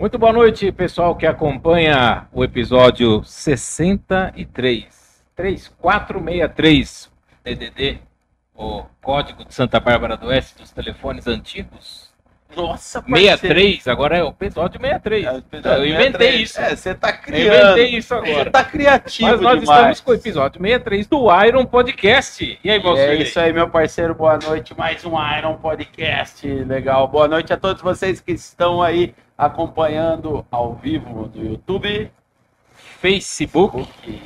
Muito boa noite, pessoal que acompanha o episódio 63. 3463 DDD, o código de Santa Bárbara do Oeste dos telefones antigos. Nossa, parceiro. 63, agora é o episódio 63. É, o episódio Eu inventei 63. isso. É, você tá Eu criando. inventei isso Você agora. tá criativo Mas nós demais. estamos com o episódio 63 do Iron Podcast. E aí, você? É isso aí, meu parceiro. Boa noite. Mais um Iron Podcast. Legal. Boa noite a todos vocês que estão aí acompanhando ao vivo no YouTube. Facebook, E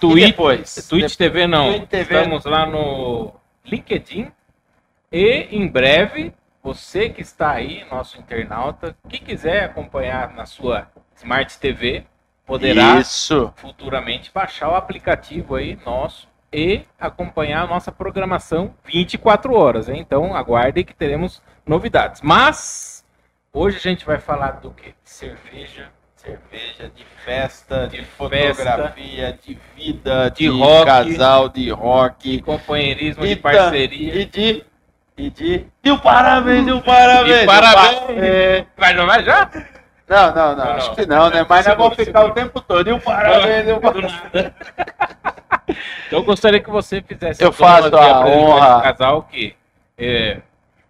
Twitch, depois? Twitch TV não. Twitch TV. Estamos lá no LinkedIn. E em breve, você que está aí, nosso internauta, que quiser acompanhar na sua Smart TV, poderá Isso. futuramente baixar o aplicativo aí nosso e acompanhar a nossa programação 24 horas. hein? Então aguardem que teremos novidades. Mas hoje a gente vai falar do que? Cerveja, Cerveja, de festa, de, De fotografia, de vida, De rock. casal, de de rock. companheirismo, de E ta- parceria. E de. E de. O parabéns, e o parabéns. E parabéns. o pa- é. Vai, não vai já? Não, não, não, Não, acho não. que não, né? Mas nós Segura, vamos ficar o tempo todo. E o parabéns, e o parabéns. Então, eu gostaria que você fizesse Eu faço a honra. casal que, é,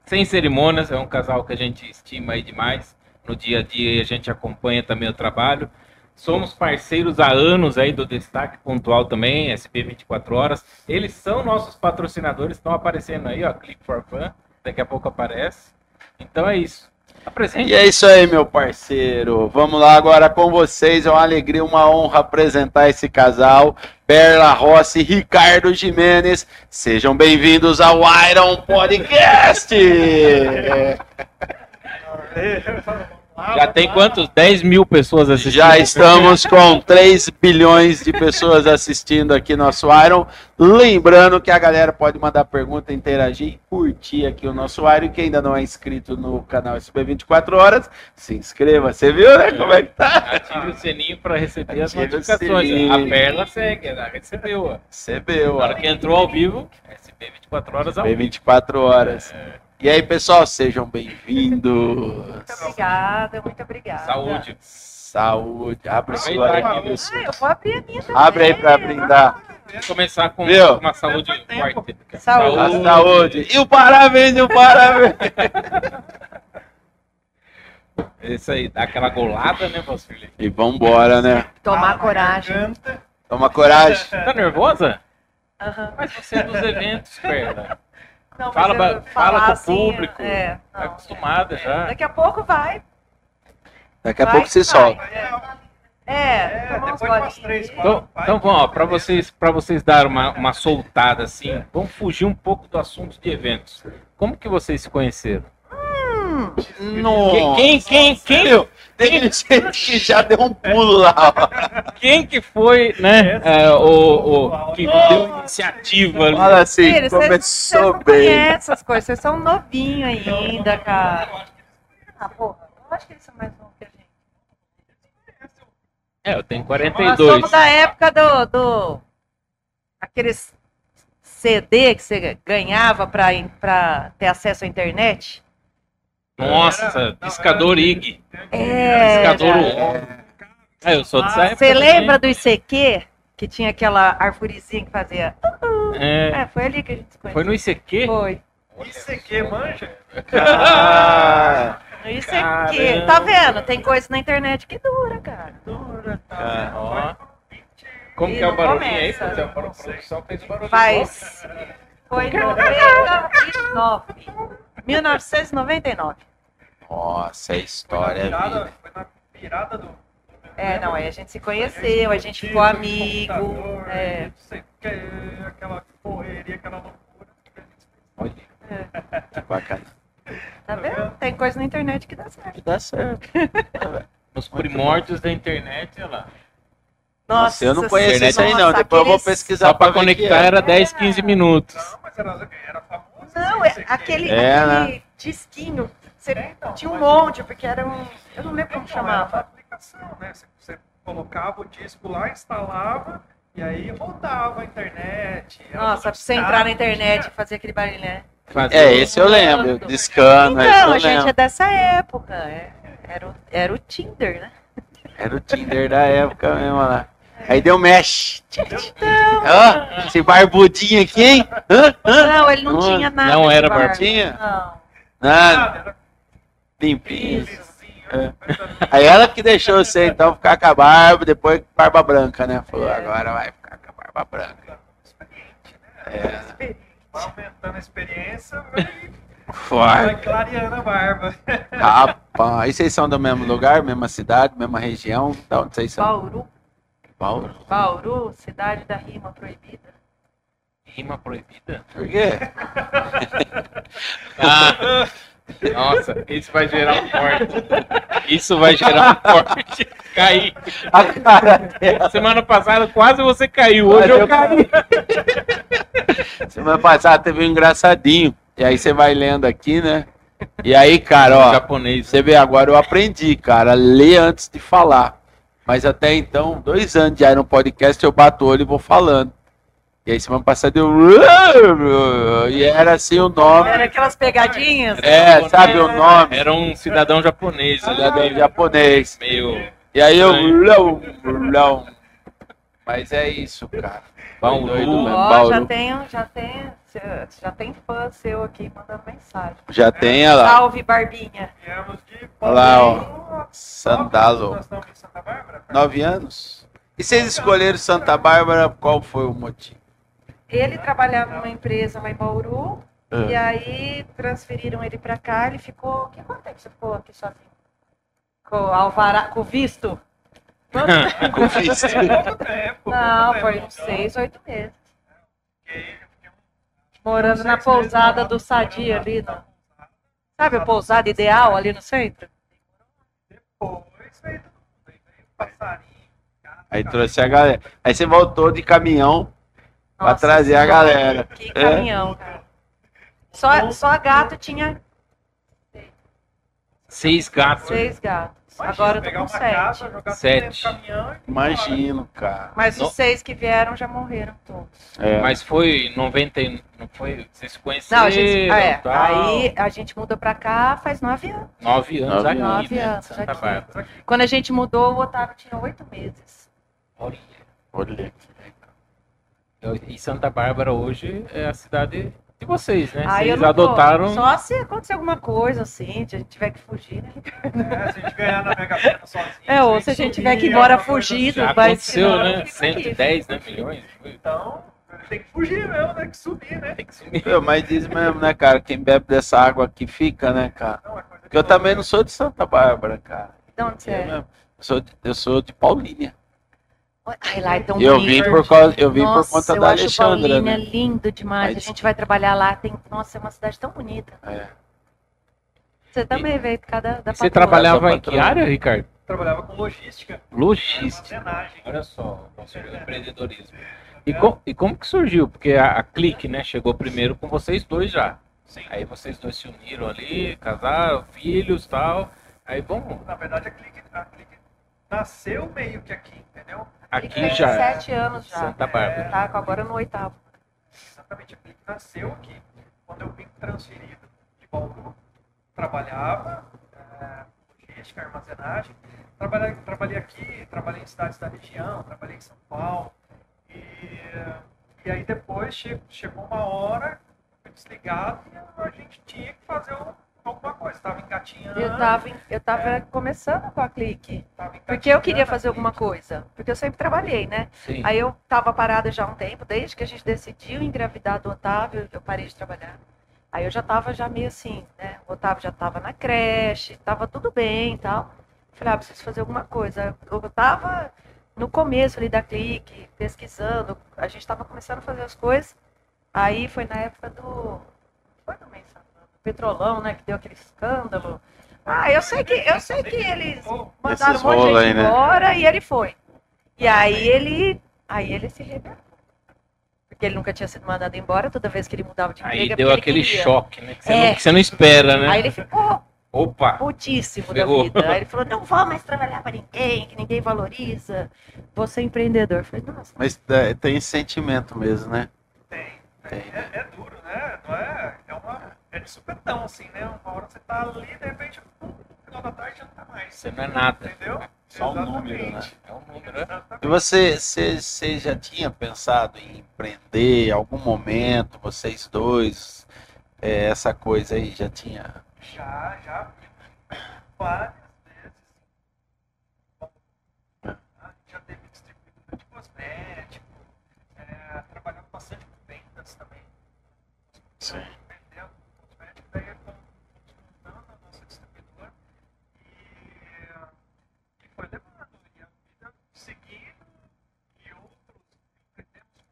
sem cerimônias, é um casal que a gente estima aí demais. No dia a dia a gente acompanha também o trabalho. Somos parceiros há anos aí do Destaque Pontual também, SP 24 Horas. Eles são nossos patrocinadores, estão aparecendo aí, ó, Click for Fun. Daqui a pouco aparece. Então é isso. Apresente. E é isso aí, meu parceiro. Vamos lá agora com vocês. É uma alegria, uma honra apresentar esse casal. Perla Rossi e Ricardo Jimenez. Sejam bem-vindos ao Iron Podcast. Já tem quantos? 10 mil pessoas assistindo. Já estamos com 3 bilhões de pessoas assistindo aqui nosso Iron. Lembrando que a galera pode mandar pergunta, interagir e curtir aqui o nosso Iron. E quem ainda não é inscrito no canal SB24 Horas, se inscreva. Você viu, né? Como é que tá? Ative o sininho para receber as Ative o notificações. A Perla segue, ela recebeu. ó. Recebeu, Na hora que entrou ao vivo, SP 24 horas ao vivo. 24 horas. E aí, pessoal, sejam bem-vindos. Muito obrigada, muito obrigada. Saúde. Saúde. Abre sua aqui. Ah, eu vou abrir a minha também. Abre aí pra brindar. Vamos começar com Viu? uma saúde forte. Saúde. A saúde. E o parabéns, e o parabéns. Isso aí, dá aquela golada, né, vosso filho? E vambora, né? Tomar coragem. Toma coragem. Tá nervosa? Aham. Mas você é dos eventos, Perla. Não, Fala, fala com o assim, público. É, Tá não. acostumada já. Daqui a pouco vai. Daqui a vai pouco se solta. É, É, depois de umas três, quatro. Então, então vamos, ó, para vocês, para vocês darem uma, uma soltada assim, vamos fugir um pouco do assunto de eventos. Como que vocês se conheceram? Nossa. Quem, quem, quem, Meu, tem gente que já deu um pulo lá. ó. quem que foi, né, é, o, o que deu iniciativa ali? Fala assim, Filho, vocês- vocês começou não bem. conhecem essas coisas, vocês são novinhos ainda, cara. Ah, porra, eu acho que eles são mais novos que a gente. É, eu tenho Nós 42. somos da época do, do aqueles CD que você ganhava pra ter acesso à internet. Nossa, discador IG. É, Discador cara. É, eu sou dessa época. Você lembra do ICQ? Que tinha aquela arvorezinha que fazia. É, É, foi ali que a gente se conheceu. foi no ICQ? Foi. Aqui, manja? Ah, No ICQ. Caramba. Tá vendo? Tem coisa na internet que dura, cara. Ah, ó. Como E que é o barulhinho aí? começa. Fazer a produção fez o barulho. Faz. Foi em 99. 1999. Nossa, a Foi história na é virada, foi na virada do. É, não, aí a gente se conheceu, a gente ficou amigo. É. que, aquela correria, aquela loucura. Olha, que bacana. Tá vendo? Tem coisa na internet que dá certo. Dá certo. Nos primórdios da internet, olha lá. Nossa, eu não conheço internet- isso aí não. Nossa, Depois eu vou aqueles- pesquisar Só pra que conectar é. era 10, 15 minutos. Não, mas era, era famoso. Não, é aquele, É, aquele disquinho. Você então, tinha um monte, porque era um. Eu não lembro como Então, era uma chamava. aplicação, né? Você, você colocava o disco lá, instalava, e aí rodava a internet. Nossa, pra você entrar na internet e fazer aquele barulho, né? É, esse eu lembro. Discando, esse Então, eu a gente lembro. é dessa época. É, Era o, era o Tinder, né? Era o Tinder da época mesmo lá. Aí deu mexe. Ó, esse barbudinho aqui, hein? Não, ele não, Não, tinha nada. não era barbinha? Não. Nada, limpinho. É. Aí ela que deixou você então ficar com a barba, depois com barba branca, né? Falou, agora vai ficar com a barba branca. Experiente, né? Experiente. Vai aumentando a experiência, vai, clareando a barba. Rapaz, e vocês são do mesmo lugar, mesma cidade, mesma região? Da onde vocês são? Bauru. Bauru. Bauru, cidade da rima proibida. Rima proibida? Por quê? Ah, nossa, isso vai gerar um corte. Isso vai gerar um corte. Caí. A cara dela. Semana passada quase você caiu. Hoje eu caí. Semana passada teve um engraçadinho. E aí você vai lendo aqui, né? E aí, cara, ó. Japonês. Você vê, agora eu aprendi, cara, a ler antes de falar. Mas até então, dois anos já no podcast, eu bato o olho e vou falando. E aí semana passada eu. E era assim o nome. Era aquelas pegadinhas. É, sabe o nome? Era um cidadão japonês. Cidadão né? japonês. Meio E aí eu. Não, não. Mas é isso, cara. Bauru. Doido mesmo, Ó, Bauru. já tem, já tem, já tem fã seu aqui mandando mensagem. Já tem ela. Salve, Barbinha. Viemos de Olha lá, ó. Bauru. Sandalo. Nove anos? E vocês escolheram Santa Bárbara, qual foi o motivo? Ele trabalhava numa empresa lá em Bauru, e Ah, aí transferiram ele pra cá, ele ficou. Que quanto tempo você ficou aqui sozinho? Com o alvará, com o visto? com visto. Não, foi uns seis, oito meses. Fiquei- fiquei Morando na pousada do Sadia ali, não. Sabe a pousada ideal ali no centro? Depois veio todo mundo. Aí veio passarinho. gato, Aí trouxe a galera. Aí você voltou de caminhão pra Nossa trazer a Senhora, galera. Que É. caminhão, cara. Só, só gato tinha Seis gatos. seis gatos. Imagina, Agora eu tô pegar com sete. casa, jogar Sete. caminhão e Imagino, cara. Mas Não. os seis que vieram já morreram todos. É. Mas foi 90. e- Não foi? Vocês se conheceram? Não, a gente, é, tal. aí a gente mudou pra cá faz nove anos. Nove anos Nove aqui, anos. né? Nove Santa anos aqui. Bárbara. Quando a gente mudou, o Otávio tinha oito meses. Olha. Olha. E Santa Bárbara hoje é a cidade de vocês, né? Aí eu Vocês não vou. adotaram. Só se acontecer alguma coisa assim, se a gente tiver que fugir, né? É, se a gente ganhar na Mega Sena sozinho. É, ou se a gente subir, tiver que ir é embora fugido, Já vai aconteceu, senão né? fica aqui. 110 né, milhões. Então, tem que fugir mesmo, né? Que subir, né? Tem que sumir. Meu, mas diz mesmo, né, cara? Quem bebe dessa água aqui fica, né, cara? Não, é Porque eu também não sou de Santa Bárbara, cara. De onde você Eu, é? Eu sou de, eu sou de Paulínia. Ai, lá é tão Eu bonito. vim por causa, eu vim Nossa, por conta eu da acho Alexandra, Paulínia né? lindo demais. Mas- A gente vai trabalhar lá. Tem... Nossa, é uma cidade tão bonita. É. Você também veio por causa da, da Você trabalhava em que área, Ricardo? trabalhava com logística, Logística. Olha só, nosso empreendedorismo. E, com- e como que surgiu? Porque a, a Clique, né, chegou primeiro com vocês dois já. Sim. Aí vocês dois se uniram ali, casaram, filhos tal. Aí, bom, Na verdade, a Clique, a Clique nasceu meio que aqui, entendeu? Aqui tem já é sete anos já. Santa Bárbara. Tá agora no oitavo. Exatamente, a Clique nasceu aqui. Quando eu vim transferido de Bauru, trabalhava, eh, logística, armazenagem. Trabalhei, trabalhei aqui, trabalhei em cidades da região, trabalhei em São Paulo. E, e aí depois che- chegou uma hora, foi desligado e a gente tinha que fazer um- alguma coisa. Estava engatinhando. Eu tava, em- eu tava começando com a Clique. Porque eu queria fazer alguma coisa. Porque eu sempre trabalhei, né? sim. Aí eu tava parada já há um tempo, desde que a gente decidiu engravidar do Otávio, eu parei de trabalhar. Aí eu já tava já meio assim, né? O Otávio já tava na creche, tava tudo bem e tal. Falei, ah, preciso fazer alguma coisa. Eu tava no começo ali da clique, pesquisando, a gente tava começando a fazer as coisas. Aí foi na época do. Foi mensalão, do Petrolão, né? Que deu aquele escândalo. Ah, eu sei que, eu sei que eles mandaram um monte de gente aí, né? embora e ele foi. E aí ele, aí ele se rebelou. Porque ele nunca tinha sido mandado embora, toda vez que ele mudava de emprego. Aí é deu aquele queria. choque, né? Que você, É. não, que você não espera, né? Aí ele ficou Opa! putíssimo Ferrou. da vida. Aí ele falou, não vou mais trabalhar para ninguém, que ninguém valoriza. Vou ser empreendedor. Eu falei, nossa, Mas é, tem esse sentimento mesmo, né? Tem. Tem. É, é duro, né? Não é, é, uma, é de supetão, assim, né? Uma hora você tá ali, de repente, pum, final da tarde já não tá mais. Você não é nada. Entendeu? Só um Exatamente. número, né? É um número, né? Exatamente. E você, você, você já tinha pensado em empreender em algum momento, vocês dois, é, essa coisa aí já tinha? Já, já. Várias vezes. A gente já teve distribuidora de cosmético. É, trabalhamos bastante com vendas também. Sim. Vendendo cosmético, daí fomos montando a nossa distribuidora. E, e foi levando. E a vida seguindo. E outros empreendemos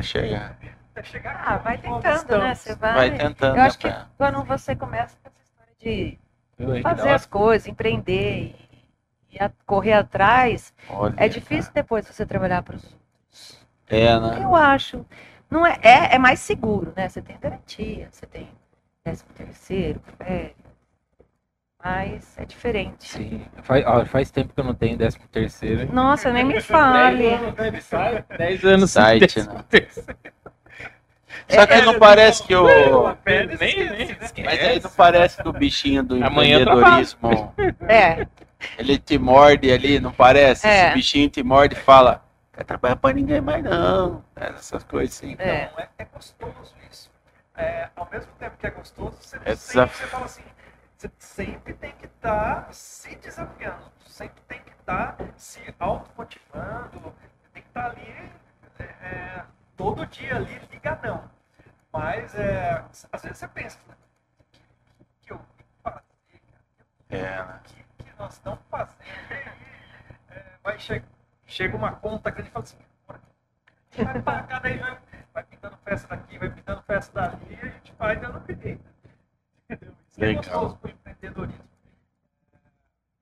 Até chegar. até chegar Ah, vai tentando, né? Você vai. Vai tentando, Eu acho né, que pra- quando você começa com essa história de fazer as coisas, empreender e, e a- correr atrás, Olha, é difícil depois você trabalhar para os outros. É, né? Eu acho. Não é, é, é mais seguro, né? Você tem garantia, você tem décimo terceiro, férias. Mas é diferente. Sim. Faz, ó, faz tempo que eu não tenho 13 terceiro. Nossa, nem me 10 fale. anos, né? Ele sai 10 anos sem Site, 13 né? Só que não parece que o. Né? Mas aí não parece que o bichinho do Amanhã empreendedorismo, É, ele te morde ali, não parece? É. Esse bichinho te morde e fala, quer trabalhar pra ninguém mais não. É, Essas coisas assim. É. Então, é, é gostoso isso. É, ao mesmo tempo que é gostoso, você, É sempre, desaf- você fala assim, você sempre tem que estar se desafiando, sempre tem que estar se automotivando, tem que estar ali é, é, todo dia ali ligadão. Mas é, às vezes você pensa, o que, que eu vim fazer? É, né? O que, que nós estamos fazendo? E aí, é, vai che chega uma conta que ele fala assim, "Bora, vai pagar, daí vai, vai pintando peça daqui, vai pintando peça dali, e a gente vai dando jeito. Entendeu? Legal. gostoso pro empreendedorismo.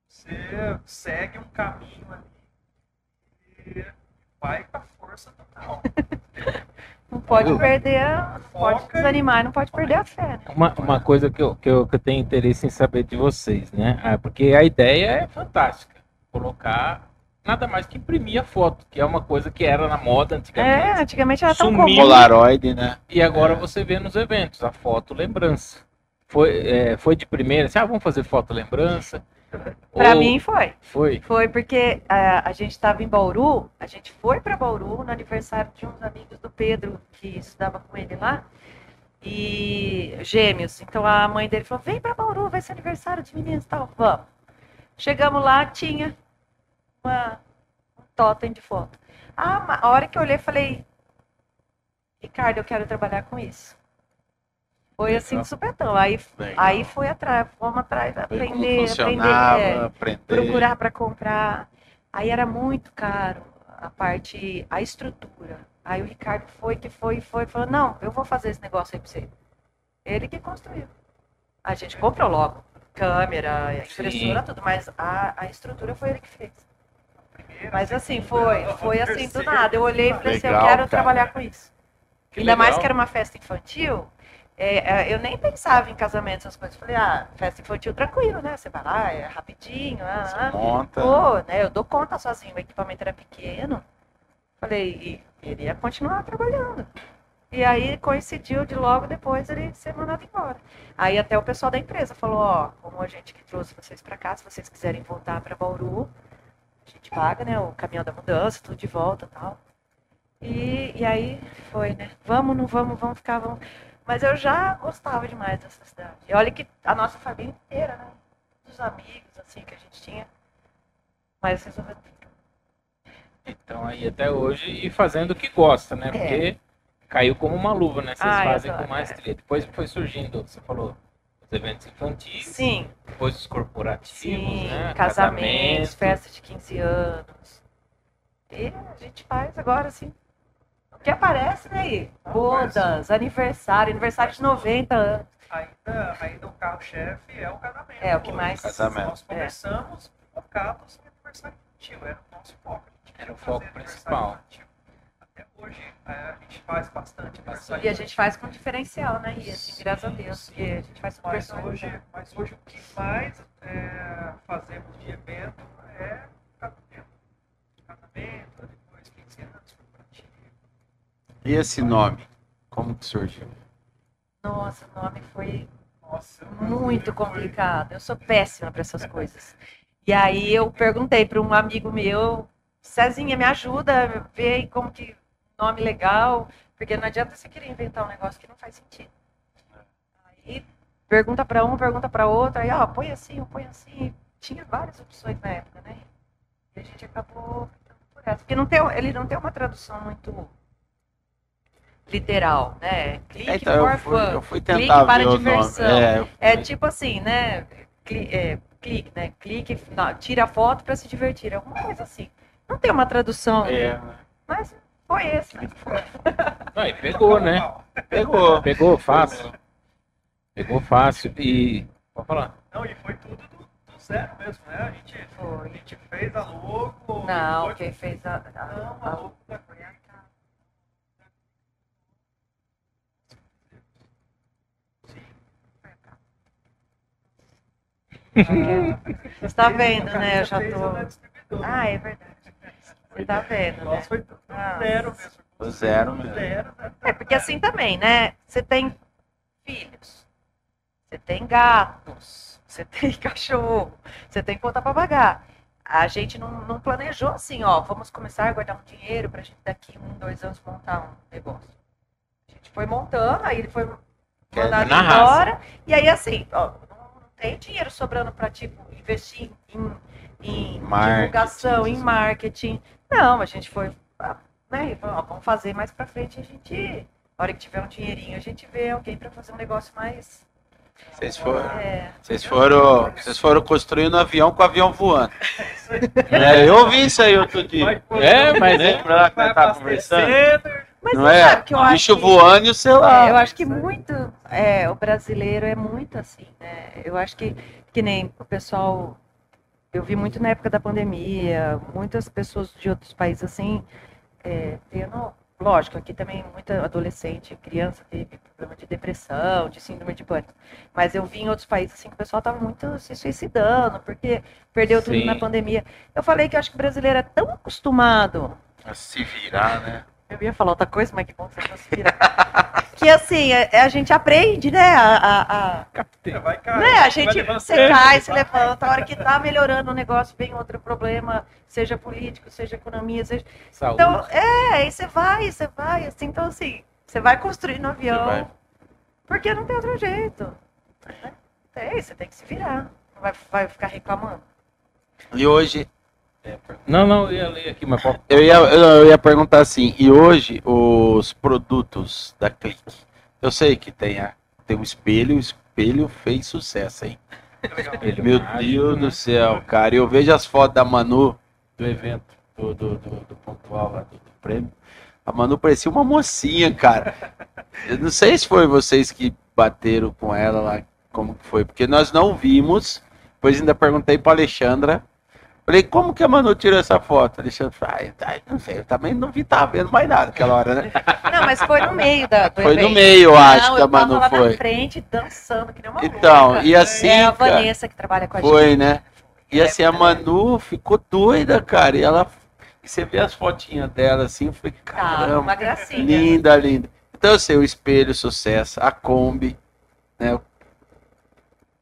Você segue um caminho ali e vai com a força total. não pode perder, a- pode desanimar, não pode perder a fé. Né? Uma, uma coisa que eu, que, eu, que eu tenho interesse em saber de vocês, né? Ah, porque a ideia é fantástica. Colocar nada mais que imprimir a foto, que é uma coisa que era na moda É, antigamente. antigamente era tão comum. Polaroid, né? E agora É. você vê nos eventos a foto lembrança. Foi, é, foi de primeira, assim, ah, vamos fazer foto lembrança. Pra Ou mim foi. Foi. Foi porque ah, a gente estava em Bauru, a gente foi para Bauru no aniversário de uns amigos do Pedro, que estudava com ele lá, e gêmeos. Então a mãe dele falou: vem para Bauru, vai ser aniversário de meninos e tal. Vamos. Chegamos lá, tinha uma, um totem de foto. Ah, a hora que eu olhei, falei: Ricardo, eu quero trabalhar com isso. Foi assim de supetão. Aí, Legal. aí foi atrás, fomos atrás, aprender, aprender. é aprender. procurar para comprar. Aí era muito caro a parte, a estrutura. Aí o Ricardo foi que foi, foi, falou: "Não, eu vou fazer esse negócio aí para você". Ele que construiu. A gente comprou logo câmera, impressora, tudo, mas a, a estrutura foi ele que fez. Mas assim, foi, foi assim do nada. Eu olhei e falei assim, eu quero cara. trabalhar com isso. Que Ainda mais legal. que era uma festa infantil. É, é, eu nem pensava em casamento, essas coisas. Falei, ah, festa infantil tranquilo, né? Você vai lá, é rapidinho. Ah, Você ah. monta. Pô, né? Eu dou conta sozinho, o equipamento era pequeno. Falei, e ele ia continuar trabalhando. E aí coincidiu de logo depois ele ser mandado embora. Aí até o pessoal da empresa falou, ó, como a gente que trouxe vocês para cá, se vocês quiserem voltar para Bauru, a gente paga, né, o caminhão da mudança, tudo de volta e tal. E, e aí foi, né? Vamos, não vamos, vamos ficar, vamos. Mas eu já gostava demais dessa cidade. E olha que a nossa família inteira, né? Dos amigos, assim, que a gente tinha. Mas resolveu Então aí até hoje e fazendo o que gosta, né? É. Porque caiu como uma luva, né? Vocês Ah, fazem adoro, com maestria. Depois foi surgindo, você falou, os eventos infantis, Sim, depois os corporativos, sim, né? casamentos, Casamento. festa de 15 anos. E a gente faz agora, assim. Que aparece, né? aí? Bodas, aniversário, aniversário de 90 anos. Ainda, ainda o carro-chefe é o casamento. É, o que mais- Casamento. Nós começamos focados no aniversário infantil, era o nosso foco. A gente Era o queria foco fazer principal. Até hoje é, a gente faz bastante aniversário E a gente faz com diferencial, né? E assim, graças a Deus. Sim. Porque a gente faz com Mas hoje, mas hoje o que mais é, fazemos de evento é casamento. Casamento, depois 15 anos, corporativo. E esse nome? Como que surgiu? Nossa, o nome foi. Nossa, muito complicado. Eu sou péssima para essas coisas. E aí eu perguntei para um amigo meu, Cezinha, me ajuda, vê como que nome legal, porque não adianta você querer inventar um negócio que não faz sentido. Aí pergunta para um, pergunta para outro, aí ó, põe assim, põe assim. Tinha várias opções na época, né? E a gente acabou por essa, porque não tem, ele não tem uma tradução muito literal, né? Clique É, então, eu for fui, fun. eu fui Clique para diversão. nome. É, eu É tipo assim, né? Cli- é, clique, né? Clique, não, tira a foto para se divertir. Alguma coisa assim. Não tem uma tradução, é, mas foi esse. Não, e pegou, né? pegou. Pegou fácil. Pegou fácil. E. Pode falar. Não, e foi tudo do, do zero mesmo, né? A gente, a gente fez a logo. Não, quem fez a. a- Não, a- logo da. Você está vendo, né? Eu já tô. Ah, é verdade. Você tá vendo, né? Nossa, foi tudo Ah. zero mesmo. Do zero mesmo. Né? É, porque assim também, né? Você tem filhos, você tem gatos, você tem cachorro, você tem conta para pagar. A gente não, não planejou assim, ó, vamos começar a guardar um dinheiro pra gente daqui um, dois anos montar um negócio. A gente foi montando, aí ele foi mandado na raça. embora, e aí assim, ó, tem dinheiro sobrando para tipo investir em, em Marketing, divulgação, em marketing. Não, a gente foi, ah, né, falou, ó, vamos fazer mais para frente, a gente, na hora que tiver um dinheirinho, a gente vê alguém para fazer um negócio mais Vocês foram, é, vocês foram, vocês foram construindo um avião com o avião voando. É, eu vi isso aí outro dia. É, mas é. Lembra lá que nós tava conversando? Mas Não é? sabe que eu acho Bicho voando e o celular. É, eu acho que muito. É, o brasileiro é muito assim, né? Eu acho que, que nem o pessoal. Eu vi muito na época da pandemia, muitas pessoas de outros países assim, é, tendo. Lógico, aqui também muita adolescente, criança teve problema de depressão, de síndrome de pânico. Mas eu vi em outros países assim que o pessoal estava muito se suicidando, porque perdeu tudo Sim. na pandemia. Eu falei que eu acho que o brasileiro é tão acostumado A se virar, né? Eu ia falar outra coisa, mas que bom que você conseguiu. que assim, a, a gente aprende, né? A, a, a- Vai, cara. né? a gente, você cai, vai. se levanta, a hora que tá melhorando o negócio, vem outro problema, seja político, seja economia, seja. Saúde. Então, é, aí você vai, você vai, assim, então assim, você vai construindo um avião, porque não tem outro jeito. né? Tem, você tem que se virar. Não vai, vai ficar reclamando. E hoje, Não, não, eu ia ler aqui, mas pode. eu ia, eu ia perguntar assim, e hoje os produtos da Clique? Eu sei que tem, a, tem o espelho, o espelho fez sucesso, hein? Ele Meu mágico, Deus né? do céu, cara. Eu vejo as fotos da Manu do evento, do, do, do, do pontual lá do, do prêmio. A Manu parecia uma mocinha, cara. Eu não sei se foi vocês que bateram com ela lá, como que foi, porque nós não vimos. Depois ainda perguntei pra Alexandra. Falei, como que a Manu tirou essa foto? Alexandra falou, ai, ai, não sei, eu também não vi, tava vendo mais nada naquela hora, né? Não, mas foi no meio da, do Foi no evento. meio, eu acho, não, que a eu tava Manu lá foi. na frente, dançando, que nem uma louca. Então, e assim, é a Vanessa que trabalha com a gente. Foi, né? E É, assim, a Manu ficou doida, cara. E ela. E você vê as fotinhas dela assim, eu falei, Tá, caramba, uma gracinha. linda, linda. Então eu sei, o espelho, sucesso, a Kombi, né?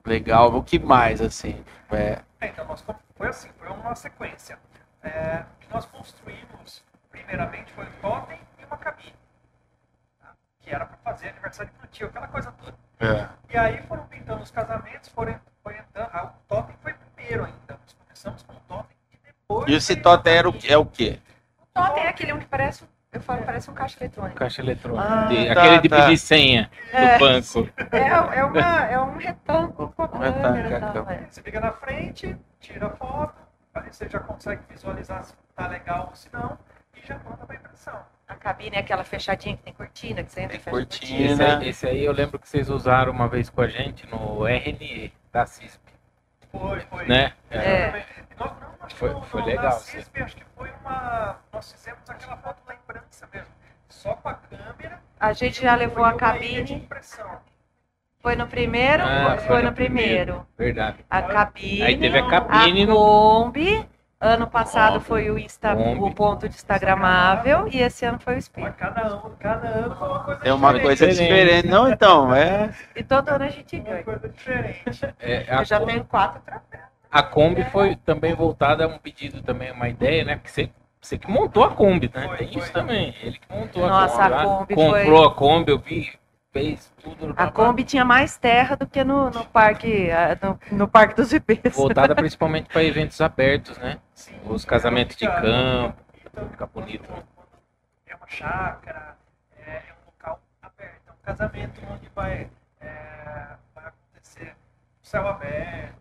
Legal, o que mais, assim? É, É, então, nós, foi assim, foi uma sequência. É, o que nós construímos, primeiramente, foi o totem e uma cabine. tá? Que era para fazer aniversário infantil, aquela coisa toda. é. E aí foram pintando os casamentos, foram, foi entrando. Ah, o totem foi primeiro ainda. Nós começamos com o totem e depois. E esse totem era o, é o quê? O totem é aquele um que parece, eu falo, parece um caixa eletrônico. Caixa eletrônica. Ah, De- tá, aquele de tá. pedir senha É. do banco. É, é, uma, é um retângulo com a Um câmera é. Você fica na frente, tira a foto, aí você já consegue visualizar se tá legal ou se não, e já manda para impressão. A cabine é aquela fechadinha que tem cortina, que você entra Tem e fecha a cortina. Esse aí, esse aí eu lembro que vocês usaram uma vez com a gente no RNE da CISP, Foi, foi. né? É. Nós, não, acho que Foi- no- foi no- legal. CISP, acho que foi uma. Nós fizemos aquela foto lembrança mesmo. Só com a câmera. A gente já uma- levou a uma cabine. Foi no primeiro? Ah, foi no primeiro. Verdade. A cabine. Aí teve a cabine a no. Kombi Ano passado Kombi, foi o, Insta, Kombi. o ponto de Instagramável e esse ano foi o espelho. cada ano, cada ano foi uma coisa É uma diferente. coisa diferente. Não, então, é. E todo ano a gente Uma ganha. coisa diferente. É, Eu já Kombi, tenho quatro troféus. A Kombi foi também voltada a um pedido também, uma ideia, né? Porque você, você que montou a Kombi, né? Foi, Tem foi. isso também. Ele que montou a Nossa, Kombi. a lá, Kombi comprou a Kombi, eu vi, fez tudo. A Kombi tinha mais terra do que no, no parque no, no parque dos IPs. Voltada principalmente para eventos abertos, né? Sim, Os casamentos de fica- campo, Então, fica bonito. É uma chácara, é, é um local aberto, é um casamento onde vai, é, vai acontecer céu aberto,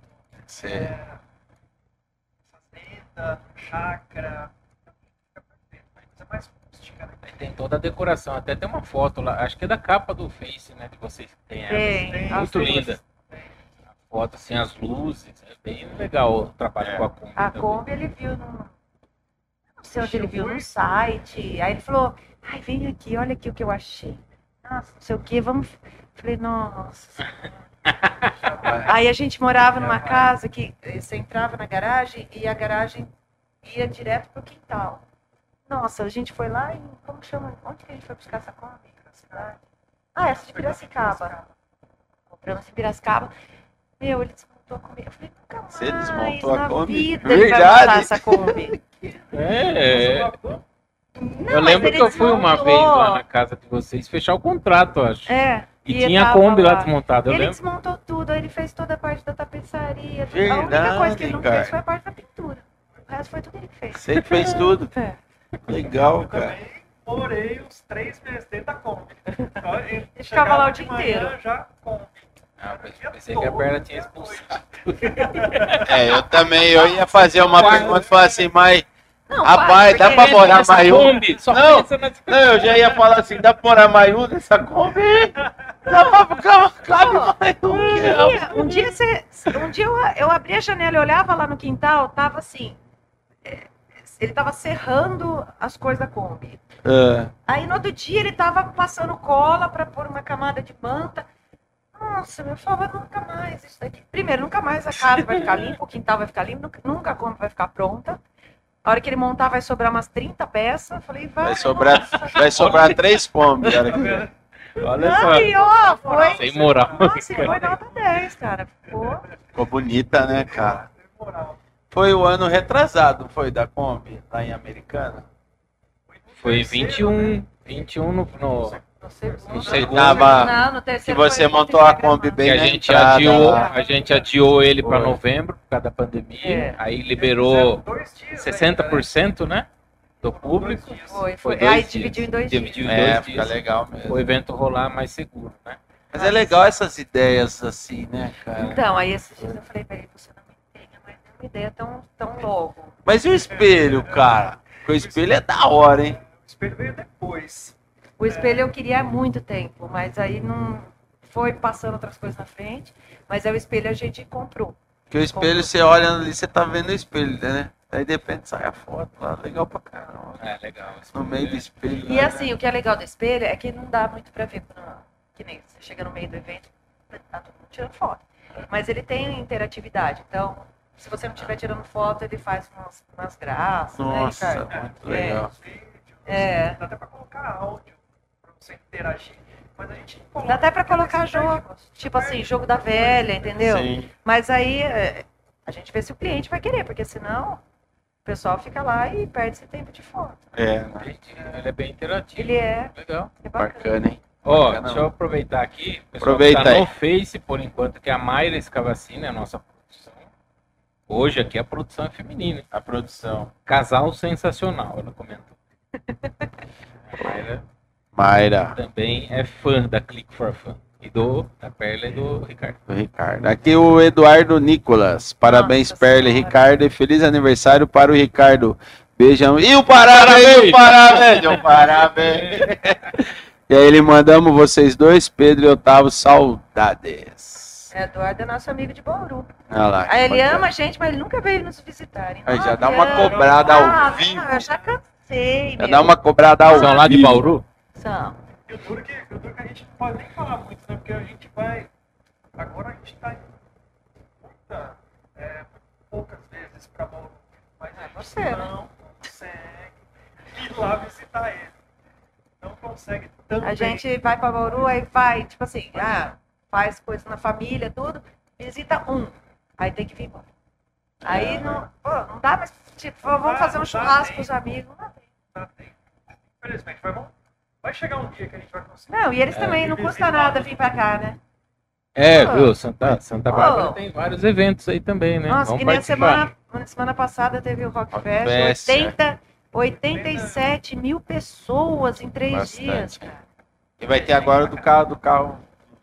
Sim. é, fazenda, chácara. Fica perfeito, uma coisa mais rústica, né? Aí tem toda a decoração, até tem uma foto lá, acho que é da capa do Face, né? De vocês que tem. Tem, Tem, Muito luzes. linda. A foto, assim, as luzes, é bem legal o trabalho É. com a Kombi. A também. Kombi ele viu no. Não sei onde ele viu, no site. Aí ele falou, ai, vem aqui, olha aqui o que eu achei. Nossa, não sei o que, vamos. Falei, nossa. Aí a gente morava numa casa que eh, você entrava na garagem e a garagem ia direto pro quintal. Nossa, a gente foi lá em. Como que chama? Onde que a gente foi buscar essa Kombi? Ah, essa de Piracicaba. Compramos em Piracicaba. Meu, ele desmontou a Kombi. Eu falei, nunca mais. Você desmontou a na Kombi? Vida ele vai Verdade. montar essa Kombi. É, Não, eu lembro ele que eu fui uma vez lá na casa de vocês fechar o contrato, eu acho. É. E, eu tinha a Kombi lá lá. desmontada, eu Ele lembro. desmontou tudo, ele fez toda a parte da tapeçaria. tudo. a única Verdade, coisa que ele não cara. fez foi a parte da pintura. O resto foi tudo ele que fez. Você que fez tudo. É. Legal, Eu cara. também morei uns três meses dentro da Kombi. Ele ficava lá o dia inteiro. Já Kombi. Ah, eu pensei que a perna tinha expulsado. É, eu também, eu ia fazer uma pergunta e falar assim, mas. Não, Rapaz, para, dá pra morar um? Só Não. Não, eu já ia falar assim, dá pra morar mais um nessa Kombi? Ficar, cabe mais um. É. dia, um dia, você, um dia eu, eu abri a janela e olhava lá no quintal, tava assim. é, Ele tava serrando as coisas da Kombi. Ah, Aí no outro dia ele tava passando cola para pôr uma camada de manta. Nossa, meu favor, nunca mais isso daqui. Primeiro, nunca mais a casa vai ficar limpa, o quintal vai ficar limpo, nunca, nunca a Kombi vai ficar pronta. A hora que ele montar vai sobrar umas 30 peças. Eu Falei, vai. vai sobrar, nossa. vai sobrar três Kombi. Olha Não, só. ó, foi. Sem moral. Nossa, foi nota 10, cara. Ficou. Ficou bonita, né, cara? Moral. Foi o ano retrasado, foi da Kombi, lá em Americana. Foi 21, 21 no, no, No segundo. no segundo. Tava- Não, no Que terceiro você foi montou a. Kombi bem que a gente entrada adiou, lá. a gente adiou ele para novembro por causa da pandemia. É. Aí liberou Dois dias, 60%, né? Do público. Foi, Foi foi. dois Aí dias. dividiu em dois Dividiu dias. em É, dois fica dias. legal mesmo. O evento rolar mais seguro, né? Mas é legal essas ideias assim, né, cara? Então, aí esses dias eu falei pra ele, você não me tenha mais nenhuma ideia tão, tão logo. Mas e o espelho, cara? Porque o espelho é da hora, hein? O espelho veio depois. O espelho eu queria há muito tempo, mas aí não foi passando outras coisas na frente. Mas aí o espelho a gente comprou. Porque o espelho, você olha ali, você tá vendo o espelho, né? Aí de repente sai a foto lá, legal pra caramba. É legal. No meio do espelho. E né? assim, o que é legal do espelho é que não dá muito pra ver quando, que nem você chega no meio do evento, tá todo mundo tirando foto. Mas ele tem interatividade, então se você não estiver tirando foto, ele faz umas, umas graças, Nossa, né, Ricardo? muito legal. Os vídeos, É. Dá até pra colocar áudio pra você interagir. Mas a gente coloca Dá até pra colocar jogo, tipo assim, jogo da velha, entendeu? Sim. Mas aí é, a gente vê se o cliente vai querer, porque senão pessoal fica lá e perde esse tempo de foto. É, né? Ele é bem interativo. Ele é, Legal. é bacana. bacana, hein? Ó, Bacana deixa eu aproveitar aqui. o pessoal Aproveita que tá aí. no Face, por enquanto, que é a Mayra Escavacina, é a nossa produção. Hoje aqui a produção é feminina. A produção. Casal sensacional, ela comentou. A Mayra Mayra, também é fã da Click for Fun. E do, da Perla e do Ricardo. o Ricardo. Aqui o Eduardo Nicolas. Parabéns, Nossa Perla e. Ricardo. E feliz aniversário para o Ricardo. Beijão. E o parabéns, o parabéns, o parabéns. E aí ele mandamos vocês dois, Pedro e Otávio, saudades. É, Eduardo é nosso amigo de Bauru. Olha lá. Aí ele bacana. ama a gente, mas ele nunca veio nos visitar. hein? Aí já dá uma anos. cobrada ao Ah, vivo. Eu já cansei, Já meu. dá uma cobrada ao São lá de vivo. Bauru? São. E o duro que, o duro que a gente não pode nem falar muito, né? Porque a gente vai. Agora a gente tá indo muita, é, poucas vezes pra Bauru. mas É a gente você, né? não consegue ir lá visitar ele. Não consegue também. A gente vai pra Bauru, aí vai, tipo assim, ah, faz coisa na família, tudo, visita um. Aí tem que vir embora. Aí não, pô, não dá mais, tipo, vamos dá, fazer um não churrasco com os amigos. Não, dá tempo. Tem. Infelizmente, vai, bom. Vai chegar um dia que a gente vai conseguir. não e eles É, também não custa nada vir pra cá, né? É, viu? Santa, Santa Bárbara Pô. tem vários eventos aí também, né? Nossa, Vamos que nem semana, na semana passada teve o Rock, Rock Fest, Fest, 80, 87 mil pessoas em três Bastante. dias, cara. E vai ter agora do carro, do carro,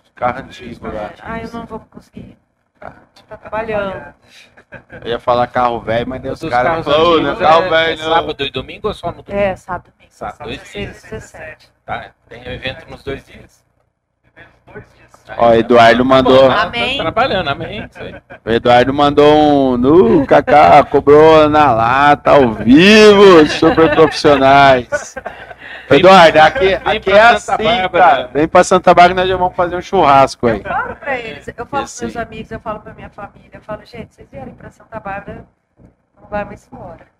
do carro antigo lá. Ah, eu não vou conseguir. Tá trabalhando. Eu ia falar carro velho, mas Os os caras falaram, né? Carro é, velho, é sábado e domingo ou só no domingo? É, sábado domingo. Sábado, Seis, dias. 17. Tá, tem evento nos dois dias. Dois dias. Ó, Eduardo mandou. Tá- tá Amém. trabalhando, amém. Isso aí. O Eduardo mandou um. No Kaká cobrou na lata, ao vivo, super profissionais. Vem Eduardo, pra- aqui, aqui é Santa assim, Bárbara. cara. Vem pra Santa Bárbara nós já vamos fazer um churrasco aí. Eu falo pra eles, eu falo pros Esse- meus amigos, eu falo pra minha família, eu falo, gente, vocês vierem pra Santa Bárbara, não vai mais embora.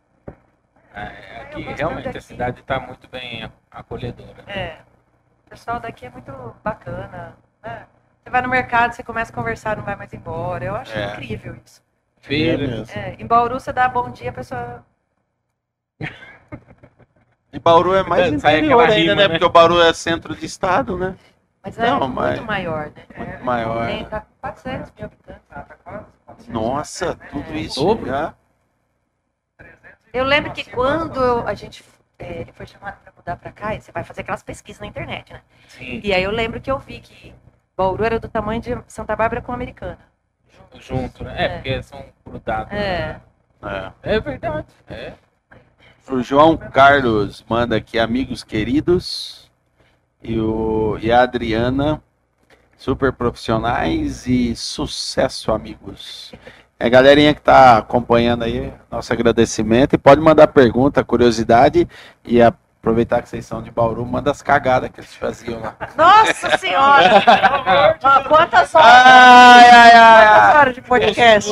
É, Eu aqui realmente daqui. a cidade está muito bem acolhedora. É. O pessoal daqui é muito bacana, né? Você vai no mercado, você começa a conversar, não vai mais embora. Eu acho É. incrível isso. Feira, É, em Bauru você dá bom dia, a pessoa. E Bauru é mais Sai interior ainda, rima, né? né? Porque o Bauru é centro de estado, né? Mas é Não, muito mas- maior, né? Muito maior. Tem tá 400 mil habitantes. Tá quase. 400, Nossa, tudo isso Dobro? já. 300 Eu lembro que quando eu- a gente é, ele foi chamado para mudar para cá, e você vai fazer aquelas pesquisas na internet, né? sim, E aí eu lembro que eu vi que Bauru era do tamanho de Santa Bárbara com Americana. junto, né? É, É. porque são grudados. É. É. É verdade. É. O João Carlos manda aqui, amigos queridos. E, o, e a Adriana, super profissionais e sucesso, amigos. É a galerinha que está acompanhando aí, nosso agradecimento. E pode mandar pergunta, curiosidade. E aproveitar que vocês são de Bauru, manda as cagadas que eles faziam lá. Nossa senhora! Ó, Quantas horas? Ai, ai, ai, Quantas horas de podcast?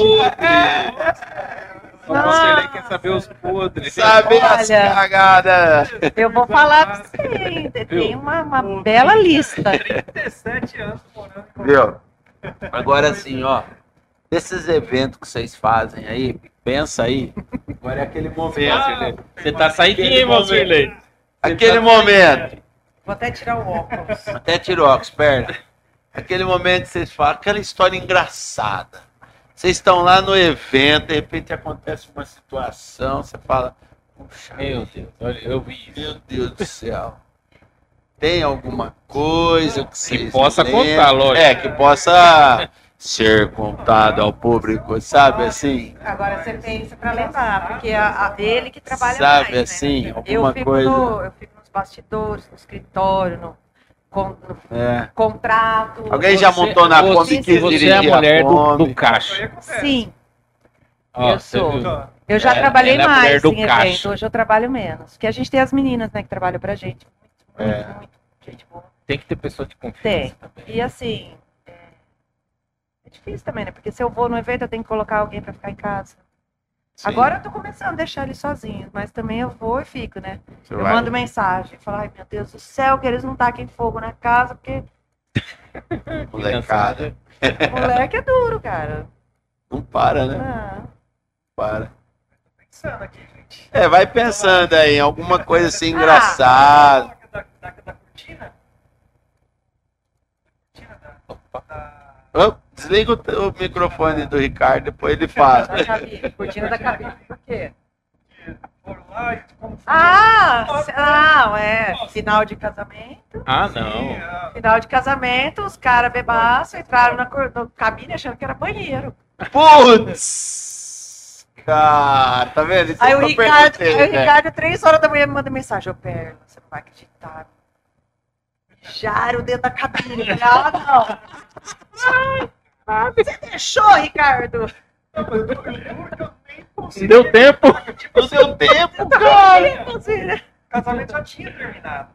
O Vanderlei quer saber os podres. Sabe as cagadas. Eu vou falar pra você, hein? tem uma, uma bela lista. 37 anos morando em Bauru. Viu? Agora sim, ó. Desses eventos que vocês fazem aí, pensa aí. Agora é aquele momento. Você tá saidinho, hein, Vanderlei? Aquele momento. Vou até tirar o óculos. Até tirou óculos, perna. Aquele momento que vocês falam, aquela história engraçada. Vocês estão lá no evento, de repente acontece uma situação, você fala, puxa, Meu Deus, olha, eu vi isso. meu Deus do céu. Tem alguma coisa que vocês possa lembram? contar, lógico. É, que possa ser contado ao público, sabe assim? Agora você pensa pra lembrar, porque a, a- ele que trabalha Sabe mais, né? assim, Eu alguma fico, coisa. no, eu fico nos bastidores, no escritório, no, con- no É. contrato. Alguém já Você- montou na você- Kombi e quis Você é dirigir a mulher do, Kombi? do caixa. Sim, Ó, Eu sou. eu já Ela- trabalhei é a mulher mais do em caixa. evento, hoje eu trabalho menos. Porque a gente tem as meninas, né, que trabalham pra gente. Muito, É. muito, muito, gente boa. Tem que ter pessoa de confiança Tem. também. E assim, é, é difícil também, né? Porque se eu vou no evento, eu tenho que colocar alguém pra ficar em casa. Sim, Agora eu tô começando a deixar eles sozinhos, mas também eu vou e fico, né? você Eu vai- mando mensagem, falo, ai meu Deus do céu, que eles não taquem fogo na casa, porque Molecada. moleque é duro, cara. Não para, né? Ah, Para. pensando aqui, gente. É, vai pensando aí em alguma coisa assim Ah. engraçada. Da, da, da cortina. Cortina da. da Ô, desliga o, o microfone do Ricardo, depois ele fala. da cabine, cortina da cabine. Por quê? como foi. Ah, ah, é. Final de casamento. Ah, não. ah, Final de casamento, os caras bebaço entraram na, na cabine achando que era banheiro. Putz! Cara, tá vendo? Isso Aí é o Ricardo, perguntei, aí o né? Ricardo, três horas da manhã, me manda mensagem. Ô, Perna, você não vai acreditar. Mijaram dentro da cabine. Ah, não. Ah, você deixou, Ricardo? não, mas eu, eu juro que eu nem consegui. Deu tempo. No seu tempo, Cara. O casamento já tinha terminado.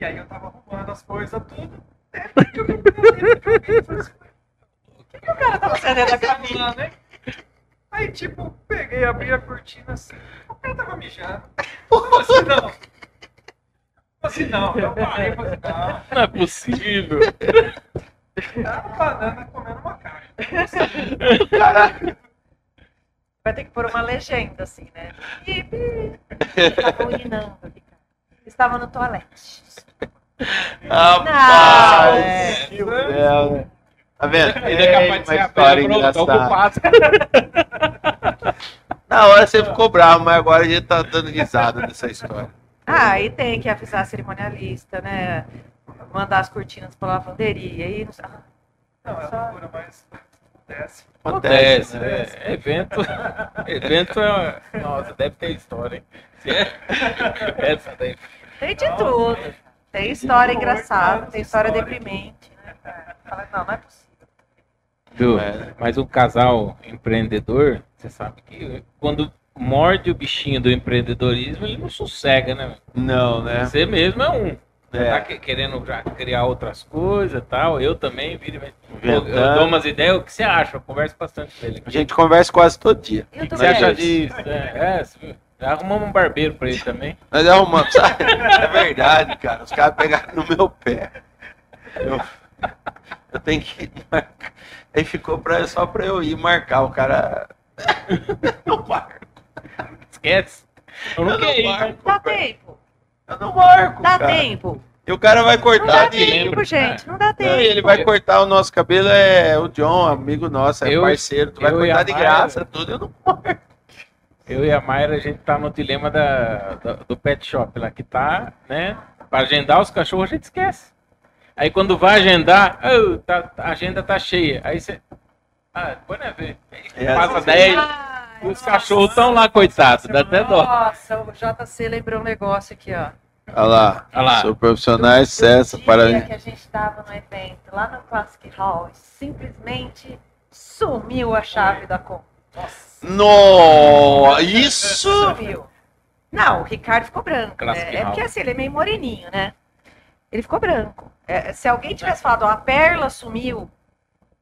E aí eu tava arrumando as coisas, tudo. Eu vi que assim, O cara tava fazendo dentro da cabine. "Ah, né?" Aí, tipo, peguei, abri a cortina assim. O cara tava mijando. Eu falei assim, não. Assim, não. Eu parei e falei assim, não. Não é possível. Era uma banana comendo uma carne. Caraca. Vai ter que pôr uma legenda, assim, né? Estava urinando, Ricardo. Estava no toalete. Rapaz. é. né? Tá vendo? Ele é capaz de ser uma a história tá engraçada. Na hora você ficou bravo, mas agora a gente tá dando risada dessa história. Ah, e tem que avisar a cerimonialista, né? Mandar as cortinas pra lavanderia. E não sei- ah, Não, é loucura, mas acontece. Acontece, né? é, evento, evento é, nossa, deve ter história, hein? É, essa daí. Tem de tudo. Tem história engraçada, tem história histórias. deprimente. Né? Fala, não, não é possível. Viu? É. Mas um casal empreendedor, você sabe que quando morde o bichinho do empreendedorismo, ele não sossega, né? Não, né? Você mesmo é um. É. Tá que- querendo já criar outras coisas e tal. Eu também, vira, e eu, eu dou umas ideias. O que você acha? Eu converso bastante com ele. A gente conversa quase todo dia. Eu O que você acha disso? É, é, arrumamos um barbeiro pra ele também. Nós arrumamos. sabe? É verdade, cara. Os caras pegaram no meu pé. Eu, eu tenho que marcar. Aí ficou pra, só pra eu ir marcar. O cara. Não marco. Esquece. Eu não Eu não quero ir. marco. Tempo. Eu não marco. Dá cara. tempo. E o cara vai Não cortar dá de. tempo, gente. Não dá tempo. Não, ele vai cortar o nosso cabelo, é o John, amigo nosso, é Eu- parceiro. Tu vai cortar a de Mayra- graça, tudo. Eu não marco. Eu e a Mayra, a gente tá no dilema da, da- do pet shop lá, que tá, né? Pra agendar os cachorros, a gente esquece. Aí quando vai agendar, "Oh, tá- a agenda tá cheia. Aí você. Ah, depois não é ver. Aí É passa assim. 10, Ai, os cachorros estão lá, coitados, dá até dó. Nossa, o JC lembrou um negócio aqui, ó. Olha lá. Olha lá. Sou profissional, Do dia parabéns. que a gente estava no evento lá no Classic Hall, e simplesmente sumiu a chave da conta. No, isso! Sumiu. Não, o Ricardo ficou branco. Classic Né? É porque assim, ele é meio moreninho, né? Ele ficou branco. É, se alguém tivesse falado, ó, a perla sumiu,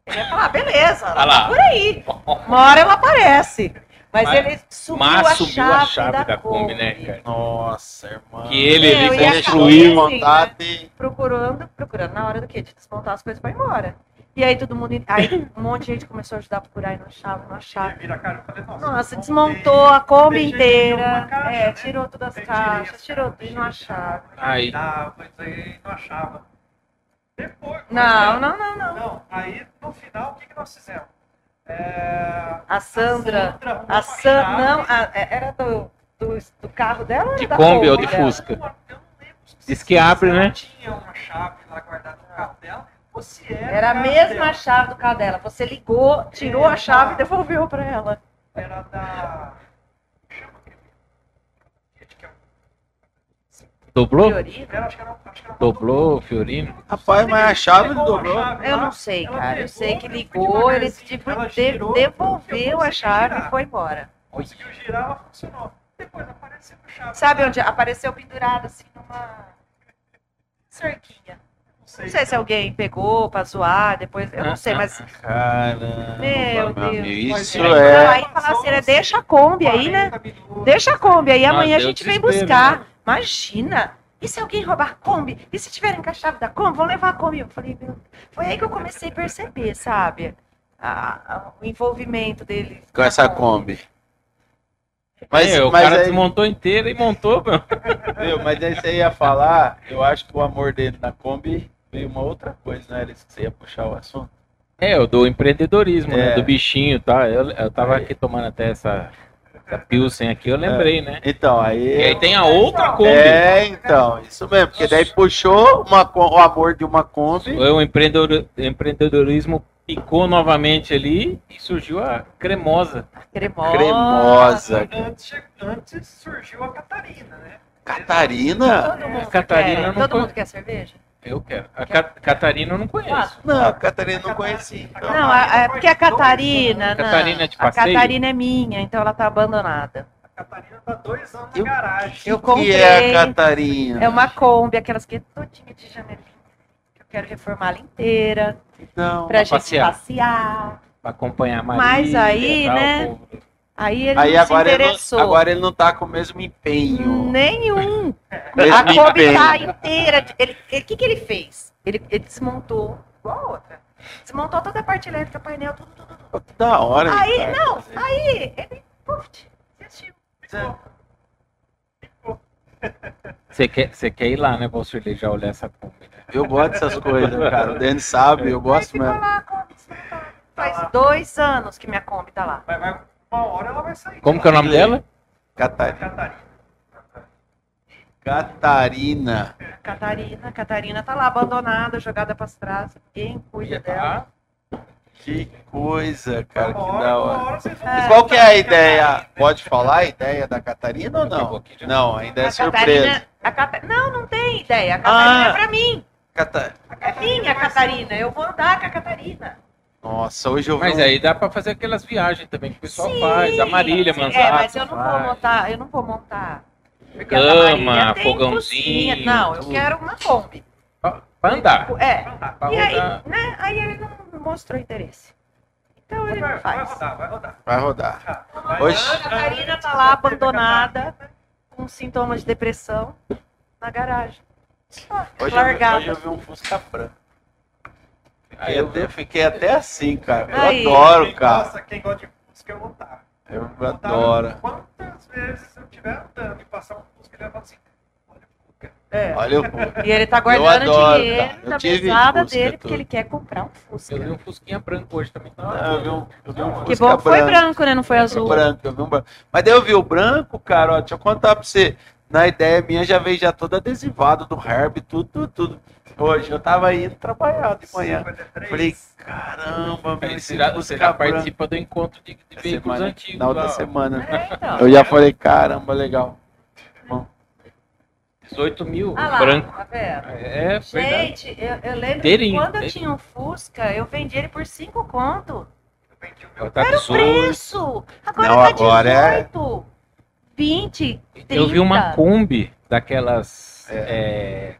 ele ia falar, beleza, ela tá por aí. Uma hora ela aparece. Mas, Mas- ele sumiu, Mas a, subiu chave a chave da Kombi, né, cara? Nossa, irmão. Que ele, ele e construiu. cabeça, vontade. procurando, procurando na hora do quê? De desmontar as coisas pra ir embora. E aí todo mundo, aí um monte de gente começou a ajudar a procurar e não achava, não achava. vira a cara e falei, nossa, desmontou a Kombi inteira, uma caixa, é, né? tirou todas as caixas, as tirou tudo e não achava. Ah, aí não achava. Depois. Não, não, não, não. Não, aí no final o que, que nós fizemos? É, A Sandra, a Sandra, chave. não, a- é- era do, do, do carro dela ou era De da Kombi ou de dela? Fusca? Eu não lembro se- Diz que abre, né? tinha uma chave lá guardada no carro dela, ou se era. Era a mesma dela. chave do carro dela. Você ligou, tirou a chave e devolveu pra ela. Era da. Chama aquele. Gente, que é um- dobrou? Fiorino? Dobrou, Fiorino. Rapaz, mas a chave a dobrou. Eu não sei, cara. Eu sei que ligou, ele tipo, devolveu a chave e foi embora. Conseguiu girar, ela funcionou. Depois apareceu a chave. Sabe onde apareceu pendurado assim numa cerquinha? Não sei. Se alguém pegou pra zoar, depois, eu não sei, mas. Caramba, Meu Deus. Isso Então, é. aí falaram assim, né, deixa a Kombi aí, né? 40 minutos. Deixa a Kombi aí, amanhã a gente vem buscar. Né? Imagina! E se alguém roubar a Kombi? E se tiverem a chave da Kombi, vão levar a Kombi? Eu falei, meu... Foi aí que eu comecei a perceber, sabe? A- a- o envolvimento dele. Com essa Kombi. Mas, É, o mas, cara aí, desmontou inteiro e montou, meu. viu, mas aí você ia falar, eu acho que o amor dele na Kombi veio uma outra coisa, não era isso que você ia puxar o assunto? É, o do empreendedorismo, né? É. Do bichinho, tá? Eu, eu tava Aí. aqui tomando até essa, essa Pilsen aqui, eu lembrei, né? Então, aí. E aí tem a outra Kombi. É, então, isso mesmo, porque daí puxou uma, o amor de uma Kombi. O empreendedor, empreendedorismo picou novamente ali e surgiu a cremosa. Cremosa. Cremosa. Antes, antes surgiu a Catarina, né? Catarina? Todo mundo Catarina quer. não Todo foi- mundo quer cerveja? Eu quero. A Ca- Catarina eu não conheço. Não, a Catarina não conhecia. Então. Não, a- a- é porque a Catarina. não, Catarina é de a passeio? Catarina é minha, então ela tá abandonada. A Catarina tá dois anos Eu- na garagem. Eu que comprei. é a Catarina? É uma Kombi, aquelas que é todinha de janeiro. Que eu quero reformar ela inteira. Não. Pra Pra gente passear. passear. Pra acompanhar a Marília. Mas aí, né, o povo. Aí ele Aí não se agora ele, interessou. não, agora ele não tá com o mesmo empenho. Nenhum. Mesmo A Kombi tá inteira. de- Ele, ele- o que, que ele fez? Ele, ele desmontou, igual a outra. Desmontou toda a parte elétrica, painel, tudo, tudo, tudo. Da hora. Aí, cara. não, aí ele. Puf, desistiu. Você quer, você quer ir lá, né, Valcirlei, já olhar essa Kombi, né? Eu gosto dessas coisas, cara. O Denis sabe, eu gosto mesmo. lá Kombi desmontada. Faz dois anos que minha Kombi tá lá. Vai, vai, uma hora ela vai sair. Como que é o nome dela? Catarina. Catarina. Catarina. Catarina, tá lá abandonada, jogada pra trás. Ninguém cuida dela. Que coisa, cara, que da hora. É. Mas qual que é a ideia? Pode falar a ideia da Catarina ou não? Não, ainda é A surpresa. Catarina, a Cata- Não, não tem ideia. A Catarina Ah. é pra mim. Cata- É minha, Catarina. Eu vou andar com a Catarina. Nossa, hoje eu vi Mas aí dá pra fazer aquelas viagens também que o pessoal Sim, faz. A Marília. Manzato É, mas eu não vou faz. montar, eu não vou montar. Cama, fogãozinho, cozinha. Não, eu quero uma Kombi. Pra pra andar. É. Pra E aí, rodar. né? Aí ele não mostrou interesse. Então ele Vai, não vai faz. rodar, vai rodar. Vai rodar. Ah, Hoje- A Catarina tá lá abandonada, com sintomas de depressão, na garagem. Ah, Hoje eu, largada. hoje eu vi um Fusca branco. Aí Fiquei eu até, fiquei até assim, cara. Eu Aí. adoro, Quem cara. gosta, quem gosta de Fusca, eu vou estar. Eu Montar adoro. Quantas vezes eu estiver andando e passar um Fusca e levar assim, olha o Fusca. É. Olha o E ele tá Eu guardando adoro, dinheiro. Eu da mesada Fusca, dele, tudo. porque ele quer comprar um Fusca. eu vi um Fusquinha branco hoje também. Não, eu vi um, eu vi um Fusca Que bom que foi branco. né? Não foi azul. branco, eu vi um branco. Mas daí eu vi o branco, cara, ó, deixa eu contar pra você. Na ideia minha já veio já todo adesivado do Herb, tudo, tudo, tudo. Hoje eu tava indo trabalhar de manhã. 53. Falei, caramba, meu, Você já, você já participa do encontro de, de veículos Semana- antigos. Na outra lá, semana. É, então. Eu já falei, caramba, legal. 18 mil, Ah lá, branco. tá? É verdade. Gente, eu, eu lembro que quando eu tinha um Fusca, eu vendi ele por 5 conto. Eu vendi o meu Tá Era o 18. preço. Agora Não, tá agora é- 18. 20, 30. Eu vi uma Kombi daquelas. é,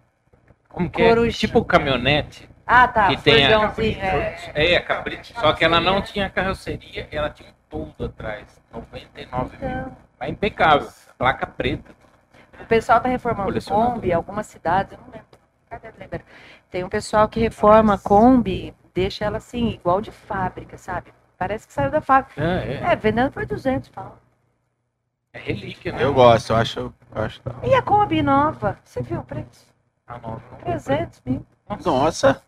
como que é? Tipo caminhonete. Ah, tá. que tem a- furgãozinho, é. É, cabrito. Só que ela não tinha carroceria, ela tinha um toldo atrás. 99 mil. Então, Mas impecável. Placa preta. o pessoal tá reformando. Kombi, algumas cidades, eu não lembro. Cadê lembra? Tem um pessoal que reforma a Kombi, deixa ela assim, igual de fábrica, sabe? Parece que saiu da fábrica. É, é, É, vendendo por 200 pau. é relíquia, né? Eu gosto, eu acho. Eu acho. E a Kombi nova? Você viu o preço? Ah, não, não. 300 mil. Nossa.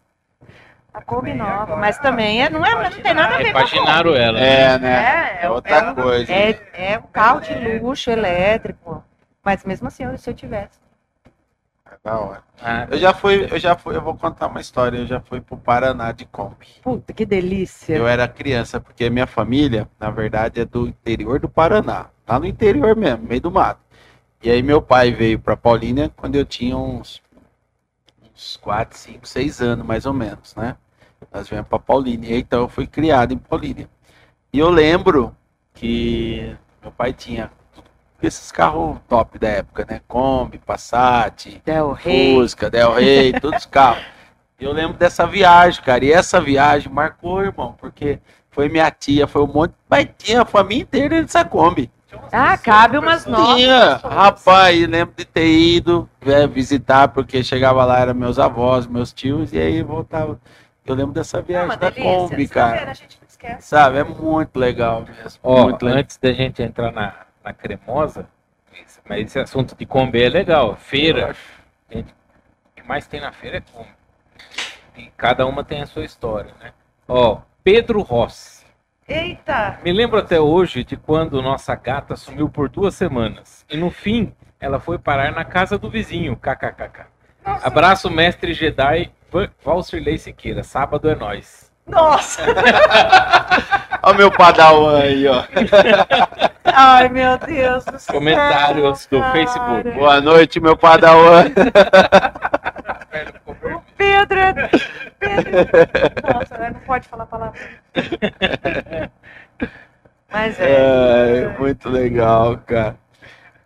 A Kombi nova. agora- Mas também é, não, é, não tem nada a ver com a Kombi. Ela. né? É, né? É, É é, outra é, coisa. é, é um carro de luxo elétrico. Mas mesmo assim, se eu tivesse. É da hora. Ah, Eu já fui, eu já fui, eu vou contar uma história. Eu já fui pro Paraná de Kombi. Puta, que delícia. Eu era criança, porque minha família, na verdade, é do interior do Paraná. Lá no interior mesmo, meio do mato. E aí meu pai veio pra Paulínia quando eu tinha uns, uns 4, 5, 6 anos, mais ou menos, né? Nós viemos pra Paulínia. Então eu fui criado em Paulínia. E eu lembro que meu pai tinha esses carros top da época, né? Kombi, Passat, Del Rey. Fusca, Del Rey, todos os carros. Eu lembro dessa viagem, cara. E essa viagem marcou, irmão, porque foi minha tia, foi um monte. Mas tinha a família inteira nessa Kombi. Ah, 18 cabe umas pessoas. nove. Tinha, pessoas. rapaz, lembro de ter ido é, visitar, porque chegava lá, eram meus avós, meus tios, e aí voltava. Eu lembro dessa É viagem da delícia. Kombi, cara. A gente não esquece. Sabe, é muito legal mesmo. Ó, muito legal. antes da gente entrar na, na cremosa, mas esse assunto de Kombi é legal. Feira, o que mais tem na feira é Kombi. E cada uma tem a sua história, né? Ó, Pedro Rossi. Eita! Me lembro até hoje de quando nossa gata sumiu por duas semanas. E no fim, ela foi parar na casa do vizinho, kkkk. Abraço, mestre Jedi Va- Valcirlei Siqueira. Sábado é nós. Nossa! Olha o meu padawan aí, ó. Ai, meu Deus do céu. Comentários do cara. Facebook. Boa noite, meu padawan. Pedro é... Pedro... Nossa, né, não pode falar palavra. Mas é. É, muito legal, cara.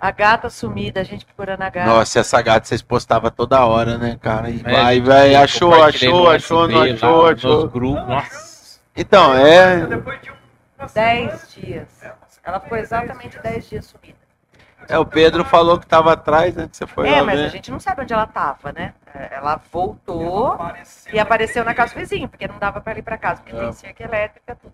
A gata sumida, a gente procurando a gata. Nossa, essa gata vocês postavam toda hora, né, cara? E É, vai, vai, eu achou, achou, achou, não achou, lá, achou. Nos grupos. Nossa, Então, é. Depois de Dez dias. Ela ficou exatamente dez dias sumida. É, o Pedro falou que tava atrás, né? Que você foi É, lá mas ver. a gente não sabe onde ela tava, né? É, Ela voltou apareceu e apareceu na casa do vizinho, porque não dava pra ir pra casa, porque Ah. tem cerca elétrica tudo.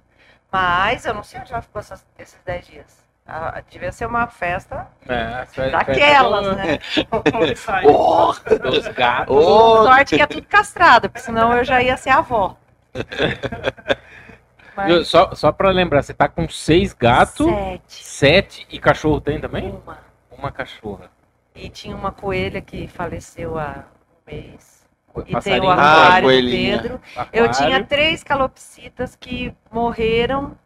Mas eu não sei onde ela ficou essas- esses dez dias. Ah, devia ser uma festa É, daquelas, né? Dos gatos. Ô, Sorte que é tudo castrado, porque senão eu já ia ser avó. Mas? Só, só pra lembrar, você tá com seis gatos, sete. sete e cachorro tem também? Uma. Uma cachorra. E tinha uma coelha que faleceu há mês. E tem o Ah, do coelhinha. Pedro. Eu tinha três calopsitas que morreram,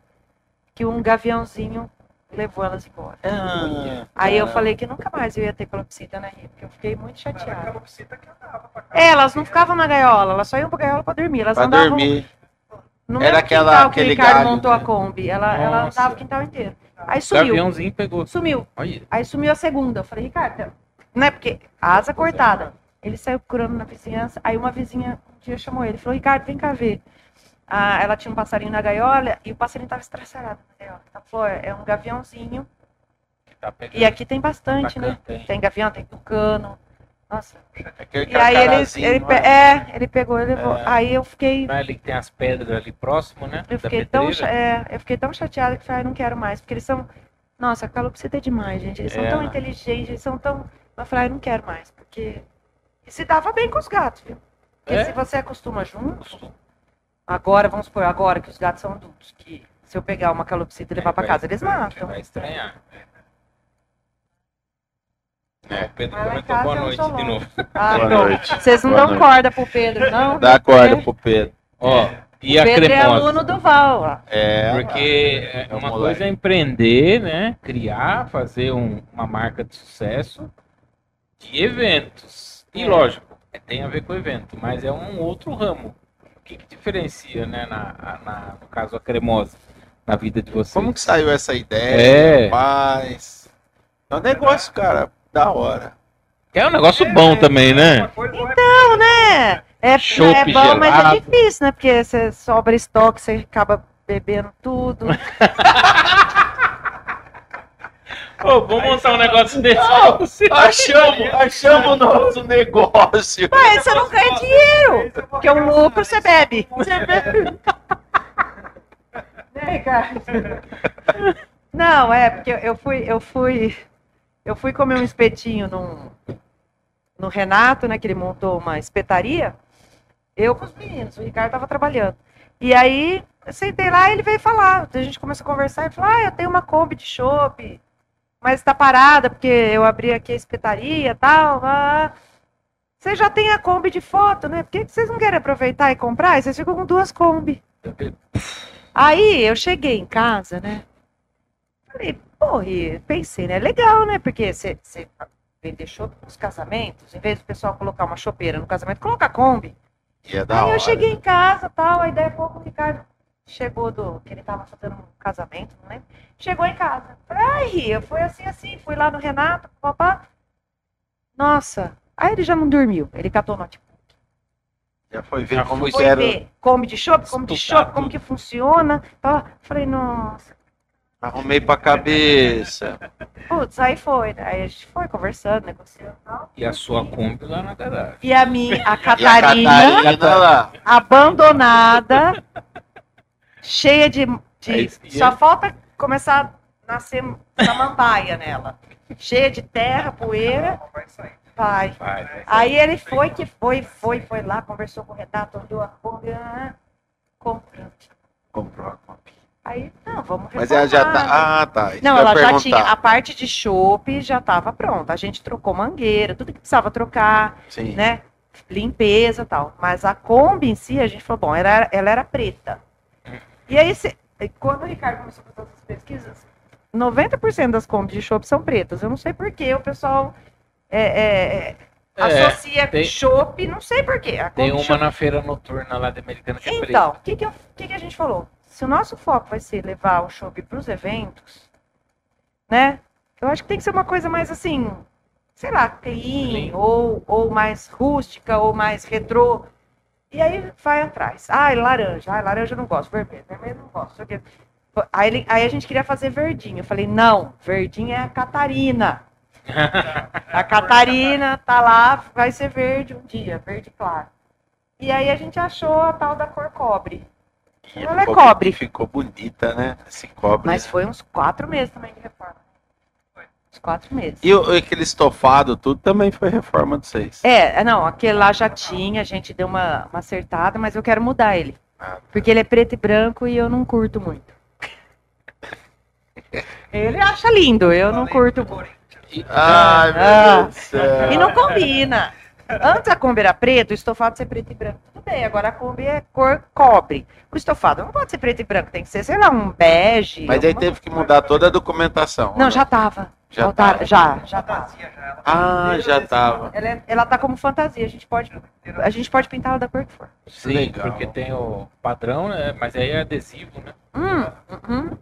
que um gaviãozinho levou elas embora. Ah, Aí eu falei que nunca mais eu ia ter calopsita na Rio, porque eu fiquei muito chateada. aquela psita que andava pra cá. É, elas não ficavam na gaiola, elas só iam pra gaiola pra dormir. Elas Pra andavam dormir. no Era aquela- quintal que o Ricardo galho, montou a né? Kombi. Ela, ela andava o quintal inteiro. Aí O sumiu. Gaviãozinho pegou. Sumiu. Aí sumiu a segunda. Eu falei, Ricardo, né? Porque asa cortada. Ele saiu procurando na vizinhança. Aí uma vizinha um dia chamou ele. Falou, Ricardo, vem cá ver. Ah, ela tinha um passarinho na gaiola e o passarinho estava gaiola. Ela falou, é é um gaviãozinho. Tá. E aqui tem bastante, né? Bacana, tem. Tem gavião, tem tucano. Nossa. Aquele E aí ele, ele, pe- é? é, ele pegou e levou. É. Aí eu fiquei, Não é ali que tem as pedras ali próximo, né? eu da fiquei tão, é, eu fiquei tão chateada que eu falei, ah, não quero mais, porque eles são, nossa, calopsita é demais, gente. Eles são É, tão né? inteligentes, eles são tão, eu falei, ah, não quero mais, porque e se dava bem com os gatos, viu? Porque É? se você acostuma junto, agora vamos supor, agora que os gatos são adultos, que se eu pegar uma calopsita e levar pra Vai casa, eles matam. Vai estranhar. É, o Pedro comentou boa noite de novo. Ah, Boa pronto. noite. Vocês não Boa dão noite. corda pro Pedro, não? Dá corda É. pro Pedro. Ó, e a Pedro é cremosa? aluno do Val, ó. É. Porque é É um uma coisa é empreender, né? Criar, fazer um- uma marca de sucesso de eventos. E É. lógico, é, tem a ver com evento, mas é um outro ramo. O que, que diferencia, né, na, na- no caso a cremosa, na vida de vocês? Como que saiu essa ideia, É. rapaz? É um negócio, cara, da hora. É um negócio bom também, né? É Então, né? É, é bom, mas é gelado. difícil, né? Porque você sobra estoque, você acaba bebendo tudo. Ô, vamos montar um negócio desse. Achamos, achamos o nosso negócio. Mas você não ganha dinheiro, porque o lucro você bebe. Você bebe. Né, Ricardo? Não, é, porque eu fui, eu fui, eu fui comer um espetinho num, no Renato, né? Que ele montou uma espetaria. Eu com os meninos, o Ricardo tava trabalhando. E aí, eu sentei lá e ele veio falar. A gente começou a conversar e falou: Ah, eu tenho uma Kombi de chopp, mas tá parada porque eu abri aqui a espetaria e tal. ah. Você já tem a Kombi de foto, né? Por que que vocês não querem aproveitar e comprar? E vocês ficam com duas Kombi. Aí eu cheguei em casa, né? Falei, e pensei, né? Legal, né? Porque você você vender chopp nos casamentos, em vez do pessoal colocar uma chopeira no casamento, coloca a Kombi. E é da Aí hora. eu cheguei em casa tal, aí daí a pouco o Ricardo chegou do. que ele tava fazendo um casamento, não lembro. Chegou em casa. Falei, aí, eu fui assim, assim, fui lá no Renato, papá. Nossa, aí ele já não dormiu. Ele catou o notebook. Já foi ver Já como foi Foi era. ver como de chopp, como de chopp, como que funciona. Tal. Falei, nossa. Arrumei pra cabeça. Putz, aí foi. né? Aí a gente foi conversando, negociando e tal. E a sua Kombi lá na garagem. E a minha, a E a Catarina, Catarina abandonada, cheia de. de- É só falta começar a nascer samambaia nela. Cheia de terra, poeira. Vai sair. Vai. Vai, vai. Aí ele foi que foi, foi, foi lá, conversou com o Renato, olhou a Kombi, ah, comprou. Comprou a Kombi. Aí, não, vamos Mas ela já reformar. tá. Ah, tá. Isso Não, ela já perguntar. tinha. A parte de chopp já estava pronta. A gente trocou mangueira, tudo que precisava trocar, Sim. né? Limpeza e tal. Mas a Kombi em si, a gente falou, bom, ela era, ela era preta. E aí, se- quando o Ricardo começou a fazer essas pesquisas, 90% das Kombi de chopp são pretas. Eu não sei por que o pessoal é, é, É, associa tem- chopp, não sei por quê. A Tem uma na feira noturna lá de Americana que é. Então, o que, que, que que a gente falou? Se o nosso foco vai ser levar o chopp para os eventos, né? Eu acho que tem que ser uma coisa mais assim, sei lá, clean, Clean. ou, ou mais rústica, ou mais retrô. E aí vai atrás. Ai, laranja. Ai, laranja eu não gosto. Vermelho. Vermelho eu não gosto. Aí, ele- aí a gente queria fazer verdinho. Eu falei, não, verdinho é a Catarina. A Catarina tá lá, vai ser verde um dia, verde claro. E aí a gente achou a tal da cor cobre. E Ela é cobre. Ficou bonita, né? Esse cobre. Mas foi uns quatro meses também de reforma. Uns quatro meses. E o- aquele estofado, tudo também foi reforma de vocês. É, não, aquele lá já tinha, a gente deu uma, uma acertada, mas eu quero mudar ele. Ah, Porque ele é preto e branco e eu não curto muito. Ele acha lindo, eu não curto muito. Ai, meu Ah. Deus do céu. E não combina. Antes a Kombi era preto, o estofado ser preto e branco. Tudo bem, agora a Kombi é cor cobre. O estofado não pode ser preto e branco, tem que ser, sei lá, um bege. Mas aí teve que mudar toda a documentação. Não, já tava. Já tava. Já, já fantasia já. Ela Ah, já desenhada, tava. Ela, é- ela tá como fantasia, a gente pode, a gente pode pintar ela da cor que for. Sim, Legal. porque tem o padrão, né? Mas aí é adesivo, né? Hum, uhum.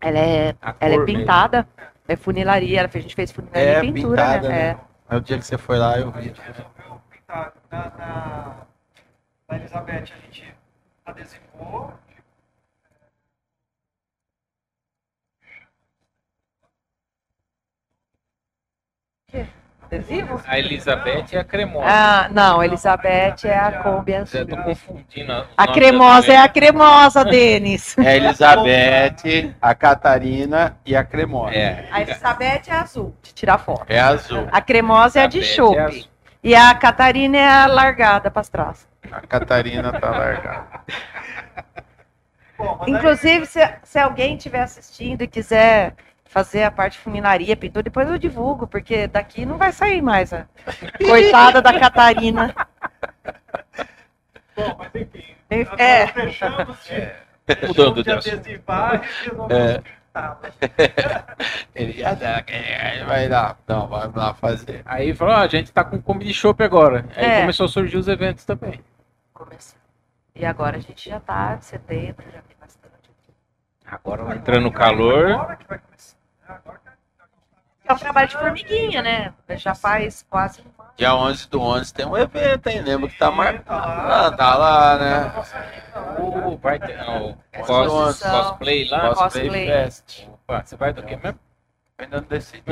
Ela é, A ela é pintada, é funilaria, ela a gente fez funilaria É, e pintura, pintada, né? né? É. Aí o dia que você foi lá, eu vi. resolveu pintar na, na, na Elizabeth a gente adesivou Adesivo? A Elizabeth é a cremosa. Ah, não, Elizabeth é a Kombi azul. Tô confundindo. A cremosa é a cremosa, Denis. É a Elizabeth, a Catarina e a Cremosa. É. A Elizabeth é azul, de tirar foto. É azul. A cremosa é a de Elizabeth chope. é. E a Catarina é a largada para trás. A Catarina tá largada. Inclusive, se, se alguém estiver assistindo e quiser fazer a parte de funilaria, pintura, depois eu divulgo, porque daqui não vai sair mais. A coitada da Catarina. Bom, mas enfim. É. Fechamos de, Mudando de de e resolvemos É. Mas Ele já dá, vai lá. Não, vai lá fazer. Aí falou, ó, a gente tá com Kombi de chopp agora. Aí É. começou a surgir os eventos também. Começou. E agora a gente já tá em setembro, já tem bastante. Agora entrando no calor. Agora que vai começar. Que É um trabalho de formiguinha, né? Já faz quase um ano. Dia 11 do 11 tem um evento, hein? Lembra que tá marcado. tá lá. Ah, tá lá, né? Uh, vai ter não, o cos- cosplay lá. Cosplay Cosplay. Fest. Opa, você vai do quê mesmo? Ainda não decidi.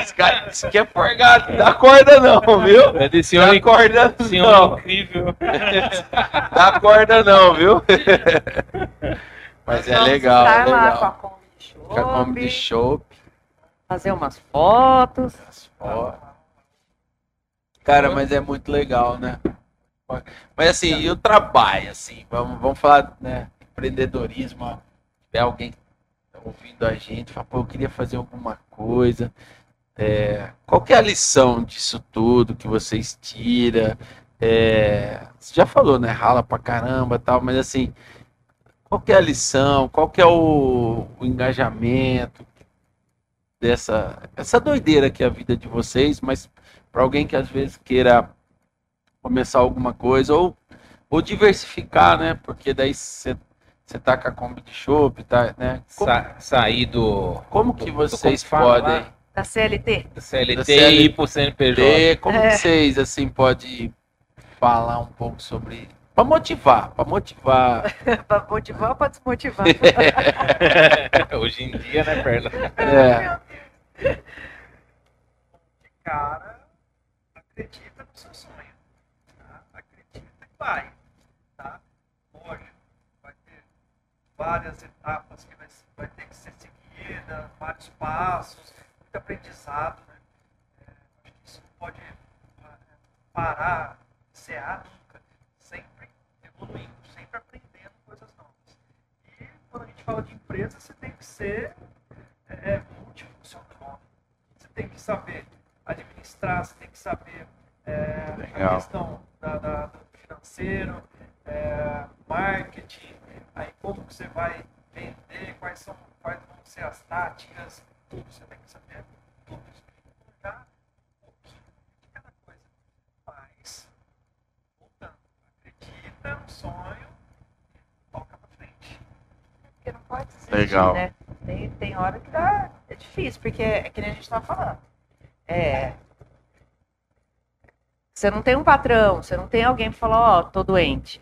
Esse cara disse que é forgado. Dá corda não, viu? É desse Dá homem, corda esse não. incrível. Dá corda não, viu? Mas é Vamos legal, estar é lá legal. com a Kombi de Com fazer umas fotos. Ó. Cara, mas é muito legal, né? Mas assim, e o trabalho, assim, vamos, vamos falar, né? Empreendedorismo, é alguém tá ouvindo a gente, fala, pô, eu queria fazer alguma coisa. É, qual que é a lição disso tudo que vocês tiram? É, você já falou, né? Rala pra caramba tal, mas assim, qual que é a lição? Qual que é o, o engajamento dessa essa doideira que é a vida de vocês, mas para alguém que às vezes queira começar alguma coisa ou, ou diversificar, né? Porque daí você você tá com a Kombi de chopp, tá, né? Como, Sa sair do, como que do- vocês fala podem? Da CLT. do CLT, Da CLT. e ir pro CNPJ. ter, como É. que vocês assim pode falar um pouco sobre para motivar, para motivar. Pra motivar ou pra desmotivar? Hoje em dia, né, Perla? É, cara acredita no seu sonho. Tá? Acredita e vai. Tá? Lógico, vai ter várias etapas que vai, vai ter que ser seguida, vários passos, muito aprendizado. Né? É, acho que isso não pode ah, parar, cear nunca. Sempre evoluindo, sempre aprendendo coisas novas. E quando a gente fala de empresa, você tem que ser é, multifuncional. Você tem que saber administrar, você tem que saber é, a questão da, da- do financeiro, é, marketing, aí como que você vai vender, quais são quais vão ser as táticas, tudo você tem que saber, tudo isso. Já um pouquinho de cada coisa. Mas, voltando, acredita no sonho, toca pra frente. Porque não pode desistir, Legal. né? Tem, tem hora que dá, é difícil, porque é que nem a gente estava falando. É, Você não tem um patrão, você não tem alguém pra falar, ó, tô doente.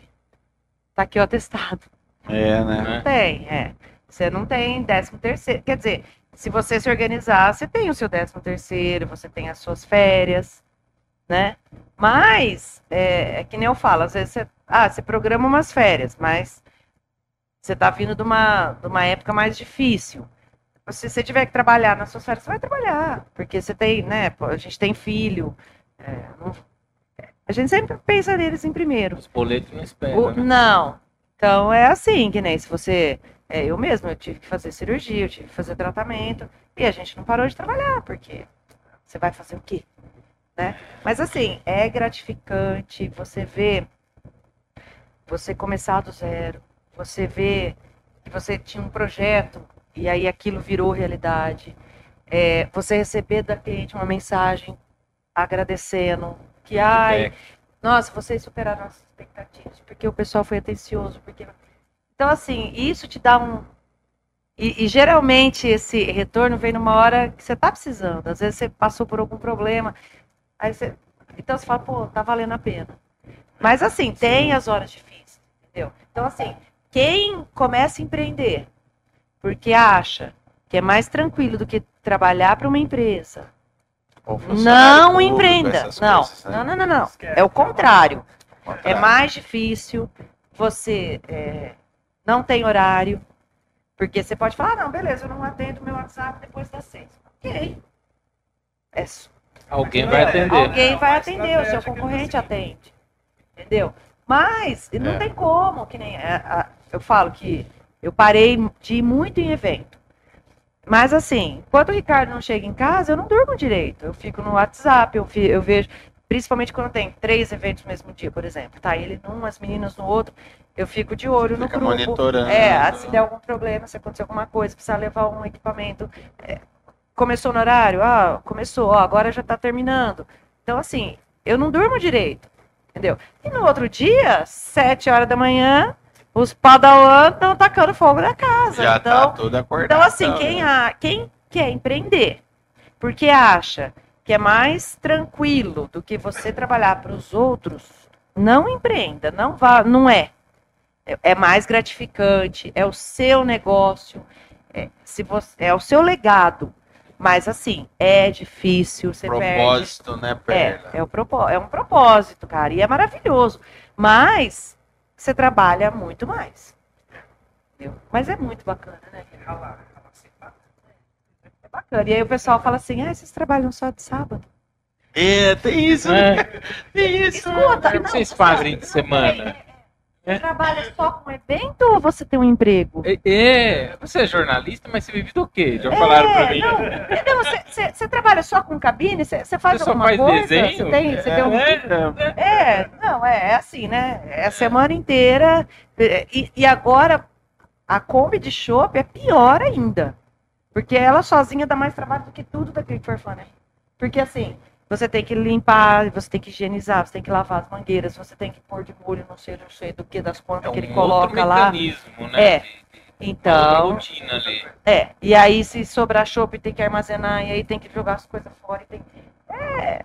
Tá aqui o atestado. É, né? né? Não tem, é. Você não tem décimo terceiro. Quer dizer, se você se organizar, você tem o seu décimo terceiro, você tem as suas férias, né? Mas, é, é que nem eu falo, às vezes você, ah, você programa umas férias, mas você tá vindo de uma, de uma época mais difícil. Se você tiver que trabalhar nas suas férias, você vai trabalhar, porque você tem, né, a gente tem filho, é, não- a gente sempre pensa neles em primeiro. Os boletos não esperam. Né? Não. Então é assim, que nem se você. É, eu mesmo, eu tive que fazer cirurgia, eu tive que fazer tratamento. E a gente não parou de trabalhar, porque você vai fazer o quê? Né? Mas assim, é gratificante você ver você começar do zero, você ver que você tinha um projeto e aí aquilo virou realidade. É, você receber da cliente uma mensagem agradecendo que ai, Feedback. nossa, vocês superaram as expectativas, porque o pessoal foi atencioso, porque então assim, isso te dá um e, e geralmente esse retorno vem numa hora que você tá precisando. Às vezes você passou por algum problema, aí você então você fala, pô, tá valendo a pena. Mas assim, tem as horas difíceis, entendeu? Então assim, quem começa a empreender porque acha que é mais tranquilo do que trabalhar para uma empresa, não público, empreenda. Não, coisas, né? não, não, não, não. Esquece. É o contrário. É Contrário. mais difícil, você é, não tem horário, porque você pode falar, ah, não, beleza, eu não atendo meu WhatsApp depois das seis. Ok. É, Alguém vai atender. alguém É vai uma atender, o seu concorrente atende. Entendeu? Mas não É. tem como, que nem. é, a- eu falo que eu parei de ir muito em evento. Mas assim, enquanto o Ricardo não chega em casa, eu não durmo direito. Eu fico no WhatsApp, eu, eu vejo, principalmente quando tem três eventos no mesmo dia, por exemplo. Tá ele num, as meninas no outro, eu fico de olho no Fica grupo. monitorando. É, se der algum problema, se acontecer alguma coisa, precisar levar um equipamento. é, começou no horário? Ah, começou, ó, agora já tá terminando. Então, assim, eu não durmo direito, entendeu? E no outro dia, sete horas da manhã, os padawan estão tacando fogo na casa. Já então, tá tudo acordado. então, assim, né? quem, a, quem quer empreender, porque acha que é mais tranquilo do que você trabalhar para os outros, não empreenda, não vá, não é. É- É mais gratificante, é o seu negócio, é, se você, é o seu legado. Mas assim, é difícil, você perde. Propósito, né, Perla? É, é, o é um propósito, cara, e é maravilhoso. Mas você trabalha muito mais. Entendeu? Mas é muito bacana, né? Parar. É bacana. E aí o pessoal fala assim, ah, vocês trabalham só de sábado? É, tem isso, né? É, Tem isso. Escuta, o que vocês fazem de semana? Você trabalha só com evento ou você tem um emprego? É, é, você é jornalista, mas você vive do quê? Já falaram pra É, mim. não, entendeu? Você, você- você trabalha só com cabine? Você, você faz Você alguma faz coisa? desenho? Você tem, você tem um... É, É, não, é, é assim, né? É a semana inteira. é, E, e agora, a Kombi de chopp é pior ainda. Porque ela sozinha dá mais trabalho do que tudo da Click for Fun, né? Porque assim, você tem que limpar, você tem que higienizar, você tem que lavar as mangueiras, você tem que pôr de molho, não sei, não sei do que, das é quantas um que ele coloca lá. mecanismo, né? É, Então, rotina ali. é. E aí, se sobrar chopp, tem que armazenar, e aí tem que jogar as coisas fora. Tem... é,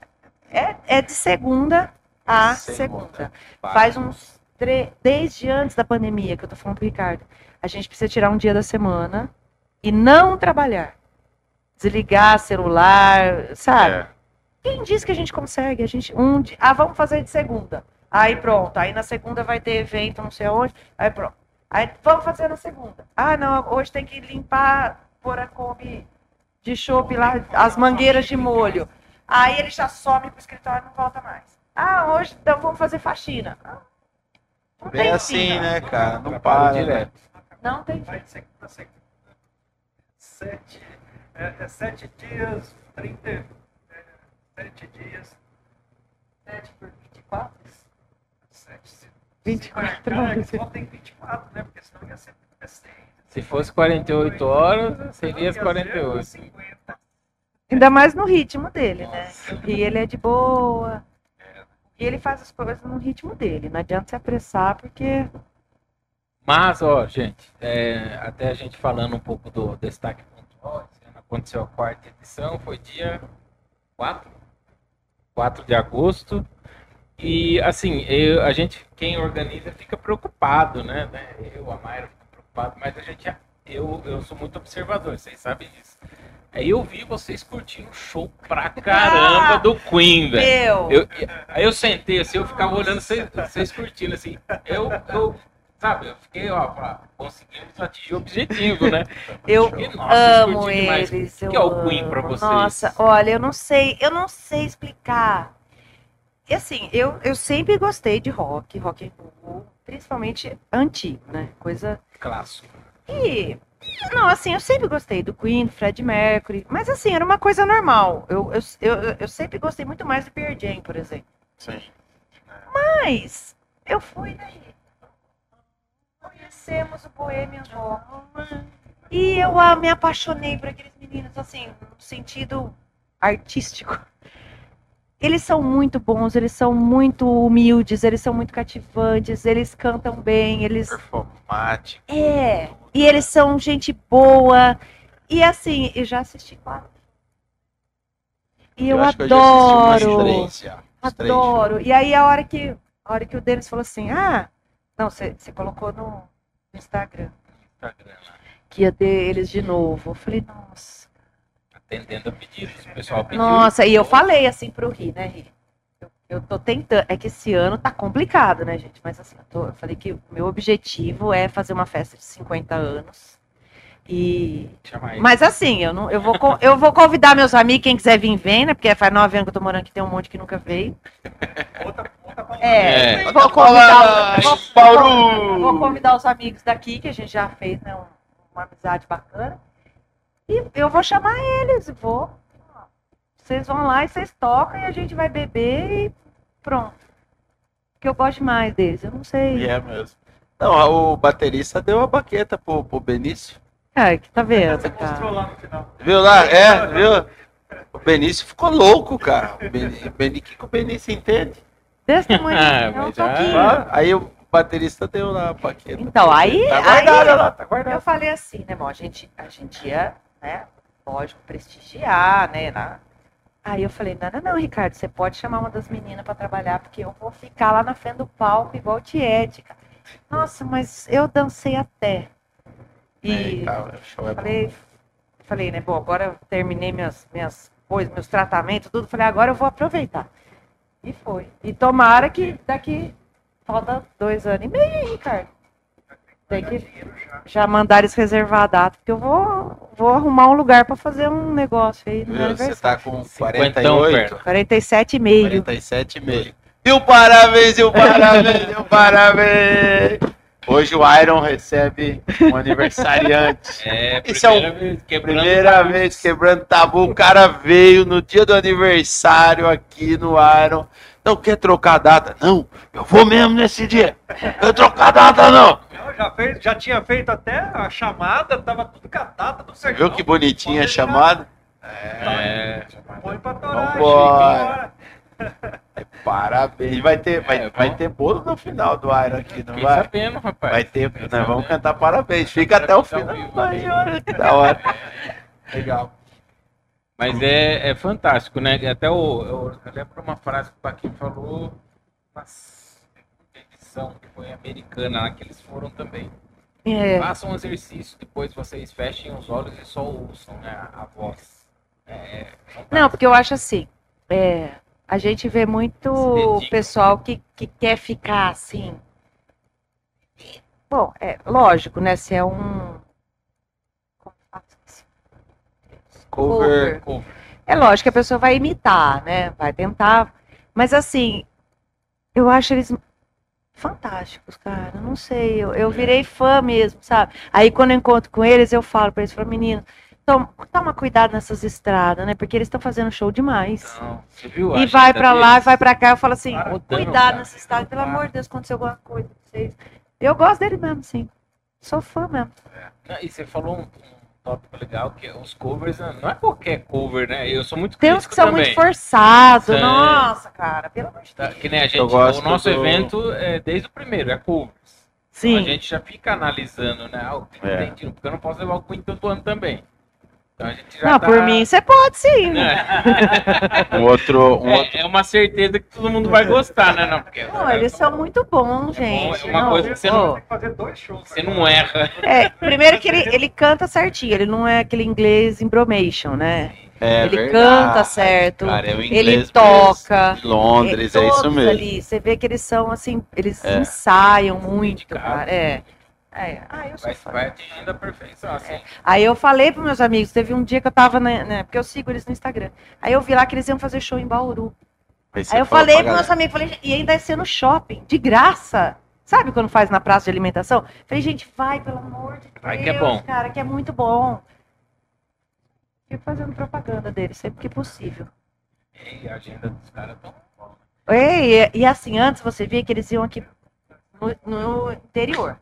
é, é de segunda a Segunda. segunda. Faz uns tre... desde antes da pandemia que eu tô falando pro Ricardo. A gente precisa tirar um dia da semana e não trabalhar. Desligar celular, sabe? É. Quem diz que a gente consegue? A gente um dia... ah, vamos fazer de segunda. Aí pronto, aí na segunda vai ter evento, não sei aonde. Aí pronto. Aí vamos fazer na segunda. Ah, não, hoje tem que limpar, pôr a Kombi de chopp lá, as mangueiras de molho. Aí ele já some pro escritório e não volta mais. Ah, hoje então vamos fazer faxina. Ah, Não Bem tem assim, fim. né, cara? Não Trabalho para. né? direto. Não tem. Vai de segunda a segunda. Sete, é, é sete dias, trinta, sete dias, Sete por 24? sete, se- 24 É, horas. só tem 24, né? Porque senão ia ser é seis. Se fosse 48 horas, seria as Ia ser 48. 50. Ainda mais no ritmo dele, né? E ele é de boa. E ele faz as coisas no ritmo dele. Não adianta se apressar, porque. Mas, ó, gente, é, até a gente falando um pouco do destaque pontual, aconteceu a quarta edição, foi dia 4, 4 de agosto. E assim, eu- a gente, quem organiza fica preocupado, né? né? Eu, a Mayra fica preocupado, mas a gente, eu, eu sou muito observador, vocês sabem disso. Aí eu vi vocês curtindo o show pra caramba do Queen, velho. Meu, Eu, aí eu sentei assim, eu ficava olhando vocês, vocês curtindo assim. Eu, eu, sabe, eu fiquei, ó, pá, conseguimos atingir o objetivo, né? eu nossa, amo demais. eles. O eu que é o Queen pra vocês? Nossa, olha, eu não sei, eu não sei explicar. E assim, eu, eu sempre gostei de rock, rock and roll, principalmente antigo, né? Coisa Clássico. E, não, assim, eu sempre gostei do Queen, do Fred Mercury, mas assim, era uma coisa normal. Eu, eu, eu, eu sempre gostei muito mais do Pearl Jam, por exemplo. Sim. Mas eu fui daí. Conhecemos o Bohemian Rhapsody. E eu ah, me apaixonei por aqueles meninos, assim, no sentido artístico. Eles são muito bons, eles são muito humildes, eles são muito cativantes, eles cantam bem, eles Performático. é, e eles são gente boa. E assim, eu já assisti quatro. E eu, eu adoro. três. Uns três adoro. E aí a hora que a hora que o Denis falou assim: "Ah, não, você colocou no no Instagram Instagram que ia ter eles de novo". Eu falei: "Nossa". Atendendo a pedidos. O pessoal pediu. Nossa, e eu falei assim pro Ri, né, Ri? Eu, eu tô tentando, é que esse ano tá complicado, né, gente? Mas assim, eu, tô- eu falei que o meu objetivo é fazer uma festa de 50 anos. E. Mas assim, eu, não, eu, vou, eu vou convidar meus amigos, quem quiser vir, vem, né? Porque faz nove anos que eu tô morando aqui, tem um monte que nunca veio. Outra. É, É. vou convidar, vou, Bauru! vou convidar os amigos daqui, que a gente já fez, né? um- uma amizade bacana. E eu vou chamar eles, vou. Vocês vão lá e vocês tocam e a gente vai beber e pronto. Porque eu gosto demais deles, eu não sei. E é mesmo. Não, o baterista deu a baqueta pro, pro Benício. Ai, que tá vendo, Você mostrou cara? lá no final. Viu lá? É, viu? O Benício ficou louco, cara. O Beni- o O que, que o Benício entende? Desse tamanho, Ah, é um já-. Ah, Aí o baterista deu lá a baqueta. Então, aí, Tá aí guardada lá, tá eu guardada. falei assim, né, bom, a gente, a gente ia, né, lógico, prestigiar, né, na- Aí eu falei, não, não, não, Ricardo, você pode chamar uma das meninas para trabalhar, porque eu vou ficar lá na frente do palco igual cara. Nossa, mas eu dancei até. E Aí, tá, é bom. falei, falei, né, bom, agora eu terminei minhas, minhas coisas, meus tratamentos, tudo, falei, agora eu vou aproveitar. E foi. E tomara que daqui falta dois anos e meio, hein, Ricardo. Tem que já. já mandar eles reservar a data, porque eu vou, vou arrumar um lugar para fazer um negócio aí no meu? Você tá com Cinquentão 48, 47,5. 47,5. E o parabéns, e o parabéns, e o parabéns. Hoje o Iron recebe um aniversariante. É, Esse é o- primeira vez quebrando Primeira tabu. vez quebrando tabu, o cara veio no dia do aniversário aqui no Iron. Não quer trocar a data? Não, eu vou mesmo nesse dia. Eu trocar a data, não. Já, fez, já tinha feito até a chamada, tava tudo catado, tudo certo. viu que bonitinha a chamada? É, Põe pra torar, Vambora. Parabéns. Vai ter, vai, É, vai ter bolo no final do Iron aqui, não vai? sabendo, rapaz. Vai ter, nós vamos sabendo. cantar parabéns. Fica até o final. olha que da hora. Legal. Mas é, é fantástico, né? Até o, eu, eu lembro uma frase que o Paquinho falou na segunda edição, que foi americana, lá que eles foram também. É, Façam um exercício, depois vocês fechem os olhos e só ouçam né, a, voz. É, é. Não, porque eu acho assim, é, a gente vê muito pessoal que, que quer ficar assim. Bom, é lógico, né? Se é um. como fala isso? Cover. Cover. É lógico que a pessoa vai imitar, né? Vai tentar. Mas assim, eu acho eles fantásticos, cara. Não sei, eu, eu virei fã mesmo, sabe? Aí quando eu encontro com eles, eu falo pra eles, falo, menino, toma, toma cuidado nessas estradas, né? Porque eles estão fazendo show demais. Então, você viu E vai pra lá, deles? vai pra cá, eu falo assim, Para, rodando, cuidado cara. nessa estrada, pelo Para. amor de Deus, aconteceu alguma coisa com vocês. Eu gosto dele mesmo, sim. Sou fã mesmo. Não, E você falou um, tópico legal, que os covers, né, não é qualquer cover, né? Eu sou muito Tem uns que são também. muito forçados. Nossa, cara, pelo amor de Tá, Deus. que nem a gente, o nosso do- evento é desde o primeiro, é covers. Sim. Então a gente já fica analisando, né? Ah, o É. porque eu não posso levar o Queen todo ano também. Então a gente já Não, tá- por mim você pode sim, né? É. Um outro, um outro É, é uma certeza que todo mundo vai gostar, né? Não, porque Não, eles são muito bons, gente. é uma Não, coisa que você não- Tem que fazer dois shows. você agora. não erra. É, primeiro que ele, ele canta certinho, ele não é aquele inglês embromation, né? É Ele verdade, canta certo, cara, é o ele toca, de Londres, é, todos isso mesmo. Ali, você vê que eles são assim, eles É. ensaiam muito, cara. É. é. Ah, eu sou Vai, fã. vai atingindo a perfeição, assim. Aí eu falei pros meus amigos, teve um dia que eu tava, né, né, porque eu sigo eles no Instagram. Aí eu vi lá que eles iam fazer show em Bauru. você Aí eu falei pros meus amigos, falei, e ainda ia ser no shopping, de graça. Sabe quando faz na praça de alimentação? Falei, gente, vai, pelo amor de Deus, Vai que é bom. cara, que é muito bom. Fico fazendo propaganda deles sempre que possível. E a agenda dos caras tão. E, e, e assim, antes você via que eles iam aqui no, no interior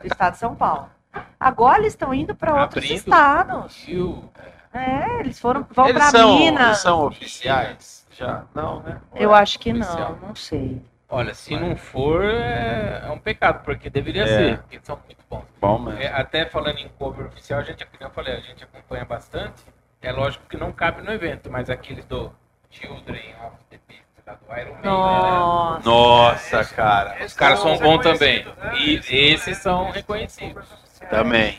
do estado de São Paulo. Agora eles estão indo para outros Abrindo. estados. Viu? É, eles foram, vão para Minas. eles são oficiais? Já? Não, né? Eu acho que Oficial. não, não sei. Olha, se não for, é, é um pecado, porque deveria É. ser, porque são muito bons. Bom mesmo. É, até falando em cover oficial, a gente, como eu falei, a gente acompanha bastante. É lógico que não cabe no evento, mas aqueles do Children of the Beast, do Iron Man, né? Nossa. Nossa, cara. Os caras são bons também. né? E esses são reconhecidos. Também.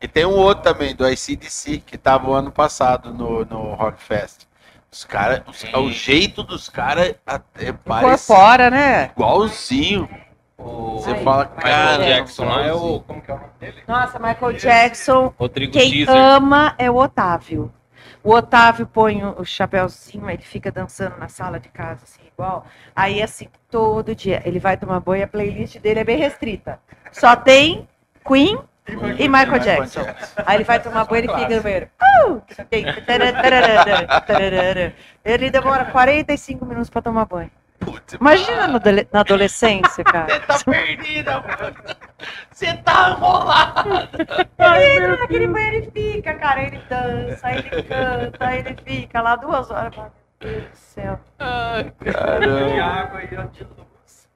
E tem um outro também, do ICDC, que tava o ano passado no, no Rock Fest. Os caras, Sim. o jeito dos caras até parece Incorpora, né? igualzinho. O Você Ai, fala, Michael cara. Jackson lá é o. Como que é o nome dele? Nossa, Michael Jackson. Rodrigo Quem Teaser. ama é o Otávio. O Otávio põe o chapéuzinho, ele fica dançando na sala de casa, assim, igual. Aí, assim, todo dia ele vai tomar banho, a playlist dele é bem restrita. Só tem Queen e Michael Jackson. Aí ele vai tomar banho, ele fica no banheiro. "Uh!" Ele demora 45 minutos pra tomar banho. Putz, Imagina no na adolescência, cara. Você tá perdida, mano. Você tá enrolado. Ele entra naquele banheiro e fica, cara. Ele dança, ele canta, ele fica lá duas horas. Meu Deus do céu. Ai, De caramba. água e de luz.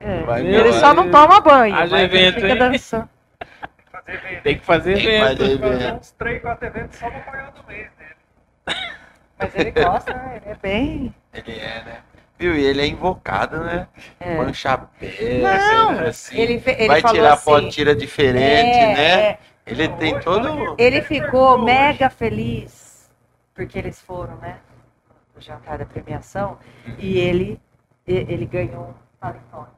É, ele só não toma banho, mas ele evento, fica hein? dançando. Fazer evento. Tem que fazer Tem que evento. fazer evento. uns 3, 4 eventos só no apoio do mês dele. Mas ele gosta, né? Ele é bem. Ele é, né? Viu? E ele é invocado, né? É. Um chapéu. Não, assim. Ele, ele Vai tirar assim, foto, tira diferente, é, né? é. Ele tem todo. Ele ficou mega feliz porque eles foram, né? No jantar da premiação e ele, e- ele ganhou um paletó.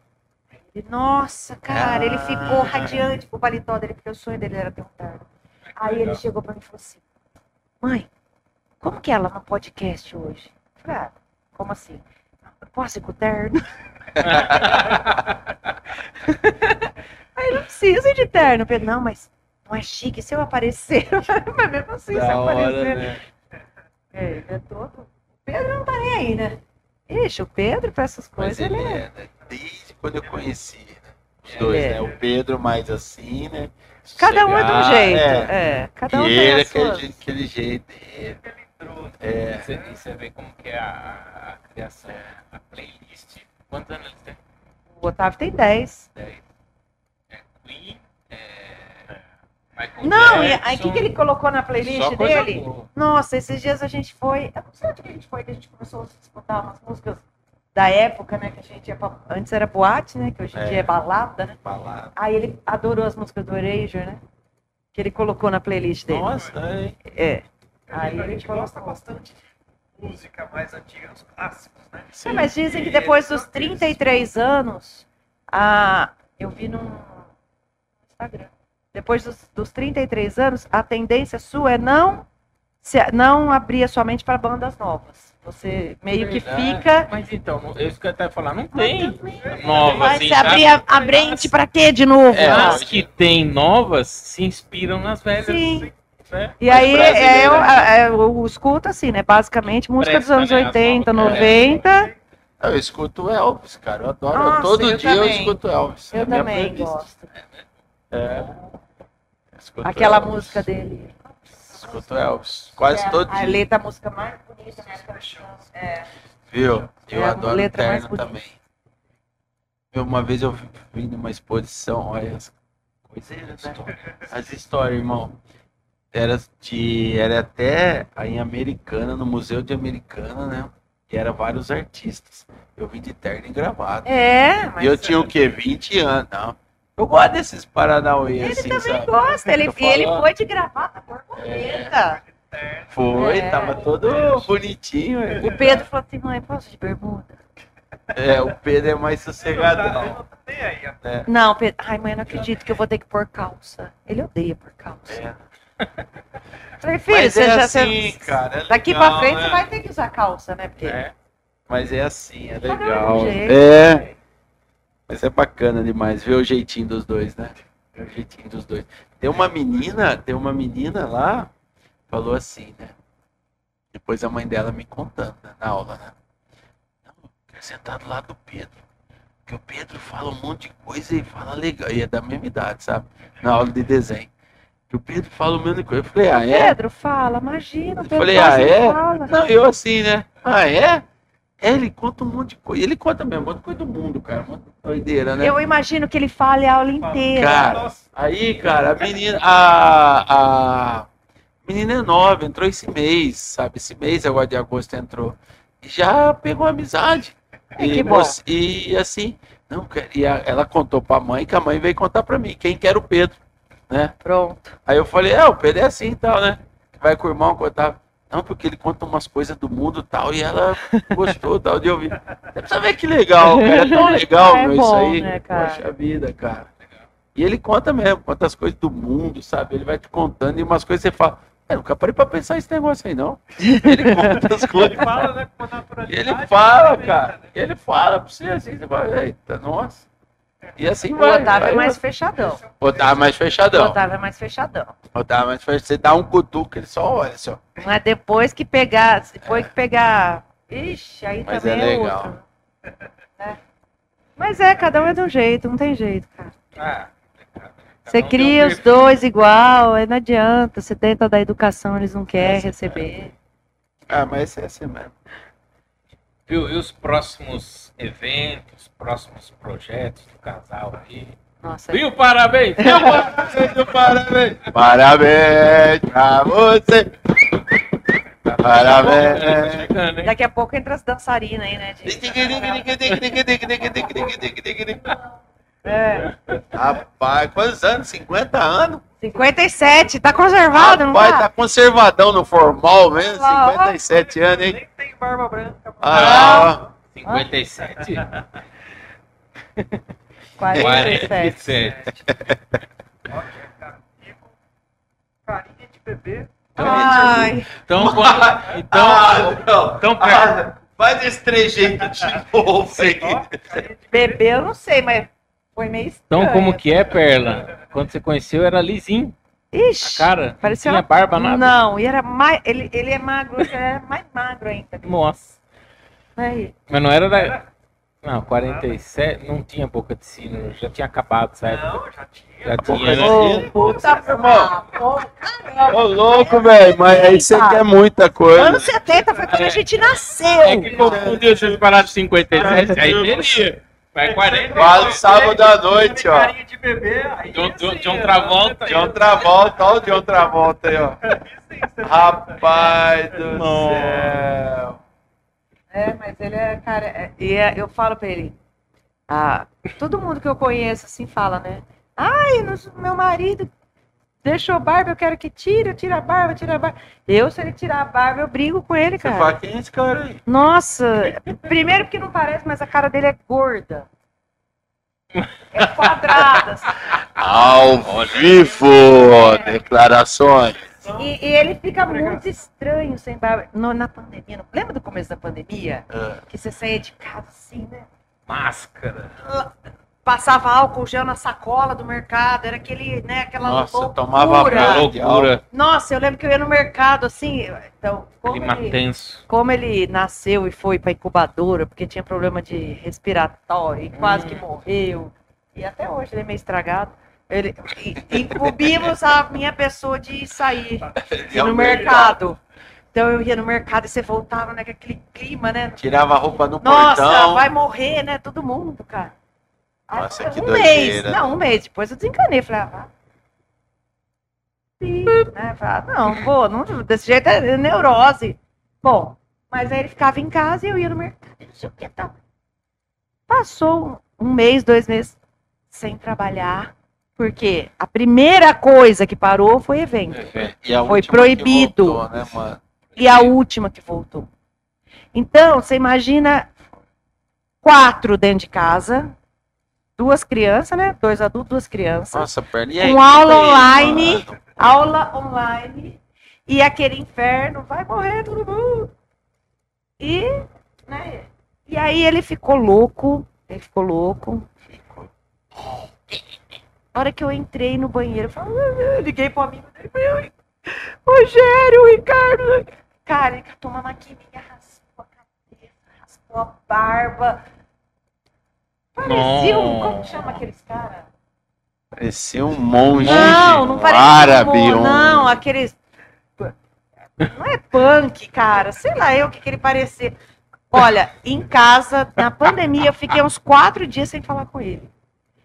Ele, nossa, cara, ele ficou Ah. radiante com o paletó dele, porque o sonho dele era ter um terno. Aí ele chegou pra mim e falou assim: Mãe, como que ela no podcast hoje? Eu falei, ah, como assim? Posso ir com o terno? Aí não precisa de terno. Falei, não, mas não é chique se eu aparecer. mas mesmo assim, se eu Da hora, aparecer. né? É, ele é todo. O Pedro não tá nem aí, né? Ixi, o Pedro, pra essas Mas coisas, ele ele é. é, né? Desde quando eu conheci, né? Os É. dois, É. né? O Pedro mais assim, né? Cada um é de um jeito. É. É, cada um e tem ele, as aquele, suas... je- aquele jeito dele. É. Você, e você vê como que é a, a criação, a playlist. Quantos anos eles têm? O Otávio tem 10. 10. É Queen, é... Michael Não, Jackson, aí o que, que ele colocou na playlist dele? boa. Nossa, esses dias a gente foi. Eu não sei onde que a gente foi, que a gente começou a escutar umas músicas da época, né? Que a gente ia pra, Antes era boate, né? Que hoje em É. dia é balada, né? Balada. Aí ele adorou as músicas do Erasure, né? Que ele colocou na playlist dele. Nossa, é. É. A Aí gente, a gente colocou. gosta bastante de música mais antiga, os clássicos, né? É, mas dizem que depois dos 33 anos, a... eu vi no Instagram. Depois dos, dos 33 anos, a tendência sua é não, se, não abrir a sua mente para bandas novas. Você meio que Verdade. fica. Mas então, eu isso que eu até falar, não tem nova Mas assim. você abrir a, a mente para quê de novo? É, As que tem novas se inspiram nas velhas. Sim. Né? E aí brasileira, é, eu, né? é, eu escuto assim, né? Basicamente música dos anos né, as 80, novas, 90. Eu escuto Elvis, cara. Eu adoro. Nossa, Todo eu dia eu também. escuto Elvis. É Eu a também gosto. É. Aquela Elvis. música dele. Escuto Elvis. Quase É, todo A dia. letra, a música mais bonita, né? É. Viu? Eu É a adoro letra terno também. Viu, Uma vez eu vim numa exposição, olha as coisas, né? As histórias, irmão. Era de. Era até aí em Americana, no Museu de Americana, né? E era vários artistas. Eu vim de terno e gravado. É, mas E eu tinha o quê? 20 anos, não. Eu gosto desses Paranauê, ele assim, também sabe? gosta. Ele, ele foi de gravata borboleta. Foi, É. tava todo bonitinho. é. O Pedro falou assim, mãe, posso de bermuda? É, o Pedro é mais sossegadão. Tá ó. né? Não, Pedro. Ai, mãe, eu não acredito que eu vou ter que pôr calça. Ele odeia pôr calça. É. Falei, filho, Mas você é já. assim, você- cara. é Daqui legal, pra frente né? você vai ter que usar calça, né? Porque É. Mas é assim, é um legal. um jeito. É. Mas é bacana demais ver o jeitinho dos dois, né? Ver o jeitinho dos dois. Tem uma menina, tem uma menina lá, falou assim, né? Depois a mãe dela me contando né, na aula, né? Não, eu quero sentar do lado do Pedro. Porque o Pedro fala um monte de coisa e fala legal. E é da mesma idade, sabe? Na aula de desenho. Que o Pedro fala monte de coisa. Eu falei, ah, é? Pedro, fala, imagina. o Eu falei, ah, é? fala. Não, eu assim, né? Ah, é? É, ele conta um monte de coisa. Ele conta mesmo, um monte de coisa do mundo, cara. Um de doideira, né? Eu imagino que ele fale a aula inteira. Cara, Nossa. aí, cara, a menina. A, a menina é nova, entrou esse mês, sabe? Esse mês, agora de agosto, entrou. E já pegou amizade. Ai, e, e assim, não, e a- ela contou pra mãe que a mãe veio contar pra mim. Quem quer o Pedro, né? Pronto. Aí eu falei, é, o Pedro é assim e tal, né? Vai com o irmão contar. Não, porque ele conta umas coisas do mundo e tal, e ela gostou tal de ouvir. Você precisa ver que legal, cara. É tão legal, É meu, bom, isso aí. né, cara? Poxa vida, cara. E ele conta mesmo, conta as coisas do mundo, sabe? Ele vai te contando e umas coisas você fala, eu nunca parei pra pensar esse negócio aí, não. Ele conta as Ele coisas. fala, né, com naturalidade. ele fala, né, cara. Ele fala pra você assim, você vai, eita, nossa. E assim O vai. Otávio vai, é mais vai. fechadão. Otávio é mais O fechadão. Otávio é mais fechadão. Otávio é mais fechadão. Você dá um cutuco, ele só olha, assim, ó. Mas depois que pegar, depois que pegar. Ixi, aí Mas também é é, legal. outro. né? Mas é, cada um é de um jeito, não tem jeito, cara. Ah, Você um cria um os dois igual, aí não adianta. Você tenta dar educação, eles não querem receber. Ah, mas esse é assim mesmo. Viu? E os próximos eventos, próximos projetos do casal aí? Nossa, Viu? Parabéns! Parabéns! Parabéns pra você! Parabéns! Tá daqui a pouco entra as dançarinas aí, né? de- É. Rapaz, quantos anos? 50 anos? 57, tá conservado, não Rapaz, tá? tá conservadão no formal mesmo, Lá, ó. 57 anos, hein? Nem tem barba branca. Ah, 57? 47. 47. Olha, cara, Nico, carinha de bebê. Ai, Então, quando, então, ah, não. então pera. Ah, faz esse trejeito de novo aí. Ó, carinha de bebê eu não sei, mas foi meio estranho. Então, como que é, Perla? Quando você conheceu, era lisinho. A Ixi, cara, parecia não tinha barba, nada. Não, e era mais. Ele, ele é magro, ele é mais magro ainda. Nossa. Aí. Mas não era da... Não, 47, não tinha boca de sino, já tinha acabado essa época. Não, já tinha. Já tinha, de né? Ô, puta irmão. Ô, caramba. Ô, louco, velho, mas aí você quer muita coisa. Anos 70 foi quando a gente nasceu. É que confundiu se eu parar de 57, aí teria. Vai 40. Quase sábado à noite, ó. De bebê. Aí John- John- John né? Travolta. John Travolta, olha o John Travolta aí, ó. Rapaz do céu. É, mas ele é, cara, é- e é- eu falo pra ele, ah, todo mundo que eu conheço assim fala, né? Ai, nos- meu marido deixou barba, eu quero que tire, eu tiro a barba, tira a barba. Eu, se ele tirar a barba, eu brigo com ele, Você cara. fala, quem é esse cara aí? Nossa, primeiro porque não parece, mas a cara dele é gorda. É quadrada. assim. Ao vivo, declarações. E, e ele fica muito estranho sem barba. No- na pandemia, não- lembra do começo da pandemia? Ah, Que você saía de casa assim, né? Máscara. passava álcool gel na sacola do mercado, era aquele, né, aquela Nossa, loucura. tomava loucura. Nossa, eu lembro que eu ia no mercado assim, então, como Clima ele, tenso. como ele nasceu e foi para incubadora, porque tinha problema de respiratório e quase Hum. que morreu, e até hoje ele é meio estragado. Ele, incumbimos a minha pessoa de sair ir no mercado. Então eu ia no mercado e você voltava naquele clima, né? Tirava a roupa no Nossa, portão. vai morrer, né? Todo mundo, cara. Aí, Nossa, que um doideira. mês, não, um mês. Depois eu desencanei. Falei, ah, vá. Sim, né? Falava, não, pô, não, desse jeito é neurose. Bom, mas aí ele ficava em casa e eu ia no mercado, não sei o que tal. Passou um mês, dois meses sem trabalhar, porque a primeira coisa que parou foi evento. E a Foi proibido. voltou, né? E a última que voltou. Então, você imagina quatro dentro de casa, duas crianças, né? Dois adultos, duas crianças. Nossa, perna. E Com aí, que aula isso, online. mano? aula online e aquele inferno, vai morrer todo mundo. E, né, e aí ele ficou louco, ele ficou louco. A hora que eu entrei no banheiro, eu, falei, eu liguei pro amigo dele, falei, Rogério, Ricardo. Cara, ele catou uma maquininha, raspou a cabeça, raspou a barba. Parecia um, como chama aqueles caras? Parecia um monge. Não, não parecia árabe. um, um- não, aqueles não é punk, cara, sei lá eu o que que ele parecia. Olha, em casa, na pandemia, eu fiquei uns quatro dias sem falar com ele.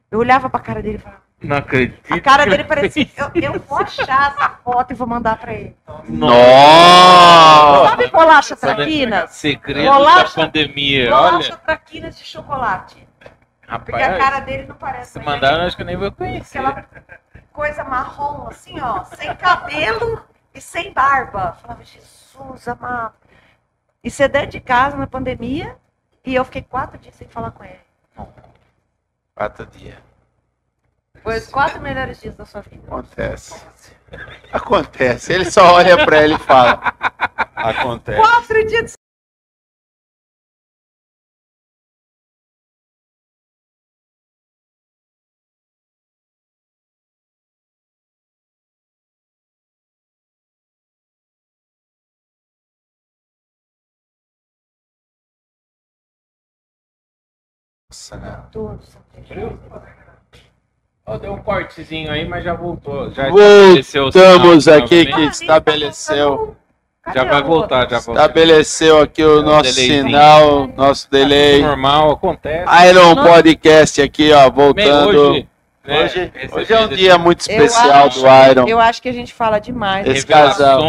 Eu olhava pra cara dele e falava, Não acredito. a cara dele ele parecia, fez eu, eu vou achar essa foto e vou mandar pra ele. Nossa! Sabe bolacha Sabe- traquinas? Segredo Bolacha- da pandemia. Bolacha Olha, traquinas de chocolate. Porque a rapaz, cara dele não parece se mais mandar, eu acho que eu nem vou conhecer. aquela coisa marrom, assim, ó, sem cabelo e sem barba. Eu falava, Jesus amado. E você dentro de casa na pandemia, e eu fiquei quatro dias sem falar com ele. Quatro dias. Foi os quatro melhores dias da sua vida. Acontece. Acontece. Ele só olha pra ele e fala. Acontece. Quatro dias Nossa, né? todos. Deu um cortezinho aí, mas já voltou. Já Voltamos sinal aqui que estabeleceu. Já vai voltar, já voltou. Estabeleceu aqui o nosso delayzinho. sinal, nosso delay. Normal, acontece. Iron. Podcast aqui, ó, Bem, voltando. hoje, né, Hoje, recebendo hoje é um dia muito Eu especial acho- do Iron. Eu acho que a gente fala demais. Esse casal.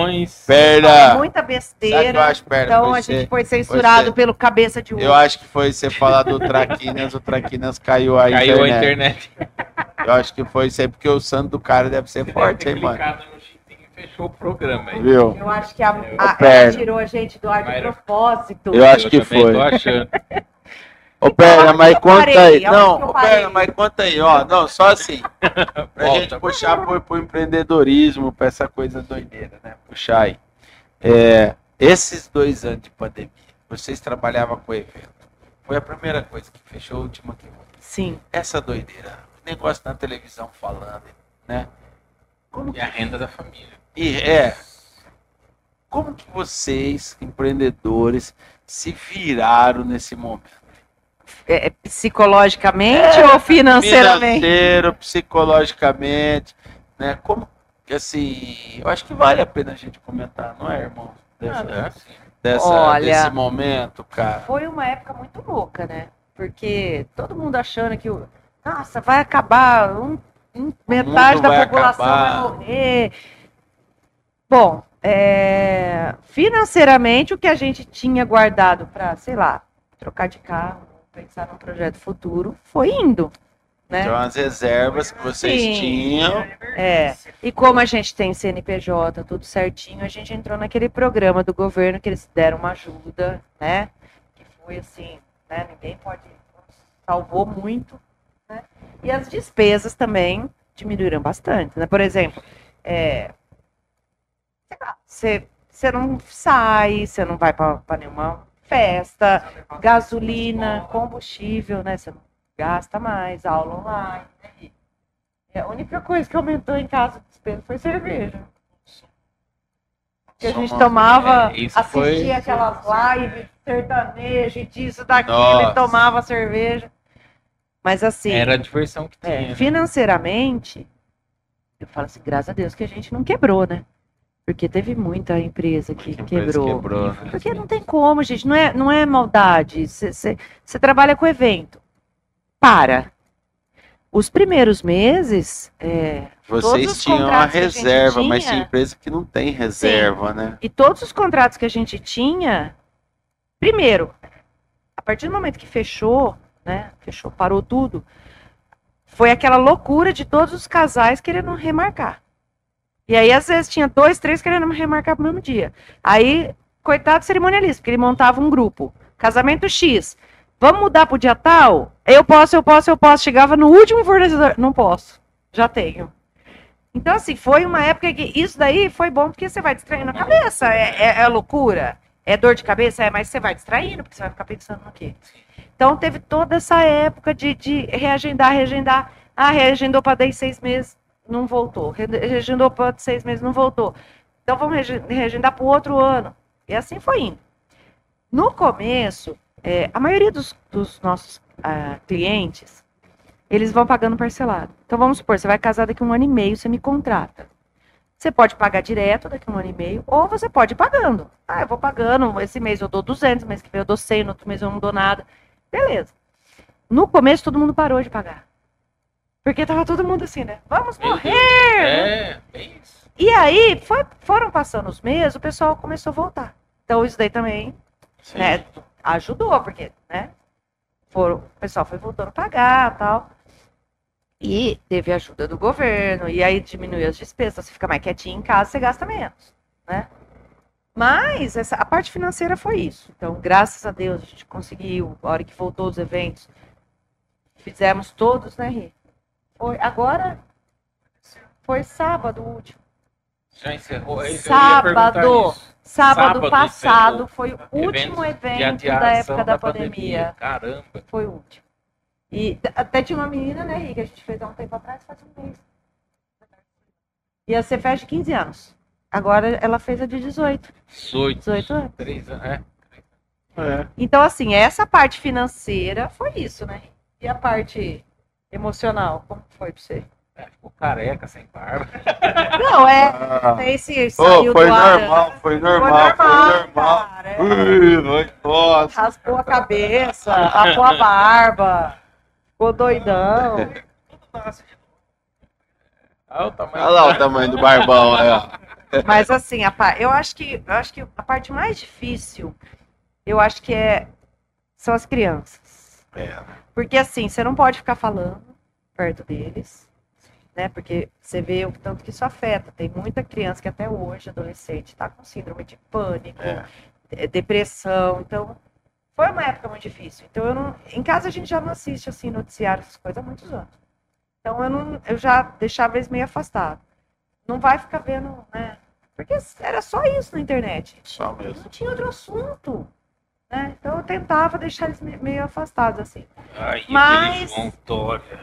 Perna. muita que eu besteira. acho, Perna? Então Foi a ser- gente foi censurado ser- pelo cabeça de Eu ouro. acho que foi você falar do Traquinas, o Traquinas caiu a Caiu a internet. internet. Eu acho que foi isso aí, porque o santo do cara deve ser forte, hein, mano. Clicado no chitinho e fechou o programa. Aí. Viu? Eu acho que a, Eu- a- Perna. ela tirou a gente do ar de propósito. Eu acho que também foi. Tô achando. Ô, Perna, mas conta parei? aí. Não, ô, mas conta aí, ó. Não, só assim. Pra Volta. gente puxar pro, pro empreendedorismo, pra essa coisa doideira, né? Puxar aí. É, esses dois anos de pandemia, vocês trabalhavam com evento. Foi a primeira coisa que fechou, a última que Sim. Essa doideira. O negócio na televisão falando, né? Como E a renda da família. E é. Como que vocês, empreendedores, se viraram nesse momento? É, é psicologicamente ou financeiramente? Financeiro, psicologicamente, né? Como assim, eu acho que vale a pena a gente comentar, não é, irmão? Dessa, Ah, é, sim. dessa- Olha. desse momento, cara. Foi uma época muito louca, né? Porque todo mundo achando que, nossa, vai acabar, um- um- metade da vai população acabar. vai morrer. Bom, é, financeiramente, o que a gente tinha guardado para, sei lá, trocar de carro, pensar num projeto futuro, foi indo, né? São as reservas que vocês Sim. tinham. É. E como a gente tem CNPJ, tudo certinho, a gente entrou naquele programa do governo que eles deram uma ajuda, né? Que foi assim, né? Ninguém pode. Salvou muito. Né? E as despesas também diminuíram bastante. Né? Por exemplo, é, sei lá, você, você não sai, você não vai para nenhuma festa, gasolina, combustível, né? Você não gasta mais, aula online. Né? E a única coisa que aumentou em casa de despesa foi cerveja. Que a gente tomava, É, assistia foi- aquelas lives sertanejo e disso, daquilo, Nossa. e tomava cerveja. Mas assim, Era a diversão que tinha. é, financeiramente, eu falo assim, graças a Deus que a gente não quebrou, né? Porque teve muita empresa que empresa quebrou. quebrou, né? Porque não tem como, gente. Não é, não é maldade. Você trabalha com evento. Para. Os primeiros meses, é, Vocês tinham a que a reserva, mas tinha- tem empresa que não tem reserva, né? e todos os contratos que a gente tinha, primeiro, a partir do momento que fechou, né? Fechou, parou tudo, foi aquela loucura de todos os casais querendo remarcar. E aí, às vezes, tinha dois, três querendo remarcar pro mesmo dia. Aí, coitado do cerimonialista, porque ele montava um grupo. Casamento X. Vamos mudar pro dia tal? Eu posso, eu posso, eu posso. Chegava no último fornecedor. Não posso. Já tenho. Então, assim, foi uma época que isso daí foi bom porque você vai distraindo a cabeça. É, é- é loucura? É dor de cabeça? É, mas você vai distraindo, porque você vai ficar pensando no quê? Então, teve toda essa época de, de reagendar, reagendar. Ah, reagendou para 10, seis meses, não voltou. Re- Reagendou para seis meses, não voltou. Então, vamos rege- reagendar para o outro ano. E assim foi indo. No começo, é, a maioria dos, dos nossos ah, clientes, eles vão pagando parcelado. Então, vamos supor, você vai casar daqui a um ano e meio, você me contrata. Você pode pagar direto daqui a um ano e meio, ou você pode ir pagando. Ah, eu vou pagando, esse mês eu dou 200, mês que vem eu dou 100, no outro mês eu não dou nada. Beleza. No começo, todo mundo parou de pagar. Porque tava todo mundo assim, né? Vamos Meu morrer! É, bem isso. E aí, foi- foram passando os meses, o pessoal começou a voltar. Então, isso daí também né, ajudou, porque, né? Foram, o pessoal foi voltando a pagar tal. E teve ajuda do governo, e aí diminuiu as despesas, você fica mais quietinho em casa, você gasta menos, né? Mas essa, a parte financeira foi isso. Então, graças a Deus, a gente conseguiu, a hora que voltou os eventos, fizemos todos, né, Ri? Foi, agora foi sábado o último. Já encerrou. é eu ia perguntar Sábado. isso. Sábado, Sábado passado encerrou foi o último evento da época da, pandemia. Caramba. Foi o último. E até tinha uma menina, né, Rick, que a gente fez há um tempo atrás, faz um mês. Ia ser festa de 15 anos. Agora ela fez a de 18. 18. 18 anos. 3 anos. É. É. Então, assim, essa parte financeira foi isso, né? E a parte emocional, como foi pra você? é, ficou careca, sem barba. Não, é. Ah. Esse Ô, saiu foi do ar, normal, foi Foi normal, foi normal. cara. é. Ui, foi nossa. Raspou a cabeça, rapou a barba, ficou doidão. Tudo nasce de Olha o tamanho. Olha lá o tamanho do barbão aí, ó. Mas assim, a pa- eu acho que eu acho que a parte mais difícil, eu acho que é são as crianças. É. Porque assim, você não pode ficar falando perto deles, né? Porque você vê o tanto que isso afeta. Tem muita criança que até hoje, adolescente, está com síndrome de pânico, É. eh, depressão. Então, foi uma época muito difícil. Então, eu não, em casa a gente já não assiste assim noticiário essas coisas há muitos anos. Então, eu não, eu já deixava eles meio afastados. Não vai ficar vendo, né? Porque era só isso na internet. Só mesmo. Não tinha outro assunto. Né? Então eu tentava deixar eles me- meio afastados, assim. Ai, Mas- Dória.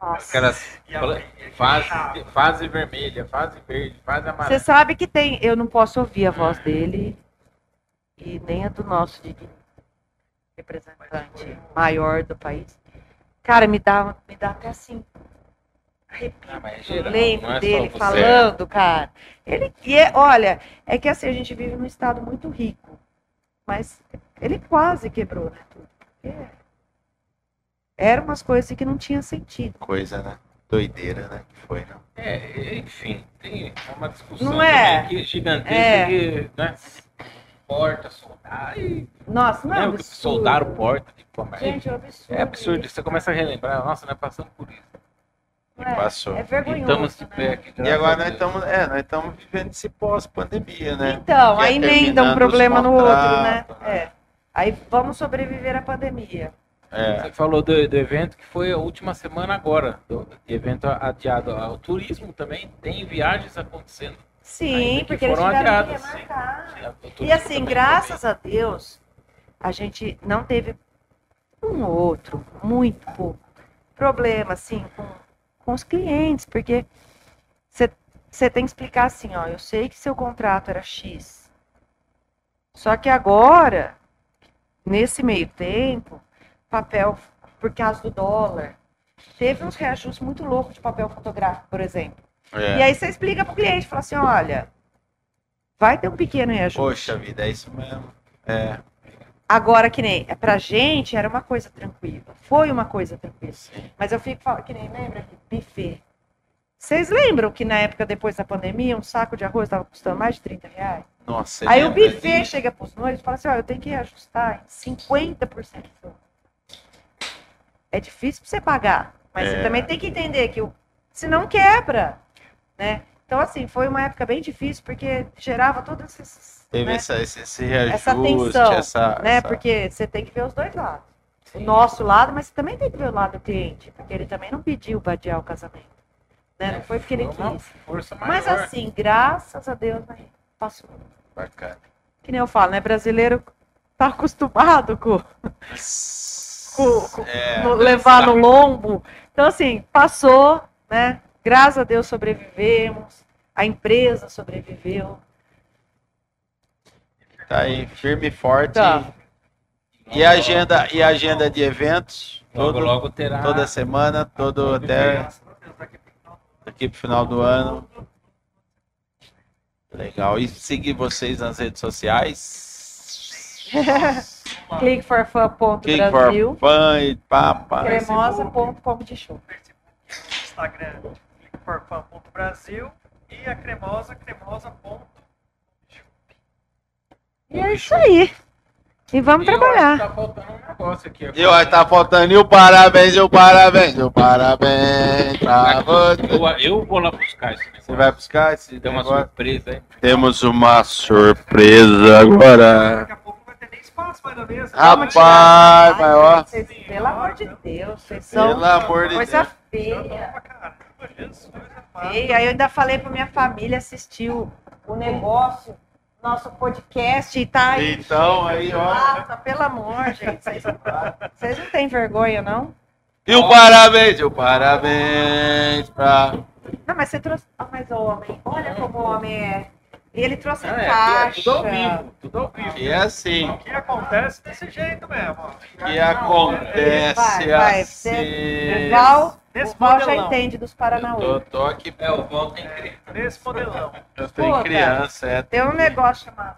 Nossa. Aquelas E a- fase, fase vermelha, fase verde, fase Você amarela. sabe que tem. Eu não posso ouvir a voz dele e nem a do nosso de representante maior do país. Cara, me dá, me dá até assim. Arrepio. Ah, é Eu lembro é dele você. falando, cara. Ele, e é, olha, é que assim, a gente vive num estado muito rico. Mas ele quase quebrou, né? Tudo. Porque eram umas coisas assim que não tinha sentido. Coisa, né? Doideira, né? Que foi, não. É, enfim, tem uma discussão Não é? que gigantesca É. que, né? Porta, soldar e. Nossa, não é que absurdo. soldaram porta de forma. Gente, é um absurdo. É absurdo, você começa a relembrar, nossa, nós passamos por isso. É? Passou. É E vergonhoso. estamos de né? pé aqui. E agora nós estamos é, nós estamos vivendo esse pós-pandemia, né? Então, Que aí emenda um problema no outro, né? contratos, É. Aí vamos sobreviver à pandemia. É. Você falou do, do evento que foi a última semana agora, do, evento adiado. O turismo também tem viagens acontecendo. Sim, que porque eles foram tiveram que adiadas, sim. remarcar. Turismo E assim, também graças a Deus, a gente não teve um ou outro, muito pouco, problema, assim, com, com os clientes, porque você tem que explicar assim, ó, eu sei que seu contrato era X, só que agora, nesse meio tempo, papel, por causa do dólar, teve uns reajustes muito loucos de papel fotográfico, por exemplo. é. E aí você explica pro cliente, fala assim, olha, vai ter um pequeno reajuste. Poxa vida, é isso mesmo. É. Agora, que nem, é, pra gente era uma coisa tranquila. Foi uma coisa tranquila. Mas eu fico falando, que nem, lembra que buffet. Vocês lembram que na época, depois da pandemia, um saco de arroz estava custando mais de 30 reais? Nossa, Aí o buffet chega pros noivos e fala assim, ó, eu tenho que ajustar em 50%. É difícil pra você pagar. Mas É. você também tem que entender que o, senão quebra, né? Então, assim, foi uma época bem difícil, porque gerava todos esses... Teve né? essa, esse, esse reajuste, Essa tensão, essa, né? essa- Porque você tem que ver os dois lados. O nosso lado, mas você também tem que ver o lado do cliente, porque ele também não pediu para adiar o casamento. Né? Não foi porque ele quis. Mas assim, graças a Deus, né, passou. Bacana. Que nem eu falo, né? Brasileiro tá acostumado com, com- com- É, no- levar no lombo. Então, assim, passou, né? Graças a Deus sobrevivemos. A empresa sobreviveu. Tá aí, firme e forte. Tá. E a agenda, e agenda de eventos? Logo, Todo- logo terá. Toda semana, todo até daqui pro final do ano. Legal. E seguir vocês nas redes sociais. Click for Quem Brasil, for fã e papa. cremosa.com de show. Instagram, clickforfan.brasil e a cremosa, cremosa. E é isso aí. E vamos E eu trabalhar. acho que Tá faltando um negócio aqui. E ó, tá faltando e o parabéns, e o parabéns, e o parabéns pra você. Eu, eu vou lá buscar isso. Você vai buscar esse Tem uma negócio? surpresa aí. Temos uma surpresa agora. Daqui a pouco não vai ter nem espaço mais na mesa. Rapaz, Ai, mas ó, vocês- pelo amor de Deus, vocês são pelo amor de coisa Deus. feia. Amado. feia. Aí eu ainda falei pra minha família assistir o, o negócio, nosso podcast, e tá aí. Então, aí, ó. Nossa, pelo amor, gente. Vocês, vocês não têm vergonha, não? E o parabéns, e o parabéns pra. Não, mas você trouxe. Ah, mas o homem, olha como o homem é. E ele trouxe Ah, a é, caixa. é tudo ao vivo. Tudo ao vivo. E é assim O que acontece desse jeito mesmo. ó. que acontece Vai, vai, assim. O Val, Nesse o Val já modelão. entende dos Eu Paranauê. tô, tô aqui, É, o Val tem criança. Nesse modelão. eu tenho Puta. criança, é. Tem um negócio chamado.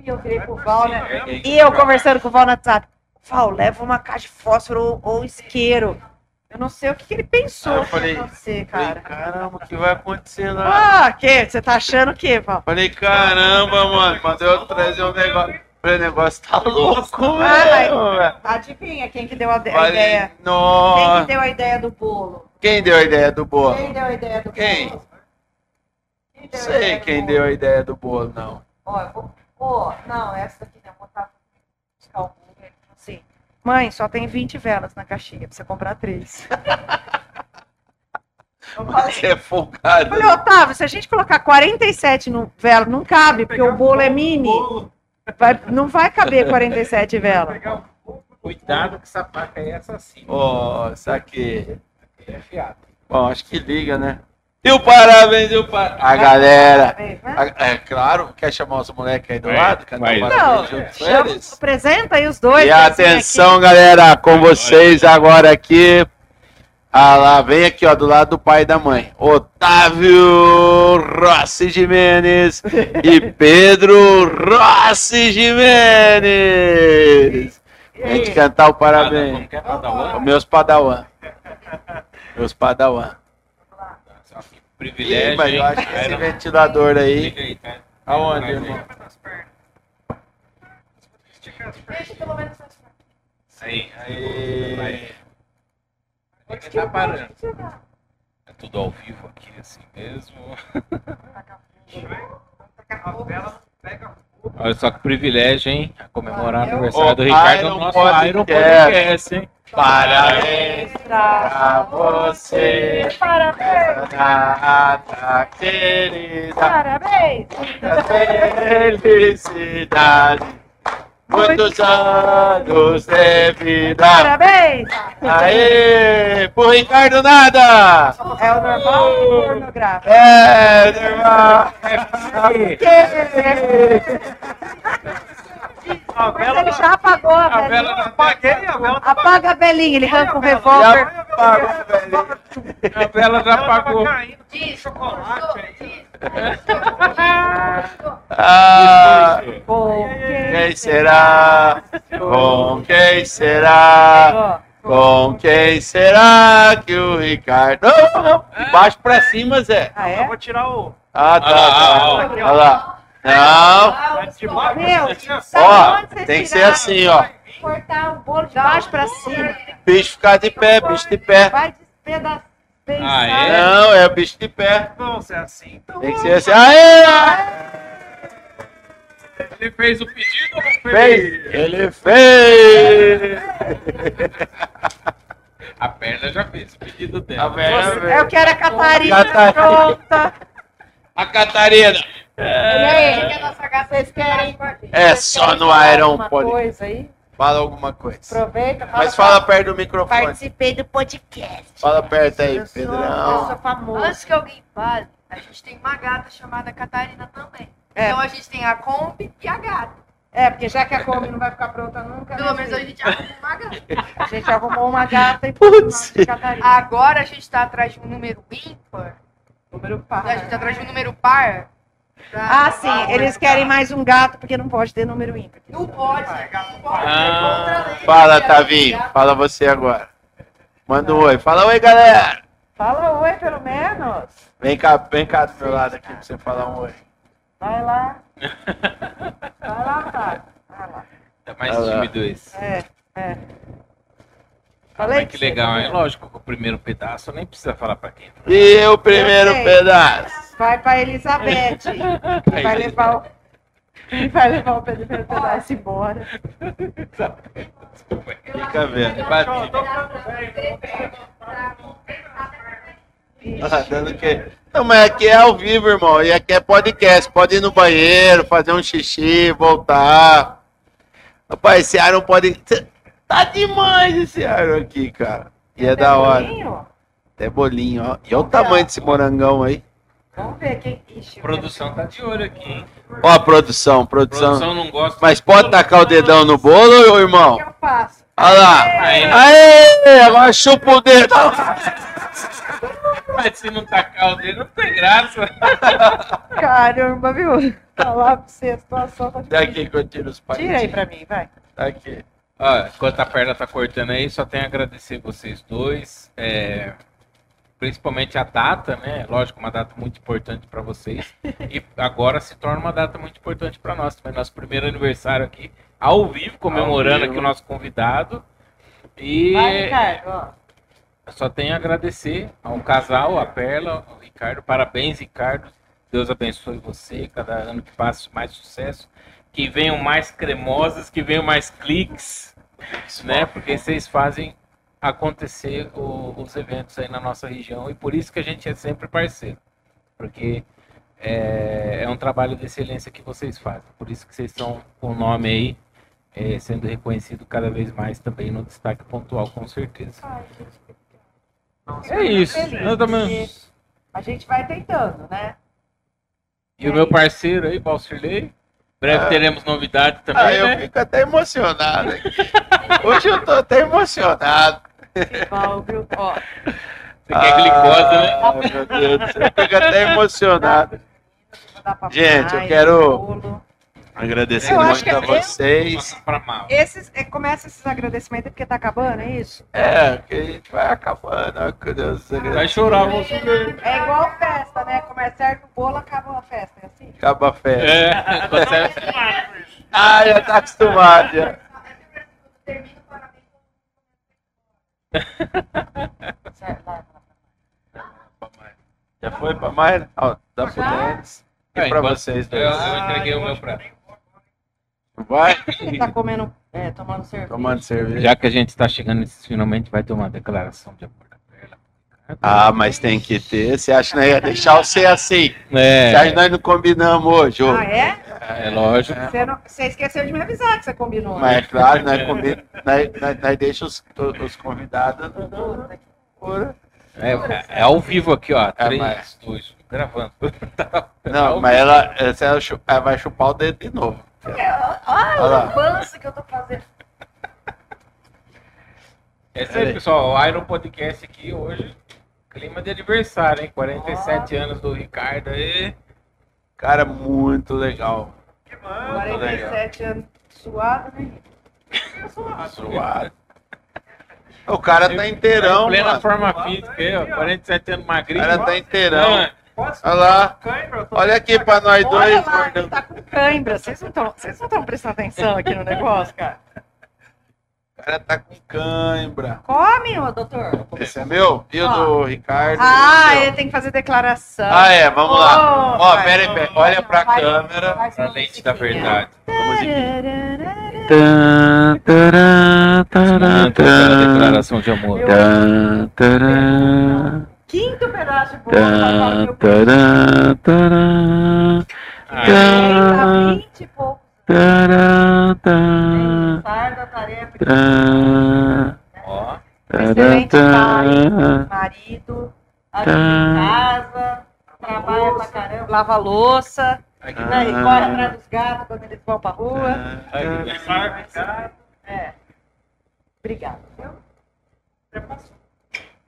E eu virei pro Val, né? E eu conversando com o Val no WhatsApp. Val, leva uma caixa de fósforo ou, ou isqueiro. Eu não sei o que, que ele pensou Aí eu falei- você, Falei, cara. caramba, o que vai acontecer lá? Ah, que? Você tá achando o quê, Val? Falei, caramba, mano, mandei eu trazer um negócio. O negócio tá louco, velho. velho. Adivinha quem que deu a, a Falei, ideia? Quem que nossa. deu a ideia do bolo? Quem deu a ideia do bolo? Quem deu a ideia do Quem? bolo? Quem Não deu a sei ideia do quem bolo? deu a ideia do bolo, não. Ó, eu vou. Ó, não, essa daqui não. Vou botar buscar o bolo. Assim. Mãe, só tem 20 velas na caixinha. Precisa comprar três. Eu falei, Você é folgado. falei, Otávio, se a gente colocar 47 no vela, não cabe, porque o bolo é mini. Vai- não vai caber 47 velas. Cuidado que essa faca aí é assassina. Ó, isso aqui. É fiado. Bom, acho que liga, né? E o parabéns, e o par... A galera. Né? a- é claro, quer chamar os moleques aí do Vai, lado? Vai. o Não, chama, apresenta aí os dois. E atenção, galera, com vocês agora aqui. Ah lá, vem aqui, ó, do lado do pai e da mãe. Otávio Rossi Jimenez e Pedro Rossi Jimenez. A gente cantar o parabéns. É Padawan? Meus padawan. Meus padawan. Que Ih, Privilégio. mas eu acho que esse ventilador aí. Aí, tá? Aonde, aí. irmão? nas pernas. Pernas. Deixa pelo menos as Sim. Aí. Vai. Que tá parando. É tudo ao vivo aqui, assim mesmo. Olha só que privilégio, hein? A comemorar o aniversário do Ricardo no nosso Podcast. Iron Podcast, hein? Parabéns pra você. Parabéns! Data querida. Parabéns! Felicidade. Muitos anos de vida. Parabéns! Aê! Pro Ricardo nada! É o normal ou o pornográfico? É, irmão! A Mas vela ele tá- já apagou a A vela Apaguei, a vela tá Apaga a velhinha, ele arranca um Já revólver. apagou, velho. A vela já apagou. caindo. Chocolate aí. Ah, é quem será? Com quem será? Com quem será que o Ricardo. Não, não, de baixo pra cima, Zé. Ah, Eu é? vou tirar o. Ah, tá. Ah, ah, tá. ah, Olha lá. Não, Meu, ó. tem que ser assim, ó. Cortar o bolo de baixo pra cima. Bicho ficar de pé, bicho de pé. Vai despedaçar. Ah, é? Não, é o bicho de pé. Não, se é assim, então. Tem que ser assim. Aê! Ele fez o pedido ou não fez? Fez! Ele fez! A perna já fez o pedido A dela. perna Você- Eu quero a Catarina Catarina. pronta. A Catarina. Aí, vocês querem? É vocês só no Iron alguma Pod. coisa aí? Fala alguma coisa. Aproveita. Mas fala perto do microfone. Participei do podcast. Fala perto aí, eu sou, eu Pedrão. sou famoso. Antes que alguém fale, a gente tem uma gata chamada Catarina também. É. Então a gente tem a Kombi e a gata. É, porque já que a Kombi não vai ficar pronta nunca. Pelo né, menos a gente arruma uma gata. a gente arrumou uma gata e Putz. Agora a gente tá atrás de um número ímpar. número A par. gente tá atrás de um número par. Ah, sim, eles querem mais um gato porque não pode ter número ímpar. Não pode, não pode. Ah. Fala, Tavinho. Fala você agora. Manda um oi. Fala oi, galera. Fala oi, pelo menos. Vem cá, vem cá do meu lado aqui pra você falar um oi. Vai lá. Vai lá, tá. Vai lá. Tá mais tímido esse. É, é. Ah, Falei mas que legal, hein? vendo? Lógico que o primeiro pedaço nem precisa falar pra quem. E o primeiro pedaço. Vai pra Elizabeth. que vai levar o. vai levar o primeiro pedaço embora. Fica vendo. Ah, dando que... Não, mas aqui é ao vivo, irmão. E aqui é podcast. Pode ir no banheiro, fazer um xixi, voltar. Rapaz, esse Iron pode. Tá demais esse Iron aqui, cara. E é da hora. Bolinho? Até bolinho, ó. E olha o tamanho desse morangão aí. Vamos ver quem. Ixi, A produção tá de olho aqui, hein? Ó, a produção, A produção. produção não gosta. Mas pode tacar o dedão no bolo, ô o irmão? que eu faço? Olha lá. Aí, né? Aê! Agora chupa o dedo. Mas se não tacar o dedo, não tem graça. Caramba, viu? Falar pra você, a situação tá difícil. Daqui que eu tiro os palitos. Tira aí pra mim, vai. Aqui. Ó, enquanto a perna tá cortando aí, só tenho a agradecer vocês dois. é, principalmente a data, né? Lógico, uma data muito importante para vocês. E agora se torna uma data muito importante para nós também. Nosso primeiro aniversário aqui, ao vivo, comemorando vivo. aqui o nosso convidado. E Vai, Ricardo, ó. eu só tenho a agradecer ao casal, a Perla, ao Ricardo. Parabéns, Ricardo. Deus abençoe você. Cada ano que passa, mais sucesso. Que venham mais cremosas, que venham mais cliques, né? Porque vocês fazem acontecer o- os eventos aí na nossa região e por isso que a gente é sempre parceiro. Porque é, é um trabalho de excelência que vocês fazem. Por isso que vocês estão com o nome aí é, sendo reconhecido cada vez mais também no destaque pontual, com certeza. Ai, gente, É isso. Eu também. A gente vai tentando, né? E o meu parceiro aí, Balcirley. Breve Ah. teremos novidade também, Ah, eu né? fico até emocionado aqui. Hoje eu tô até emocionado. Igual, viu? Ó, Você quer glicose, né? Ah, meu Deus do céu, eu fico até emocionado. Gente, eu quero- bolo. Agradecer muito a eu- vocês. Esses, é, começa esses agradecimentos porque tá acabando, é isso? É, que a gente vai acabando. ó, que Deus Vai chorar, Balcirley. É igual festa, né? Começa certo o bolo, acaba a festa, é assim? Acaba a festa. É, consegue. Ah, já tá acostumado. Já. Já foi pra mais? Ó, dá pro Denis. E É, pra enquanto- vocês Eu, dois. eu entreguei o meu prato. Vai Ele tá comendo, é, tomando cerveja. tomando cerveja. Já que a gente está chegando nesses finalmente, vai ter uma declaração de amor da Perla. Ah, mas tem que ter. Você acha que nós ia deixar você assim? Você acha que É, nós não combinamos hoje? ô? Ah, é? É lógico. Você, não, você esqueceu de me avisar que você combinou. né? Mas é claro, nós, combi... nós, nós, nós deixamos os, os convidados no- no- por- É, é ao vivo aqui, ó. É, 3, mas- 2, gravando. Não, mas ela, essa ela, ela vai chupar o dedo de novo. Olha Olha lá. o lambança que eu tô fazendo. É isso aí, pessoal. O Iron Podcast aqui hoje. Clima de aniversário, hein? 47 anos do Ricardo aí. Cara, muito legal. Que mano. 47 anos suado, né? Suado. O cara tá inteirão, Plena mano. forma física, aí, ó, 47 anos O magrinho. cara tá inteirão. Olha lá. Olha aqui pra nós Olha dois, lá, gordão. ele tá com cãibra. Vocês não estão vocês não estão prestando atenção aqui no negócio, cara. O cara tá com cãibra. Come, ô doutor. Esse é meu? E o do Ricardo? Ah, é ele tem que fazer declaração. Ah, é, vamos lá. Oh, Ó, vai. pera aí, pera. Olha pra Vai- câmera. vai ser a uma lente da verdade. Taran, taran, Aquela declaração de amor. Quinto pedaço de bolo. vai falar tan, meu taran, taran, Ah, Tá 20 e pouco. Taran, tan, Sai da tarefa. ó. Excelente Marido. Ajuda em casa. Trabalha pra caramba. Lava a louça. Ah. Né, e corre atrás dos gatos quando eles vão pra rua. Ai, que delícia. Cara, É. Obrigada. viu? até passou.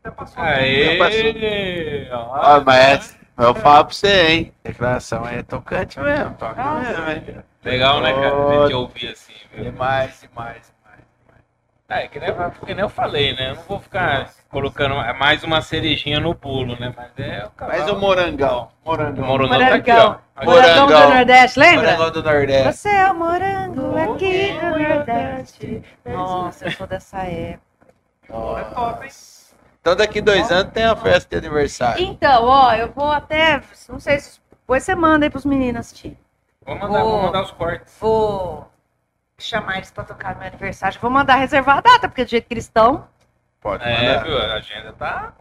Até passou. Aê! Ó. Ó, mas eu falo pra você, hein? Declaração aí é tocante mesmo. Toca mesmo, hein? Legal, né, cara? A gente ouvir assim, viu? Demais, demais, demais. É, que nem, que nem eu falei, né? Eu não vou ficar colocando mais uma cerejinha no bolo, né? Mas é o cavalo. Mas o morangão. Morangão. O morangão tá aqui, ó. Morangão. Aqui, Morangão do Morangão. Nordeste, lembra? Morangão do Nordeste. Você é o morango aqui do Nordeste. Nossa, eu sou dessa época. É top, hein? Então daqui dois anos tem a festa de aniversário. Então, ó, eu vou até. Não sei se. Depois você manda aí pros meninos assistir. Vou mandar, vou mandar os cortes. Vou chamar eles pra tocar no meu aniversário. Vou mandar reservar a data, porque do jeito que eles estão. Pode É, mandar. viu? A agenda tá.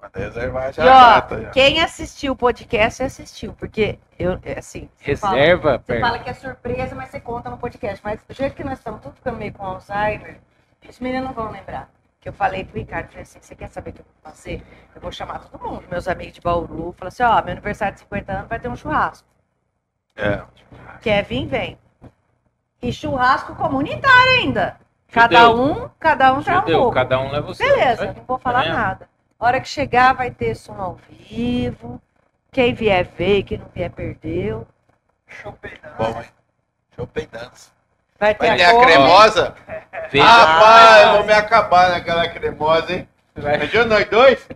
Manda reservar já. E a ó, data, já. quem assistiu o podcast assistiu, porque eu, é assim. você fala- Reserva, Você fala que é surpresa, mas você conta no podcast. Mas do jeito que nós estamos tudo ficando meio com Alzheimer, os meninos não vão lembrar. Que eu falei pro Ricardo, falei assim, você quer saber o que eu vou fazer? Eu vou chamar todo mundo, meus amigos de Bauru, falar assim, ó, meu aniversário de 50 anos vai ter um churrasco. É. Quer vir, vem. E churrasco comunitário ainda. Cada Judeu. um, cada um tem um pouco. cada um leva o seu. Beleza, não vou falar vendo? nada. A hora que chegar vai ter som ao vivo. Quem vier veio, quem não vier perdeu. Bom, hein? Show peidance. Vai ter, Vai ter a cor. cremosa? Rapaz, eu vou me acabar naquela cremosa, hein? Vai- Imagina nós dois?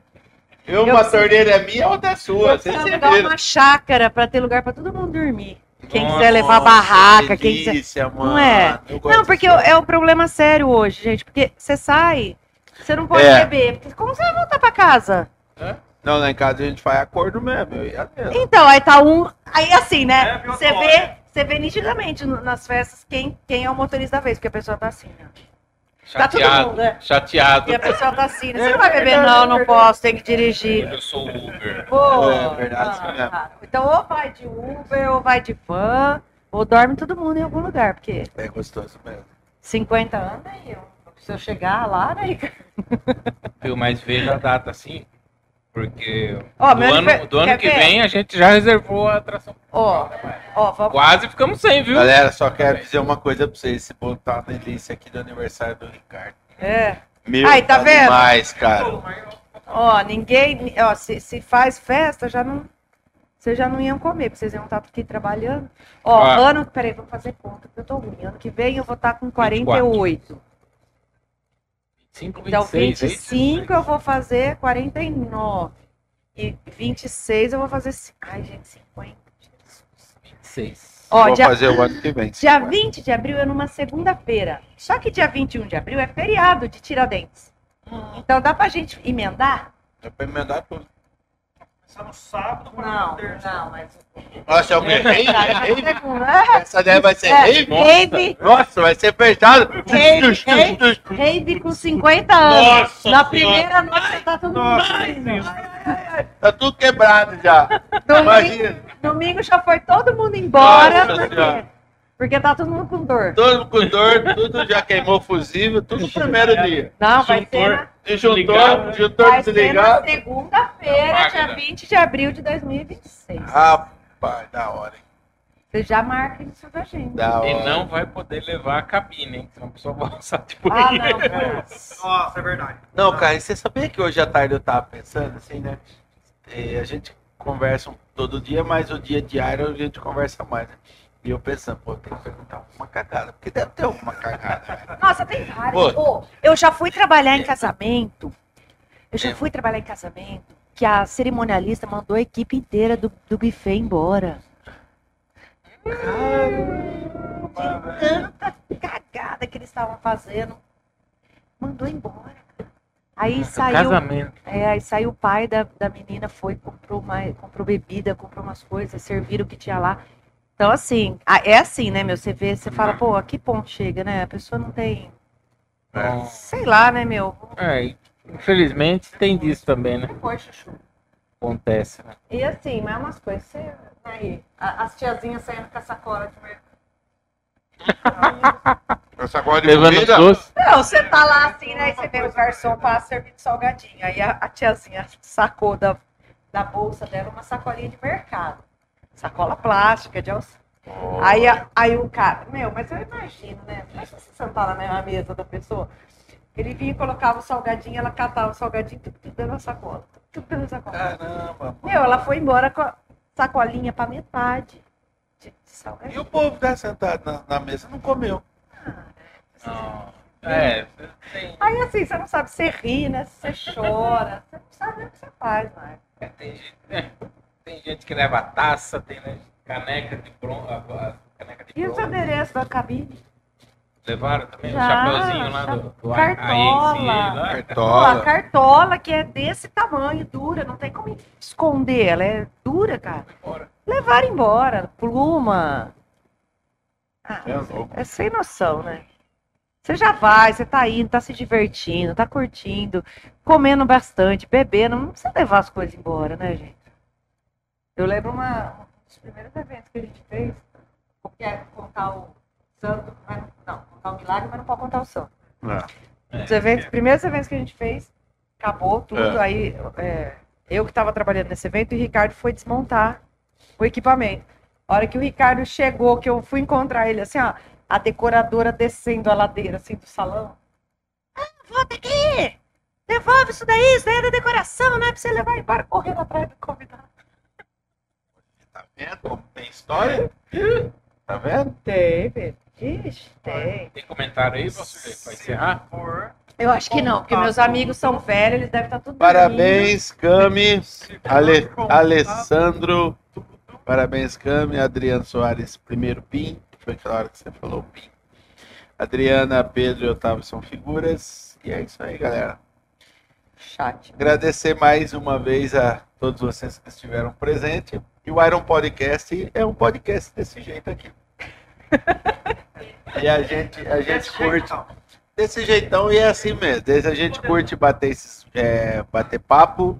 Eu, uma preciso- torneira é minha, outra é sua. Eu Vocês preciso alugar viram. uma chácara pra ter lugar pra todo mundo dormir. Quem Nossa, quiser levar barraca, quem quiser. delícia, mano. Não é? Eu gosto Não, porque é o problema sério hoje, gente. Porque você sai, você não pode É. beber. Porque como você vai voltar pra casa? Não, lá em casa a gente faz acordo mesmo. Eu ia mesmo. Então, aí tá um. Aí assim, né? É, Você vê, você vê nitidamente nas festas quem, quem é o motorista da vez, porque a pessoa tá assim, né? Tá todo Chateado, mundo, né? chateado. E a pessoa tá assim, né? Você não vai beber, não, não posso, tem que dirigir. Eu sou Uber. Pô, É verdade, ah, cara. Então, ou vai de Uber, ou vai de van, ou dorme todo mundo em algum lugar, porque É gostoso mesmo. 50 anos aí, eu- se eu chegar lá, né, Ricardo? Viu? Mas veja a data assim. Porque Ó, do ano, aniver- do ano que ver? vem a gente já reservou a atração. Ó, ó, vamos. Quase ficamos sem, viu? Galera, só quero dizer uma coisa pra vocês. Esse bolo tá uma delícia aqui do aniversário do Ricardo. É. Meu, Aí, tá vendo? demais, cara. Ó, ninguém. Ó, se, se faz festa, já não. Vocês já não iam comer, porque vocês iam estar aqui trabalhando. Ó, Ah. ano. Peraí, vou fazer conta, porque eu tô ruim. Ano que vem eu vou estar com 48. 5, Então, 26, é? 25 eu vou fazer 49. E 26 eu vou fazer. Ai, gente, 50. Jesus. 26. Ó, Vou dia, fazer o ano que vem. dia 20 de abril é numa segunda-feira. Só que dia 21 de abril é feriado de Tiradentes. Então dá pra gente emendar? É pra emendar tudo. Começar no sábado pra Não, terça. não, mas. Nossa, é o quê? Rave? Rave? Essa daí vai ser É, rave? rave, Nossa, vai ser fechado. Rave, com 50 anos. Nossa Na primeira noite tá todo mundo. Nossa, dormindo. Tá tudo quebrado já. Domingo, Imagina. domingo já foi todo mundo embora. Nossa Por quê? Senhora. Porque tá todo mundo com dor. Todo com dor, tudo já queimou fusível, tudo no primeiro dia. Não, vai ser Juntor. na, ser na desligado. segunda-feira, dia 20 de abril de 2026. Rapaz, da hora, hein? Você já marca isso da gente. Da hora. E não vai poder levar a cabine, hein? Senão a pessoa vai almoçar de Ah, não. Nossa, é verdade. Não, cara, e você sabia que hoje à tarde eu tava pensando assim, né? E a gente conversa todo dia, mas o dia diário a gente conversa mais, né? E eu pensando, pô, tem que perguntar alguma cagada, porque deve ter alguma cagada. né? Nossa, tem várias. Pô. Eu já fui trabalhar em casamento. Eu já fui trabalhar em casamento que a cerimonialista mandou a equipe inteira do, do buffet embora. De tanta cagada que eles estavam fazendo. Mandou embora. Aí saiu. Casamento. É, aí saiu o pai da, da menina, foi, comprou, mais, comprou bebida, comprou umas coisas, serviram o que tinha lá. Então, assim, é assim, né, meu? Você vê, você fala, pô, a que ponto chega, né? A pessoa não tem. Então, Sei lá, né, meu? é, infelizmente tem disso também, né? Chuchu. Acontece, né? E assim, mas umas coisas, você. Aí, as tiazinhas saindo com a sacola de mercado. Essa de Levando comida, doce. Não, você tá lá assim, né? E você vê o garçom passa servindo salgadinho. Aí a, a tiazinha sacou da, da bolsa dela uma sacolinha de mercado. Sacola plástica, de alça. Aí, a- aí o cara, meu, mas eu imagino, né? Imagina você sentar lá na mesa da pessoa. Ele vinha e colocava o salgadinho, ela catava o salgadinho, tudo, tudo dentro da sacola. Tudo dentro da sacola. Caramba. Meu, ela foi embora com a sacolinha pra metade de, de salgadinho. E o povo que tá sentado na, na mesa não comeu. Não. É, tem, Aí assim, você não sabe se ri, né? Se você chora, você não sabe nem o que você faz, né? é, tem, gente, é, tem gente que leva taça, tem né, caneca de bronze. Caneca de E os bronze. adereços da cabine? Levaram também Já, o chapeuzinho lá do, do cartola. Lá. Pô, a Cartola. cartola que é desse tamanho, dura, não tem como esconder, ela é dura, cara. Embora. Levaram embora, pluma. Ah, É é sem noção, né? Você já vai, você tá indo, tá se divertindo, tá curtindo, comendo bastante, bebendo. Não precisa levar as coisas embora, né, gente? Eu lembro uma, um dos primeiros eventos que a gente fez, porque é contar o santo, mas não, contar o milagre, mas não pode contar o santo. É. Os eventos, primeiros eventos que a gente fez, acabou tudo. É. Aí é, eu que estava trabalhando nesse evento e o Ricardo foi desmontar o equipamento. A hora que o Ricardo chegou, que eu fui encontrar ele, assim, ó, a decoradora descendo a ladeira, assim, do salão. Ah, volta aqui! Devolve isso daí, isso daí é da decoração, não é pra você levar embora, correndo atrás do convidado. Tá vendo como tem história? Tá vendo? Tem, Pedro. Ixi, tem. Tem comentário aí, você vai encerrar? Por Eu acho que não, porque meus amigos são velhos, eles devem estar tudo dormindo. Parabéns, Cami, Ale, Alessandro. Parabéns, Cami. Adriano Soares, primeiro PIN. Foi aquela hora que você falou PIN. Adriana, Pedro e Otávio são figuras. E é isso aí, galera. Chat. Agradecer mais uma vez a todos vocês que estiveram presentes. E o Iron Podcast é um podcast desse jeito aqui. E a gente, a gente curte desse jeitão e é assim mesmo. Desde a gente curte bater, esses, é, bater papo,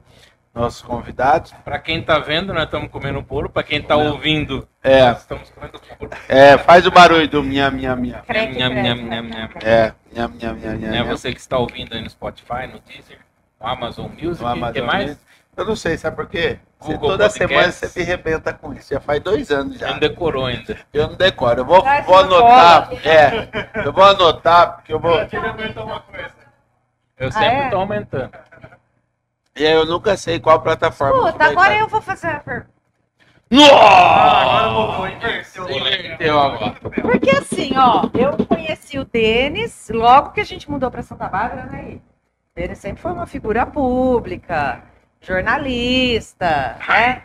nossos convidados. Pra quem tá vendo, nós estamos comendo bolo. Pra quem tá ouvindo, É, nós estamos comendo bolo. é, faz o barulho do minha, minha, minha. Creque, nham, creque, nham. creque. É, minha, minha, minha, minha. Minha. Você que está ouvindo aí no Spotify, no Deezer, no Amazon Music, No o que mais? Music. Eu não sei, sabe por quê? Você, toda semana você me arrebenta com isso. Já faz dois anos já. Não decorou ainda. Eu não decoro. Eu vou, Traz vou anotar. cola. É, eu vou anotar, porque eu vou. Eu sempre é? tô aumentando. E aí eu nunca sei qual plataforma. Puta, vai agora eu vou fazer a pergunta. Ah, agora Nossa! mudou, inverteu. Inverteu agora. Porque assim, ó, eu conheci o Denis logo que a gente mudou pra Santa Bárbara, né? Denis sempre foi uma figura pública, jornalista, né?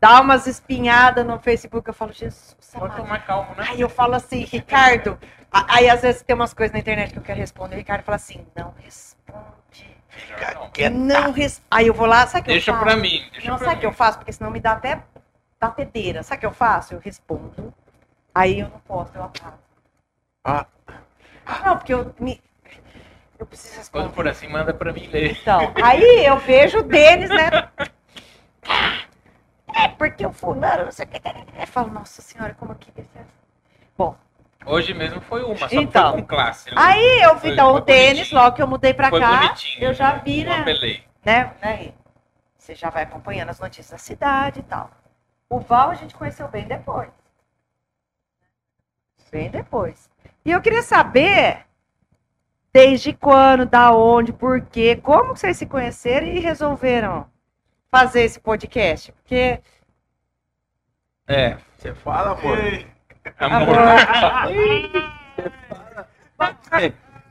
Dá umas espinhadas no Facebook, eu falo, Jesus, Pode amado. tomar calmo, né? Aí eu falo assim, Ricardo, aí às vezes tem umas coisas na internet que eu quero responder, o Ricardo fala assim, não responde. Fica quieta. Não responde. Aí eu vou lá, sabe o que Deixa eu faço? pra mim. Deixa Não, pra sabe o que eu faço? Porque senão me dá até batedeira. Sabe o que eu faço? Eu respondo. Aí eu não posso, eu apago. Ah. Não, porque eu me. Eu preciso Quando responder. for assim, manda pra mim ler. Então, aí eu vejo o Denis, né? É, porque o fulano, não sei o que. Eu falo, nossa senhora, como ser assim. Bom, Hoje mesmo foi uma, só que Então. foi com classe. né? aí eu vi, então, o Denis, logo que eu mudei pra Foi cá, bonitinho. eu já vi, Não né? apelei. né? né? Você já vai acompanhando as notícias da cidade e tal. O Val a gente conheceu bem depois. Bem depois. E eu queria saber desde quando, da onde, por quê, como vocês se conheceram e resolveram fazer esse podcast. Porque É. Você fala, amor. Ei, Amor.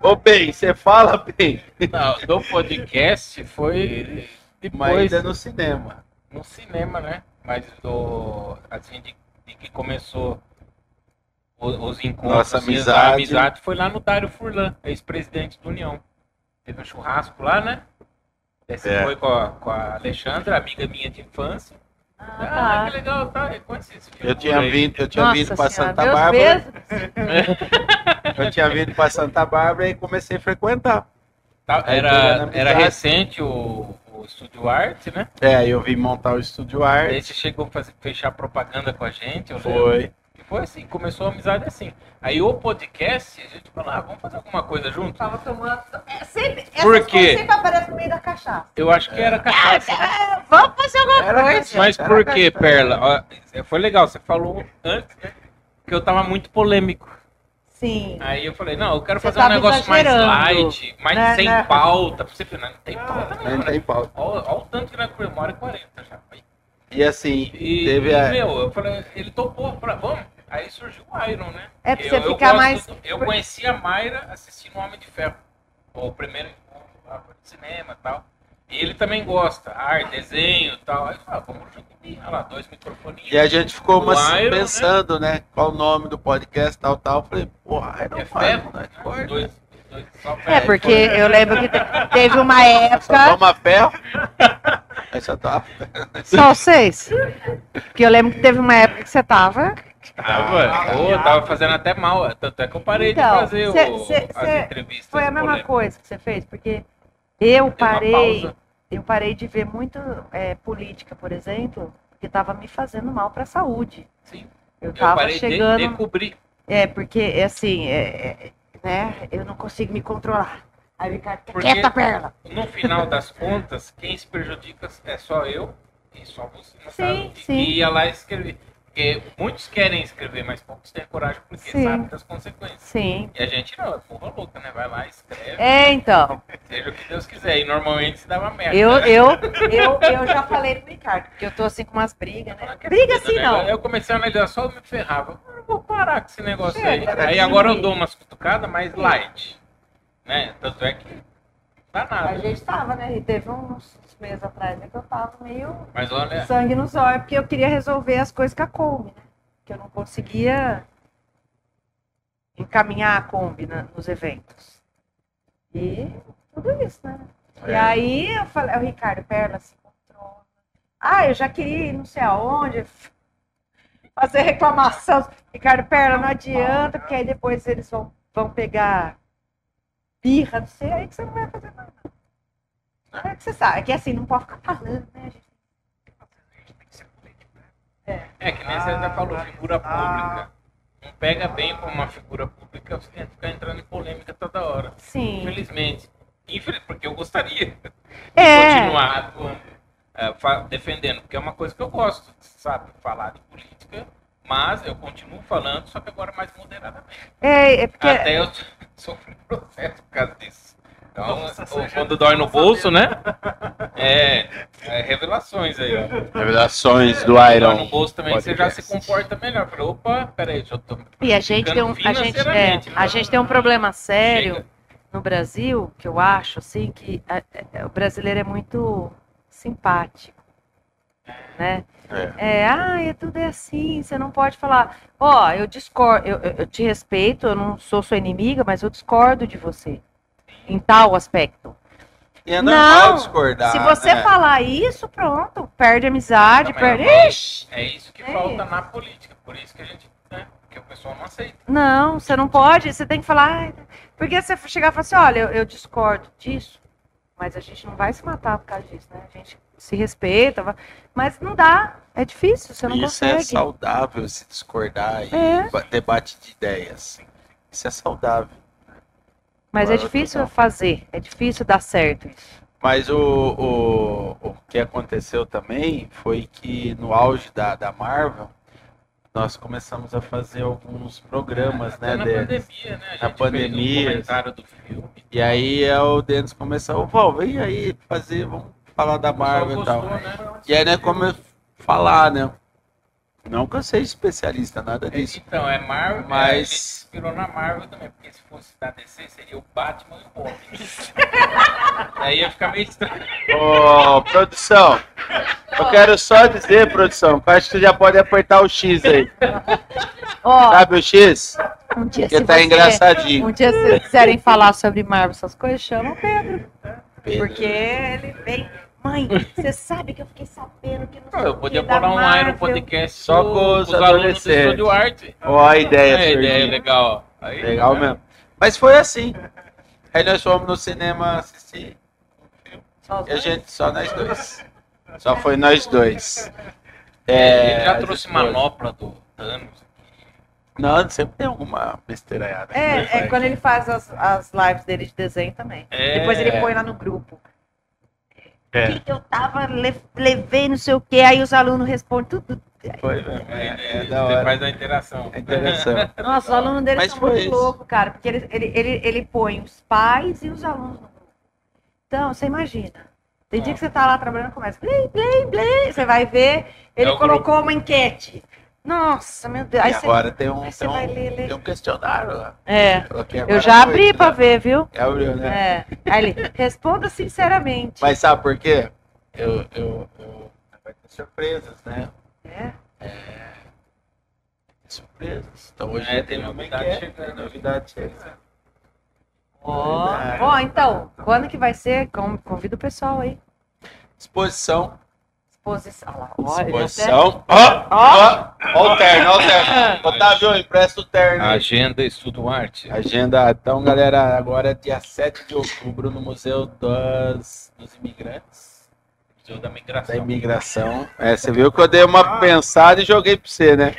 Ô, bem, você fala bem. Não, do podcast foi Mas depois ainda no cinema. no cinema, né? Mas do assim de, de que começou os encontros, Nossa assim, amizade. a amizade foi lá no Dário Furlan, ex-presidente do União. Teve um churrasco lá, né? Você É. foi com a, com a Alexandra, amiga minha de infância. Ah, Ah, que tá. legal, tá? Eu conheci esse Eu tinha aí. vindo, eu tinha Nossa vindo para Santa meus Bárbara. Eu tinha vindo para Santa Bárbara e comecei a frequentar. Tá, Aí Era, era recente o, o Estúdio Arte, né? É, aí eu vim montar o estúdio Aí arte. você chegou a fazer, fechar propaganda com a gente, eu lembro. Foi. Assim, começou a amizade assim. Aí o podcast, a gente falou, ah, vamos fazer alguma coisa junto? Tava tomando. É, sempre, Por quê? sempre aparecem no meio da cachaça. Eu acho que era cachaça. Ah, vamos fazer alguma Era coisa. cachaça. Mas por que, Perla? Ó, foi legal, você falou antes, né? Que eu tava muito polêmico. Sim. Aí eu falei, não, eu quero Você fazer um negócio mais light, mais né, sem né? pauta. Você falou, não, não tem pauta Não não, tem né? pauta. Olha, olha o tanto que nós comemora 40 já. E assim, E, teve e, a. meu, eu falei, ele topou, pra, vamos. Aí surgiu o Iron, né? É pra Eu- você eu ficar mais- do- eu conheci a Mayra assistindo o Homem de Ferro. O primeiro encontro lá no cinema e tal. E ele também gosta, arte, desenho e tal. Aí eu falei, ah, vamos junto comigo. Olha lá, dois microfoninhos. E a gente ficou umas- Iron, né? pensando, né? Qual o nome do podcast, tal, tal. Falei, porra, Iron É ferro, né? né? Dois, É, porque eu lembro que te- teve uma Só época. toma ferro. Aí só toma Só vocês? Porque eu lembro que teve uma época que você tava. Tava, Ô, tava fazendo até mal. Tanto é que eu parei Então, de fazer cê- o- cê- as cê- entrevistas. Foi a mesma coisa que você fez, porque eu parei. Eu parei de ver muito é, política, por exemplo, porque estava me fazendo mal para a saúde. Sim. Eu Eu estava parei de, chegando. de cobrir. É, porque é assim, é, é, né? Eu não consigo me controlar. Aí o Ricardo, Porque- quieta, perla. No final das contas, quem se prejudica é só eu e só você. Sim, caso, sim. Que ia lá escrever. Porque muitos querem escrever, mas poucos têm coragem porque Sim. sabem das consequências. Sim. E a gente não, é porra louca, né? Vai lá, escreve, É, então. seja o que Deus quiser. E normalmente se dá uma merda. Eu, eu, eu, eu já falei pro Ricardo, porque eu tô assim com umas brigas, né? Briga assim Né? não. Eu comecei a analisar só me ferrava. Eu vou parar com esse negócio aí. Chega, Aí sim. agora eu dou umas cutucadas mais light. Né? Tanto é que não dá A nada. gente tava, né? E teve uns meses atrás né, que eu tava meio Mas olha, sangue nos olhos, porque eu queria resolver as coisas com a Kombi, né? Que eu não conseguia encaminhar a Kombi na- nos eventos. E tudo isso, né? E É. aí eu falei, o Ricardo Perla se encontrou. Ah, eu já queria ir não sei aonde, fazer reclamação. Ricardo Perla, não adianta, porque aí depois eles vão, vão pegar birra, não sei, aí que você não vai fazer nada. É que você sabe, é que assim, não pode ficar falando, né, gente? é que nem você já falou, figura pública. Não pega bem pra uma figura pública você tem que ficar entrando em polêmica toda hora. Sim. Infelizmente. Infeliz, porque eu gostaria de É. continuar atuando, é, defendendo, porque é uma coisa que eu gosto, sabe? Falar de política, mas eu continuo falando, só que agora mais moderadamente. É, é porque. Até eu sofri processo por causa disso. Então, Nossa, ou já quando dói no tá bolso, né? É, é revelações aí, ó. Revelações do Dói Iron. no bolso também, você já se comporta melhor. Falei, opa, peraí, já tô. E a gente tem um, a gente, é, a gente tem um problema sério Chega. no Brasil, que eu acho, assim, que a- é, o brasileiro é muito simpático, né? É. É, ah, é tudo é assim, você não pode falar, ó, eu discordo, eu, eu- te respeito, eu não sou sua inimiga, mas eu discordo de você, em tal aspecto. E é normal Não, discordar. Se você né? falar isso, pronto, perde amizade, Não, mas perde... é- Ixi! É isso que É falta na política. Por isso que a gente. Né? Porque o pessoal não aceita. Não, você não pode, você tem que falar. Porque você chegar e falar assim, olha, eu, eu discordo disso, mas a gente não vai se matar por causa disso, né? A gente se respeita, mas não dá, é difícil, você não Isso é consegue. saudável se discordar e É. ba- debate de ideias. Isso é saudável. mas é difícil total. fazer, é difícil dar certo isso. Mas o, o, o que aconteceu também foi que no auge da, da Marvel, nós começamos a fazer alguns programas, Até né, na deles. pandemia, né? A gente Na pandemia. fez um comentário do filme. E aí é o Denis começou, Val, vem aí fazer, vamos falar da Marvel e tal. né? E aí, né, como eu falar, né? Não que eu seja especialista, nada disso. Então, é Marvel, Mas- mas... a gente se inspirou na Marvel também, porque se fosse da DC, seria o Batman e o Robin. Aí ia ficar meio estranho. Ô, produção, eu quero só dizer, produção, que eu acho que você já pode apertar o X aí. Ó, Sabe o X? um dia Porque se tá você- engraçadinho. Um dia se vocês quiserem falar sobre Marvel, essas coisas, chama o Pedro. Pedro. Porque ele vem. Mãe, você sabe que eu fiquei sabendo que não sei Eu podia um Marvel. Iron Podcast Só com os alunos do. Estúdio Arte. Ó, a ideia, É, ideia legal. Aí, Legal né? mesmo. Mas foi assim. Aí nós fomos no cinema assistir e a gente, só nós dois. Só foi nós dois. Ele É, já as trouxe manopla do Thanos. Não, sempre tem alguma besteiraiada. É, é quando ele faz as, as lives dele de desenho também. É. Depois ele põe lá no grupo. É. Que que eu tava, le- levei não sei o que, aí os alunos respondem tudo. Foi mesmo. É, É, é ele da hora. faz a interação. É interessante. Nossa, os alunos dele Mas são muito isso. loucos, cara, porque ele, ele, ele, ele põe os pais e os alunos no grupo. Então, você imagina. Tem dia que você tá lá trabalhando, começa, blém, blém, blém, você vai ver, ele É colocou uma enquete. Nossa, meu Deus. Aí E você, agora tem um, tem vai um, ler, ler. tem um questionário lá. É, eu já abri pra né? ver, viu? Abriu, né? É. Aí ele, responda sinceramente. Mas sabe por quê? Eu, eu, eu... Vai ter surpresas, né? É. Surpresas. Então hoje É, tem novidade enquete, chegando. tem Novidade chegando. Ó, Verdade. ó, então, quando que vai ser? Convida o pessoal aí. Exposição. Exposição. Olha lá, até- Exposição. Ó, ó, ó o terno, ó o terno. Otávio, empresta o terno. aí. Agenda Estudo Arte. Agenda. Então, galera, agora é dia 7 de outubro no Museu das, dos Imigrantes. Museu da Da Migração. Imigração. É, você viu que eu dei uma pensada e joguei pra você, né?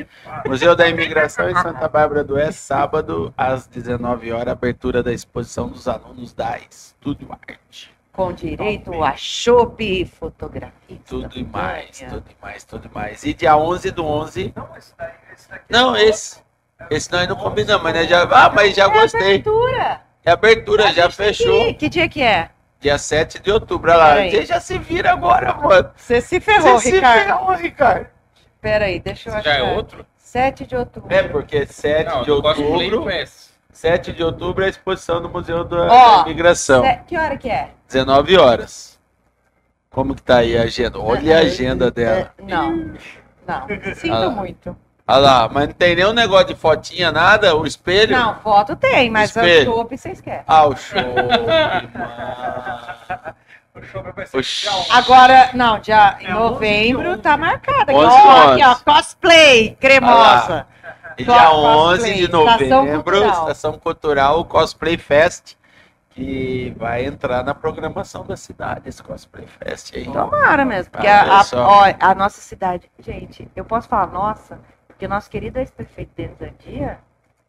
Museu da Imigração em Santa Bárbara do Oeste, sábado, às 19 horas, abertura da exposição dos alunos da Estúdio Arte. Com direito a chopp, fotografia. Tudo e mais, tudo e mais, tudo e mais. E dia 11 do 11. Não, esse daí, esse daqui. Não, esse. Esse nós não combinamos, mas nós já. Ah, mas já É gostei. abertura. É abertura, A já fechou. Que, que dia que é? Dia 7 de outubro. Olha lá. Você já se vira agora, mano. Você se ferrou, Você Ricardo. se ferrou, Ricardo. Pera aí, deixa eu achar. já é outro? 7 de outubro. É, porque 7 Não, de outubro. Fest. 7 de outubro é a exposição do Museu da, Ó, da Imigração. Se- Que hora que é? 19 horas. Como que tá aí a agenda? Olha a agenda dela. É, Não, não. Sinto Ah. muito. Olha lá, mas não tem nenhum negócio de fotinha, nada? O espelho? Não, foto tem, mas o Espelho. chopp você esquece. Ah, o show. O show vai ser dia 11. Agora, não, dia em É, novembro 11, tá marcado. 11, Ó, aqui, ó, 11. cosplay, cremosa. E Dia cosplay, 11 de Estação novembro, Cultural. Estação Cultural Cosplay Fest, que vai entrar na programação da cidade, esse Cosplay Fest aí. Tomara mesmo, porque a, a- ó, a nossa cidade, gente, eu posso falar nossa, porque o nosso querido ex-prefeito Denis Andia,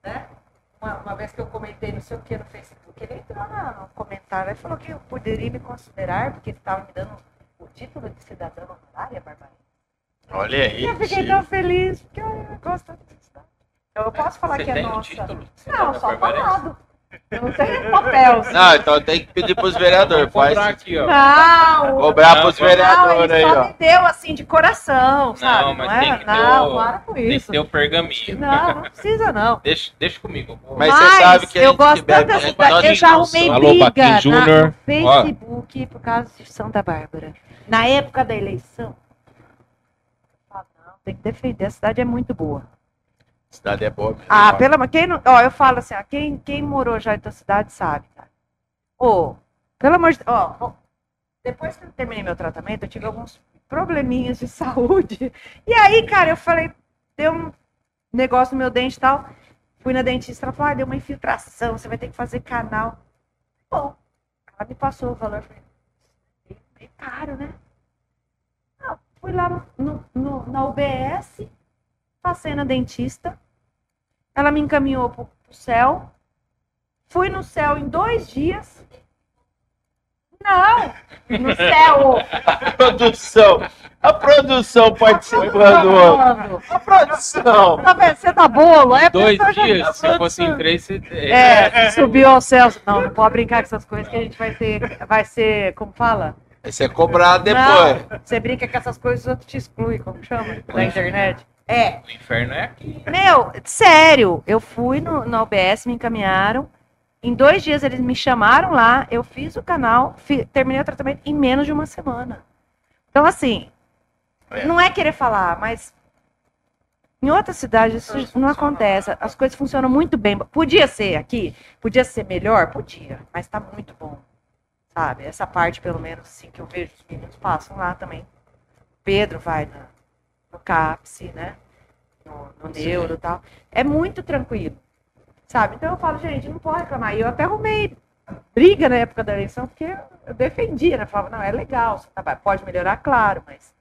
né? Uma, uma vez que eu comentei não sei o que no Facebook, ele entrou no comentário e falou que eu poderia me considerar, porque ele estava me dando o título de cidadã honorária, Bárbara. Olha aí. Eu fiquei tão feliz, porque eu gosto tanto eu posso falar Você que é nossa. título? Não, só falado. Eu não sei papel. Não, então tem que pedir pros vereadores. Faz, aqui, ó. Não, cobrar Não, pros não, Não, vereadores ele aí, só ó. me deu assim de coração, sabe? Não, mas é? tem que ter não, o- para com Tem que isso. ter o pergaminho. Não, não precisa não. Deixa, deixa comigo. vou- Mas você sabe que a eu gosto que bebe tanto da é cidade. Eu já não arrumei. Alô, briga Júnior. no Facebook por causa de Santa Bárbara. Na época da eleição. Ah, não, tem que defender. A cidade é muito boa. Cidade é boa mesmo. Ah, pelo amor. Quem não, ó, eu falo assim, ó, quem, quem morou já em tua cidade sabe, cara. Ô, pelo amor de Deus, ó, ó, depois que eu terminei meu tratamento, eu tive alguns probleminhas de saúde. E aí, cara, eu falei, deu um negócio no meu dente e tal. Fui na dentista, ela falou, ah, deu uma infiltração, você vai ter que fazer canal. Bom, ela me passou o valor, falei, meio caro, né? Ah, fui lá no- no- na UBS, passei na dentista, ela me encaminhou pro, pro céu. Fui no céu em dois dias. Não! No céu! A produção. A produção participando. A produção. Tá vendo? Você dá bolo? É Dois pessoa já- dias, se fosse em três, você... É, subiu ao céu. Não, não pode brincar com essas coisas que a gente vai ser, vai ser, como fala? Vai ser cobrado depois. Não, você brinca com essas coisas, os outros te excluem, como chama? Da internet. É, O inferno é aqui. Meu, sério, eu fui no, no OBS, me encaminharam. Em dois dias eles me chamaram lá, eu fiz o canal, fi- terminei o tratamento em menos de uma semana. Então, assim, É. não é querer falar, mas em outras cidades isso não acontece. As coisas funcionam muito bem. Podia ser aqui, podia ser melhor? Podia, mas tá muito bom. Sabe? Essa parte, pelo menos, assim, que eu vejo os meninos passam lá também. Pedro vai na- no CAPSE, né? No, no neuro e tal. É muito tranquilo. Sabe? Então eu falo, gente, não pode reclamar. E eu até arrumei briga na época da eleição, porque eu defendia, né? Falava, não, é legal, trabalha. pode melhorar, claro, mas.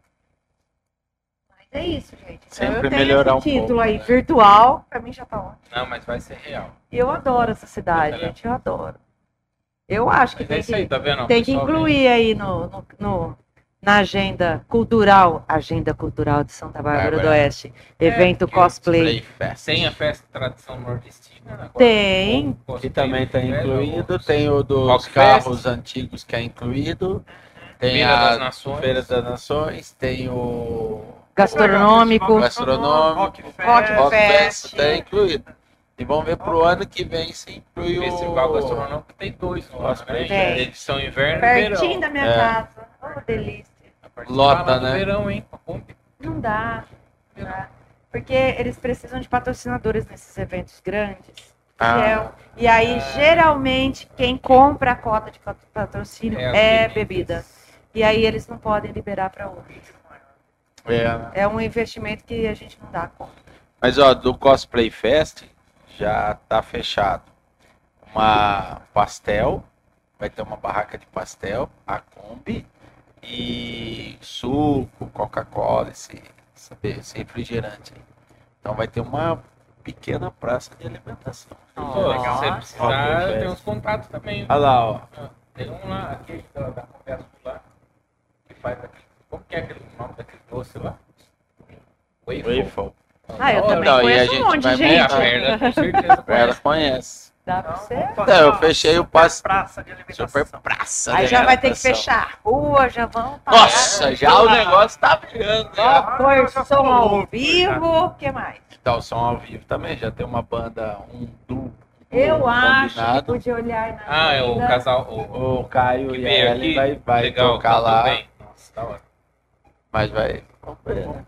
Mas é isso, gente. Então Sempre eu tenho melhorar esse um título pouco, aí, né? virtual, pra mim já tá ótimo. Não, mas vai ser real. E eu adoro essa cidade, Olha. gente, eu adoro. Eu acho que Mas é tem aí, que, tá vendo? tem que incluir aí no, no, no- na agenda cultural, agenda cultural de Santa Bárbara do. Oeste, evento porque cosplay. Play Fest. Tem a festa de tradição nordestina. né? Agora, Tem. o cosplay Que também está velho, incluído. Tem o dos Rock carros antigos que é incluído. Tem Feira a das Nações. Feira das Nações. Tem o Gastronômico. Gastronômico, Rock Fest. Rock Rock Fest. Fest está incluído. E vamos ver pro ano que vem se inclui O festival gastronômico tem dois no ano, Cosplay né? Tem. Edição inverno e verão. Pertinho da minha É. casa. Oh, delícia. Lota, né? verão, hein? Não dá. não dá. Porque eles precisam de patrocinadores nesses eventos grandes. Ah. é- e aí, geralmente, quem compra a cota de pat- patrocínio É as é, bebidas. bebida. E aí eles não podem liberar para outros. É. É um investimento que a gente não dá conta. Mas ó, do Cosplay Fest já tá fechado. Uma pastel, vai ter uma barraca de pastel, a Kombi e suco, Coca-Cola, esse, esse, esse refrigerante. Então vai ter uma pequena praça de alimentação. Pô, se você Nossa. precisar, tem uns contatos também. Olha lá, ó. Tem um lá, aquele da, da Conversa lá, que faz aquele. Como que é aquele nome daquele doce lá? Waffle. Waffle. Ah, eu também não, e a conheço gente um monte vai de gente. a merda, com certeza. Ela conhece. Dá pra você? Então, eu fechei o passe. Praça de alimentação. Super praça Aí de já vai ter que fechar a rua, já vão parar. Nossa, já o negócio tá virando. Ó, Cor som ao vivo, o que mais? Tá o som ao vivo também, já tem uma banda, um duo. Eu acho que combinado. podia olhar na Ah, é o casal. O, O Caio e a Ellen vai, vai Legal, tocar cantou lá, bem. Nossa, da hora. mas vai vamos ver, né?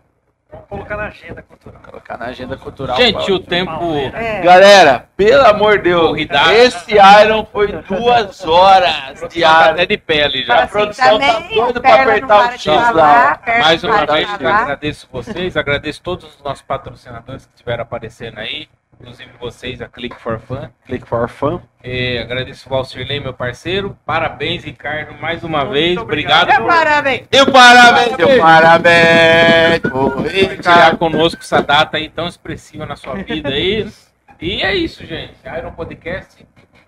Vamos colocar na agenda cultural. colocar na agenda cultural. Gente, o tempo. É. Galera, pelo amor de Deus, Corridaço. esse Iron foi duas horas de Tá Iron. até de Fala já. A produção tá doida pra apertar o de X lá. Mais uma de vez, agradeço vocês, agradeço todos os nossos patrocinadores que estiveram aparecendo aí, inclusive vocês, a Click for Fun. Click for fun. E agradeço o Valcirley, meu parceiro. Parabéns, Ricardo, mais uma Muito vez. obrigado. Obrigado Meu por parabéns. O parabéns, o parabéns. compartilhar conosco essa data aí tão expressiva na sua vida aí. E é isso, gente. Iron Podcast,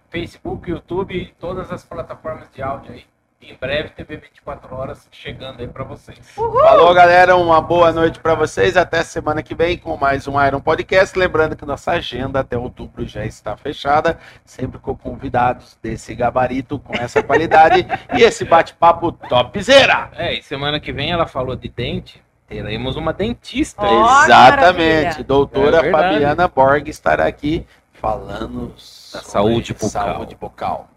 Facebook, YouTube, todas as plataformas de áudio aí. Em breve, TV 24 horas chegando aí pra vocês. Falou, galera. Uma boa noite para vocês. Até semana que vem com mais um Iron Podcast. Lembrando que nossa agenda até outubro já está fechada, sempre com convidados desse gabarito, com essa qualidade e esse bate-papo topzera. É, e semana que vem ela falou de dente. Teremos uma dentista. Que Exatamente. maravilha. Doutora É. Fabiana Borg estará aqui falando sobre saúde bucal. Saúde bucal.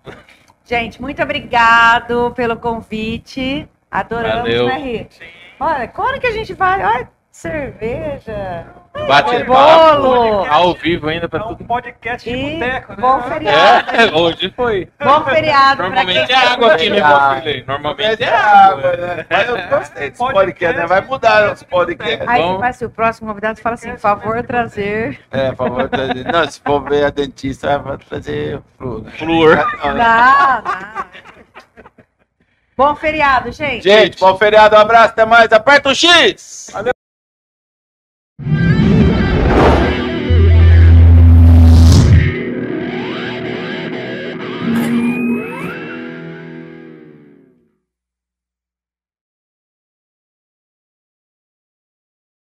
Gente, muito obrigado pelo convite. Adoramos, Valeu. né, Ri? Sim. Olha, quando que a gente vai? Olha, cerveja. Bate-papo. bolo. Ao vivo ainda pra É um tudo. podcast de boteco, né? bom feriado. É, hoje foi. Bom feriado pra quem Normalmente é água aqui, né, meu filho? Normalmente é É água. né? Mas eu gostei desse Podcast podcast, né? Vai mudar os podcasts. Aí Bom. vai ser o próximo convidado fala assim, por favor, trazer. É, por favor, trazer. Não, se for ver a dentista, vai trazer flúor. Flúor. Não, Não. Bom feriado, gente. Gente, bom feriado, um abraço, até mais. Aperta o X! you.